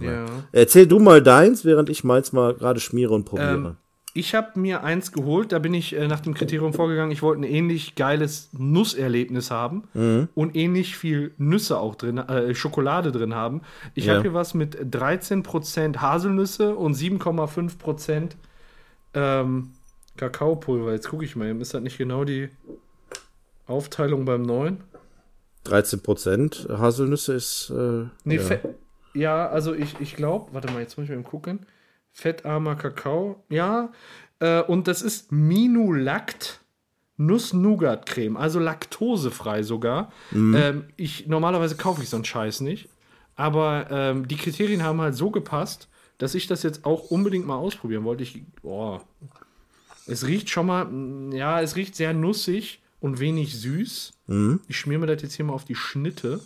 Ja. Erzähl du mal deins, während ich meins mal gerade schmiere und probiere. Ähm, ich habe mir eins geholt, da bin ich äh, nach dem Kriterium vorgegangen. Ich wollte ein ähnlich geiles Nusserlebnis haben Mhm. und ähnlich viel Nüsse auch drin, äh, Schokolade drin haben. Ich Ja. habe hier was mit 13% Haselnüsse und 7,5% ähm, Kakaopulver. Jetzt gucke ich mal, eben, ist das nicht genau die Aufteilung beim neuen? 13 Prozent Haselnüsse ist, äh, Nee, ja. Fett. Ja, also ich, ich glaube, warte mal, jetzt muss ich mal eben gucken. Fettarmer Kakao, ja. Äh, und das ist Minulakt Nuss-Nougat-Creme, also laktosefrei sogar. Ähm, ich, normalerweise kaufe ich so einen Scheiß nicht. Aber ähm, die Kriterien haben halt so gepasst, dass ich das jetzt auch unbedingt mal ausprobieren wollte. Ich, boah. Es riecht schon mal, mm, ja, es riecht sehr nussig und wenig süß. Ich schmier mir das jetzt hier mal auf die Schnitte.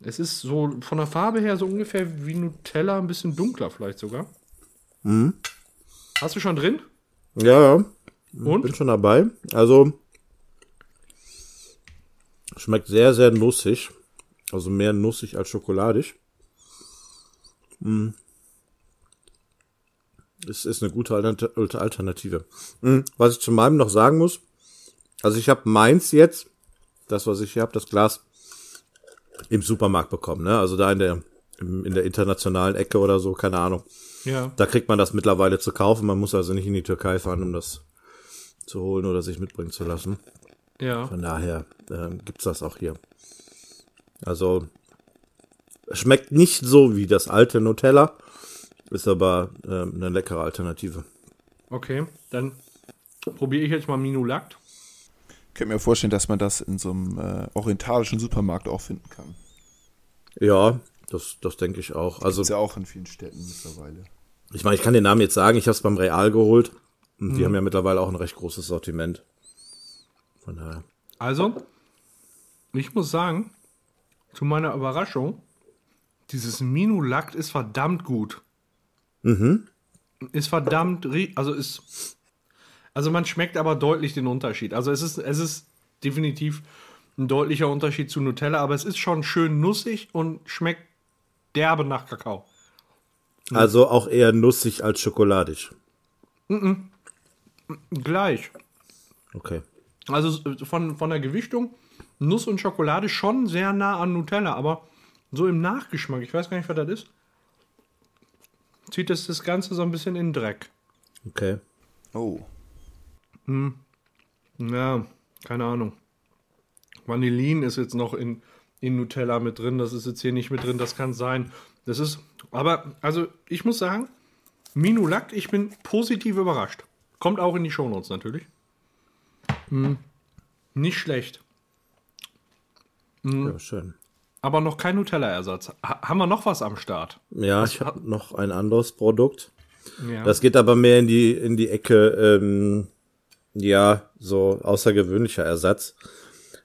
Es ist so von der Farbe her so ungefähr wie Nutella, ein bisschen dunkler vielleicht sogar. Hast du schon drin? Ja, ja. Und? Bin schon dabei. Also, schmeckt sehr, sehr nussig. Also mehr nussig als schokoladig. Mm. Es ist eine gute Alternat- Alternative. Mm. Was ich zu meinem noch sagen muss, also ich habe meins jetzt, das was ich hier habe, das Glas im Supermarkt bekommen, ne? Also da in der in der internationalen Ecke oder so, keine Ahnung. Ja. Da kriegt man das mittlerweile zu kaufen. Man muss also nicht in die Türkei fahren, um das zu holen oder sich mitbringen zu lassen. Ja. Von daher äh, gibt's das auch hier. Also schmeckt nicht so wie das alte Nutella, ist aber äh, eine leckere Alternative. Okay. Dann probiere ich jetzt mal Minulakt. Ich könnte mir vorstellen, dass man das in so einem äh, orientalischen Supermarkt auch finden kann. Ja, das, das denke ich auch. Also Ist ja auch in vielen Städten mittlerweile. ich meine, ich kann den Namen jetzt sagen. Ich habe es beim Real geholt und die haben ja mittlerweile auch ein recht großes Sortiment. Von daher. Also, ich muss sagen, zu meiner Überraschung, dieses Minulakt ist verdammt gut. Mhm. Ist verdammt, also ist, also man schmeckt aber deutlich den Unterschied. Also es ist, es ist definitiv ein deutlicher Unterschied zu Nutella, aber es ist schon schön nussig und schmeckt derbe nach Kakao. Also auch eher nussig als schokoladig. Gleich. Okay. Also von, von der Gewichtung, Nuss und Schokolade schon sehr nah an Nutella, aber so im Nachgeschmack, ich weiß gar nicht, was das ist. Zieht es das Ganze so ein bisschen in den Dreck. Okay. Oh. Ja, keine Ahnung. Vanillin ist jetzt noch in, in Nutella mit drin, das ist jetzt hier nicht mit drin, das kann sein. Das ist, aber, also ich muss sagen, Minolakt, ich bin positiv überrascht. Kommt auch in die Shownotes natürlich. Hm. Nicht schlecht. Ja, schön. Aber noch kein Nutella-Ersatz. Ha haben wir noch was am Start? Ja, ich habe noch ein anderes Produkt. Ja. Das geht aber mehr in die, in die Ecke, ähm, ja, so außergewöhnlicher Ersatz.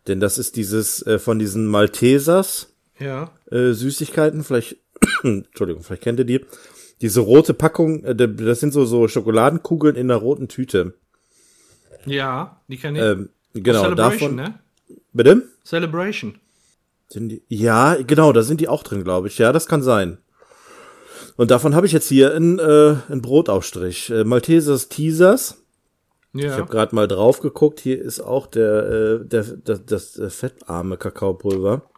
Denn das ist dieses äh, von diesen Maltesers ja. äh, Süßigkeiten, vielleicht, [clears throat] Entschuldigung, vielleicht kennt ihr die. Diese rote Packung, äh, das sind so, so Schokoladenkugeln in einer roten Tüte. Ja, die kann ich. Ähm, genau, Celebration, davon. ne? Bitte? Celebration. Sind die? Ja, genau, da sind die auch drin, glaube ich. Ja, das kann sein. Und davon habe ich jetzt hier einen, äh, einen Brotaufstrich. Äh, Maltesers Teasers. Ich Ja. habe gerade mal drauf geguckt. Hier ist auch der, äh, der, das, das äh, fettarme Kakaopulver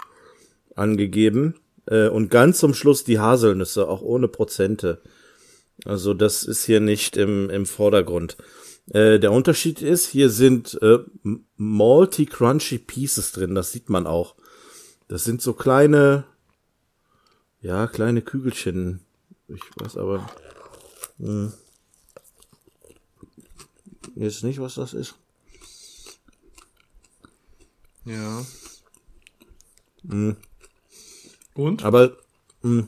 angegeben. Äh, und ganz zum Schluss die Haselnüsse, auch ohne Prozente. Also das ist hier nicht im, im Vordergrund. Äh, der Unterschied ist, hier sind äh, Malty Crunchy Pieces drin. Das sieht man auch. Das sind so kleine, ja, kleine Kügelchen. Ich weiß aber hm, jetzt nicht, was das ist. Ja. Mhm. Und? Aber mh,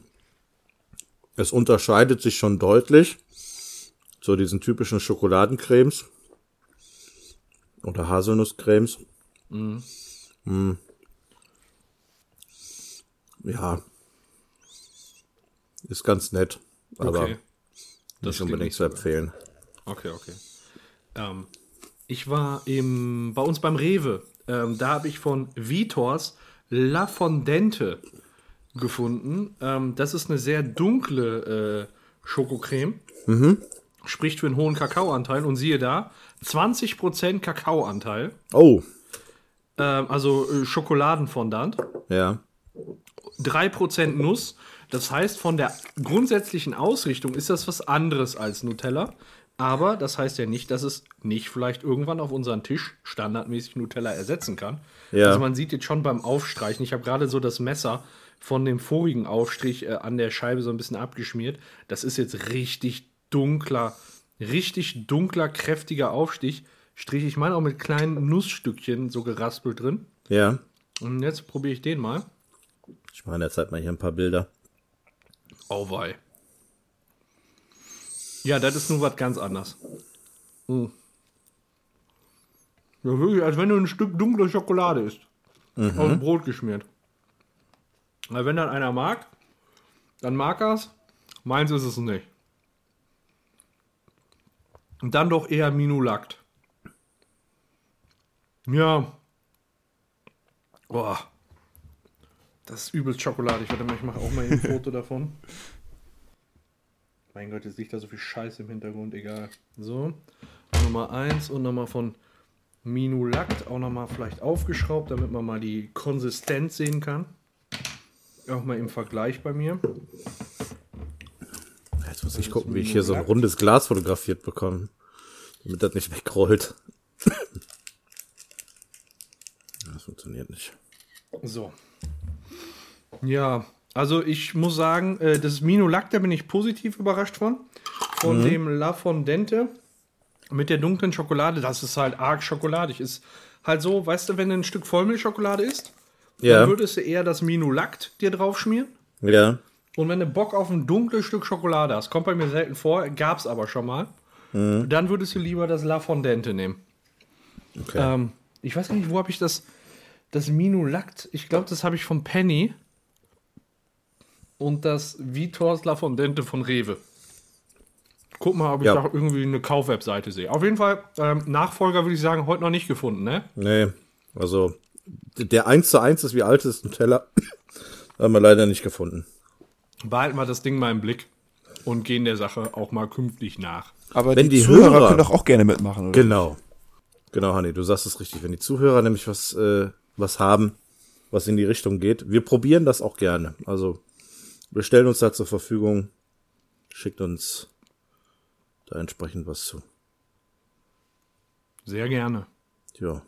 es unterscheidet sich schon deutlich zu diesen typischen Schokoladencremes oder Haselnusscremes. Mhm. Ja, ist ganz nett, aber Okay. Das nicht unbedingt nicht zu empfehlen. Okay, okay. Ähm, ich war im, bei uns beim Rewe. Ähm, da habe ich von Vitors La Fondente gefunden. Ähm, das ist eine sehr dunkle äh, Schokocreme. Spricht für einen hohen Kakaoanteil. Und siehe da, 20% Kakaoanteil. Oh, Ähm, also äh, Schokoladenfondant. ja, 3% Nuss. Das heißt, von der grundsätzlichen Ausrichtung ist das was anderes als Nutella. Aber das heißt ja nicht, dass es nicht vielleicht irgendwann auf unseren Tisch standardmäßig Nutella ersetzen kann. Ja. Also man sieht jetzt schon beim Aufstreichen, ich habe gerade so das Messer von dem vorigen Aufstrich äh, an der Scheibe so ein bisschen abgeschmiert. Das ist jetzt richtig dunkler, richtig dunkler, kräftiger Aufstich. Strich, ich meine auch mit kleinen Nussstückchen so geraspelt drin. ja. Und jetzt probiere ich den mal. Ich mache in der Zeit mal hier ein paar Bilder. Oh wei. Ja, das ist nun was ganz anderes. Mm. Ja, wirklich, als wenn du ein Stück dunkle Schokolade isst. Auf ein Brot geschmiert. Na, wenn dann einer mag, dann mag er's. Meins ist es nicht. Und dann doch eher Minolakt. Ja. Boah. Das ist übelst schokoladig. Warte mal, ich mache auch mal ein [laughs] Foto davon. Mein Gott, jetzt liegt da so viel Scheiße im Hintergrund, egal. So, Nummer 1 und nochmal von Minolakt auch nochmal vielleicht aufgeschraubt, damit man mal die Konsistenz sehen kann. Auch mal im Vergleich bei mir. Jetzt muss ich gucken, wie ich hier so ein rundes Glas fotografiert bekomme, damit das nicht wegrollt. [laughs] Das funktioniert nicht. So. Ja, also ich muss sagen, äh, das Minolakt, da bin ich positiv überrascht von. Von dem La Fondente mit der dunklen Schokolade. Das ist halt arg schokoladig. Ist halt so, weißt du, wenn du ein Stück Vollmilchschokolade isst, Ja, dann würdest du eher das Minolakt dir drauf schmieren. ja, Und wenn du Bock auf ein dunkles Stück Schokolade hast, kommt bei mir selten vor, gab's aber schon mal, dann würdest du lieber das La Fondente nehmen. okay. Ähm, ich weiß gar nicht, wo habe ich das, das Minolakt, ich glaube, das habe ich von Penny und das Vitors La Fondente von Rewe. Guck mal, ob ich Ja. da irgendwie eine Kaufwebseite sehe. Auf jeden Fall, ähm, Nachfolger würde ich sagen, heute noch nicht gefunden, ne? Nee, also der 1 zu 1 ist wie alt ist Nutella. [coughs] Haben wir leider nicht gefunden. Behalten wir das Ding mal im Blick und gehen der Sache auch mal künftig nach. Aber Wenn die, die Zuhörer Hörer- können doch auch gerne mitmachen, oder? Genau. Genau, Hanni, du sagst es richtig. Wenn die Zuhörer nämlich was, äh, was haben, was in die Richtung geht, wir probieren das auch gerne. Also wir stellen uns da zur Verfügung schickt uns da entsprechend was zu. Sehr gerne. Ja.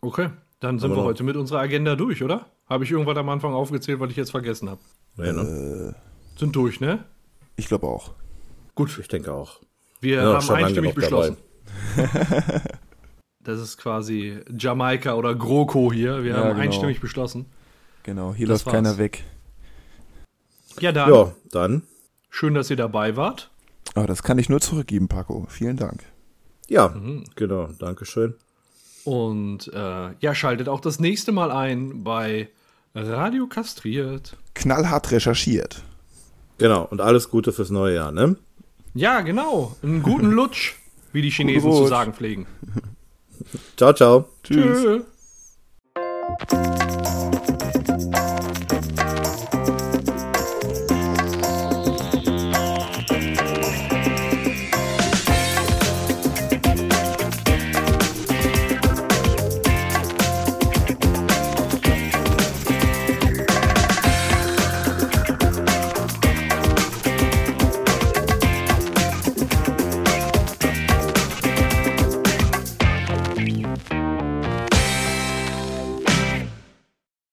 Okay, dann sind Aber wir heute mit unserer Agenda durch, oder? Habe ich irgendwas am Anfang aufgezählt, was ich jetzt vergessen habe? ja ne? Sind durch, ne? Ich glaube auch. Gut, Ich denke auch. wir Ja, haben einstimmig beschlossen. [laughs] das ist quasi Jamaika oder GroKo hier. Wir Ja, haben genau. einstimmig beschlossen. Genau, hier Das läuft keiner war's. weg. Ja, dann Ja, dann. schön, dass ihr dabei wart. Aber das kann ich nur zurückgeben, Paco. Vielen Dank. Ja, Mhm. genau. Dankeschön. Und äh, ja, schaltet auch das nächste Mal ein bei Radio Kastriert. Knallhart recherchiert. Genau. Und alles Gute fürs neue Jahr, ne? Ja, genau. Einen guten [laughs] Lutsch, wie die Chinesen zu sagen pflegen. Ciao, ciao. Tschüss. Tschö.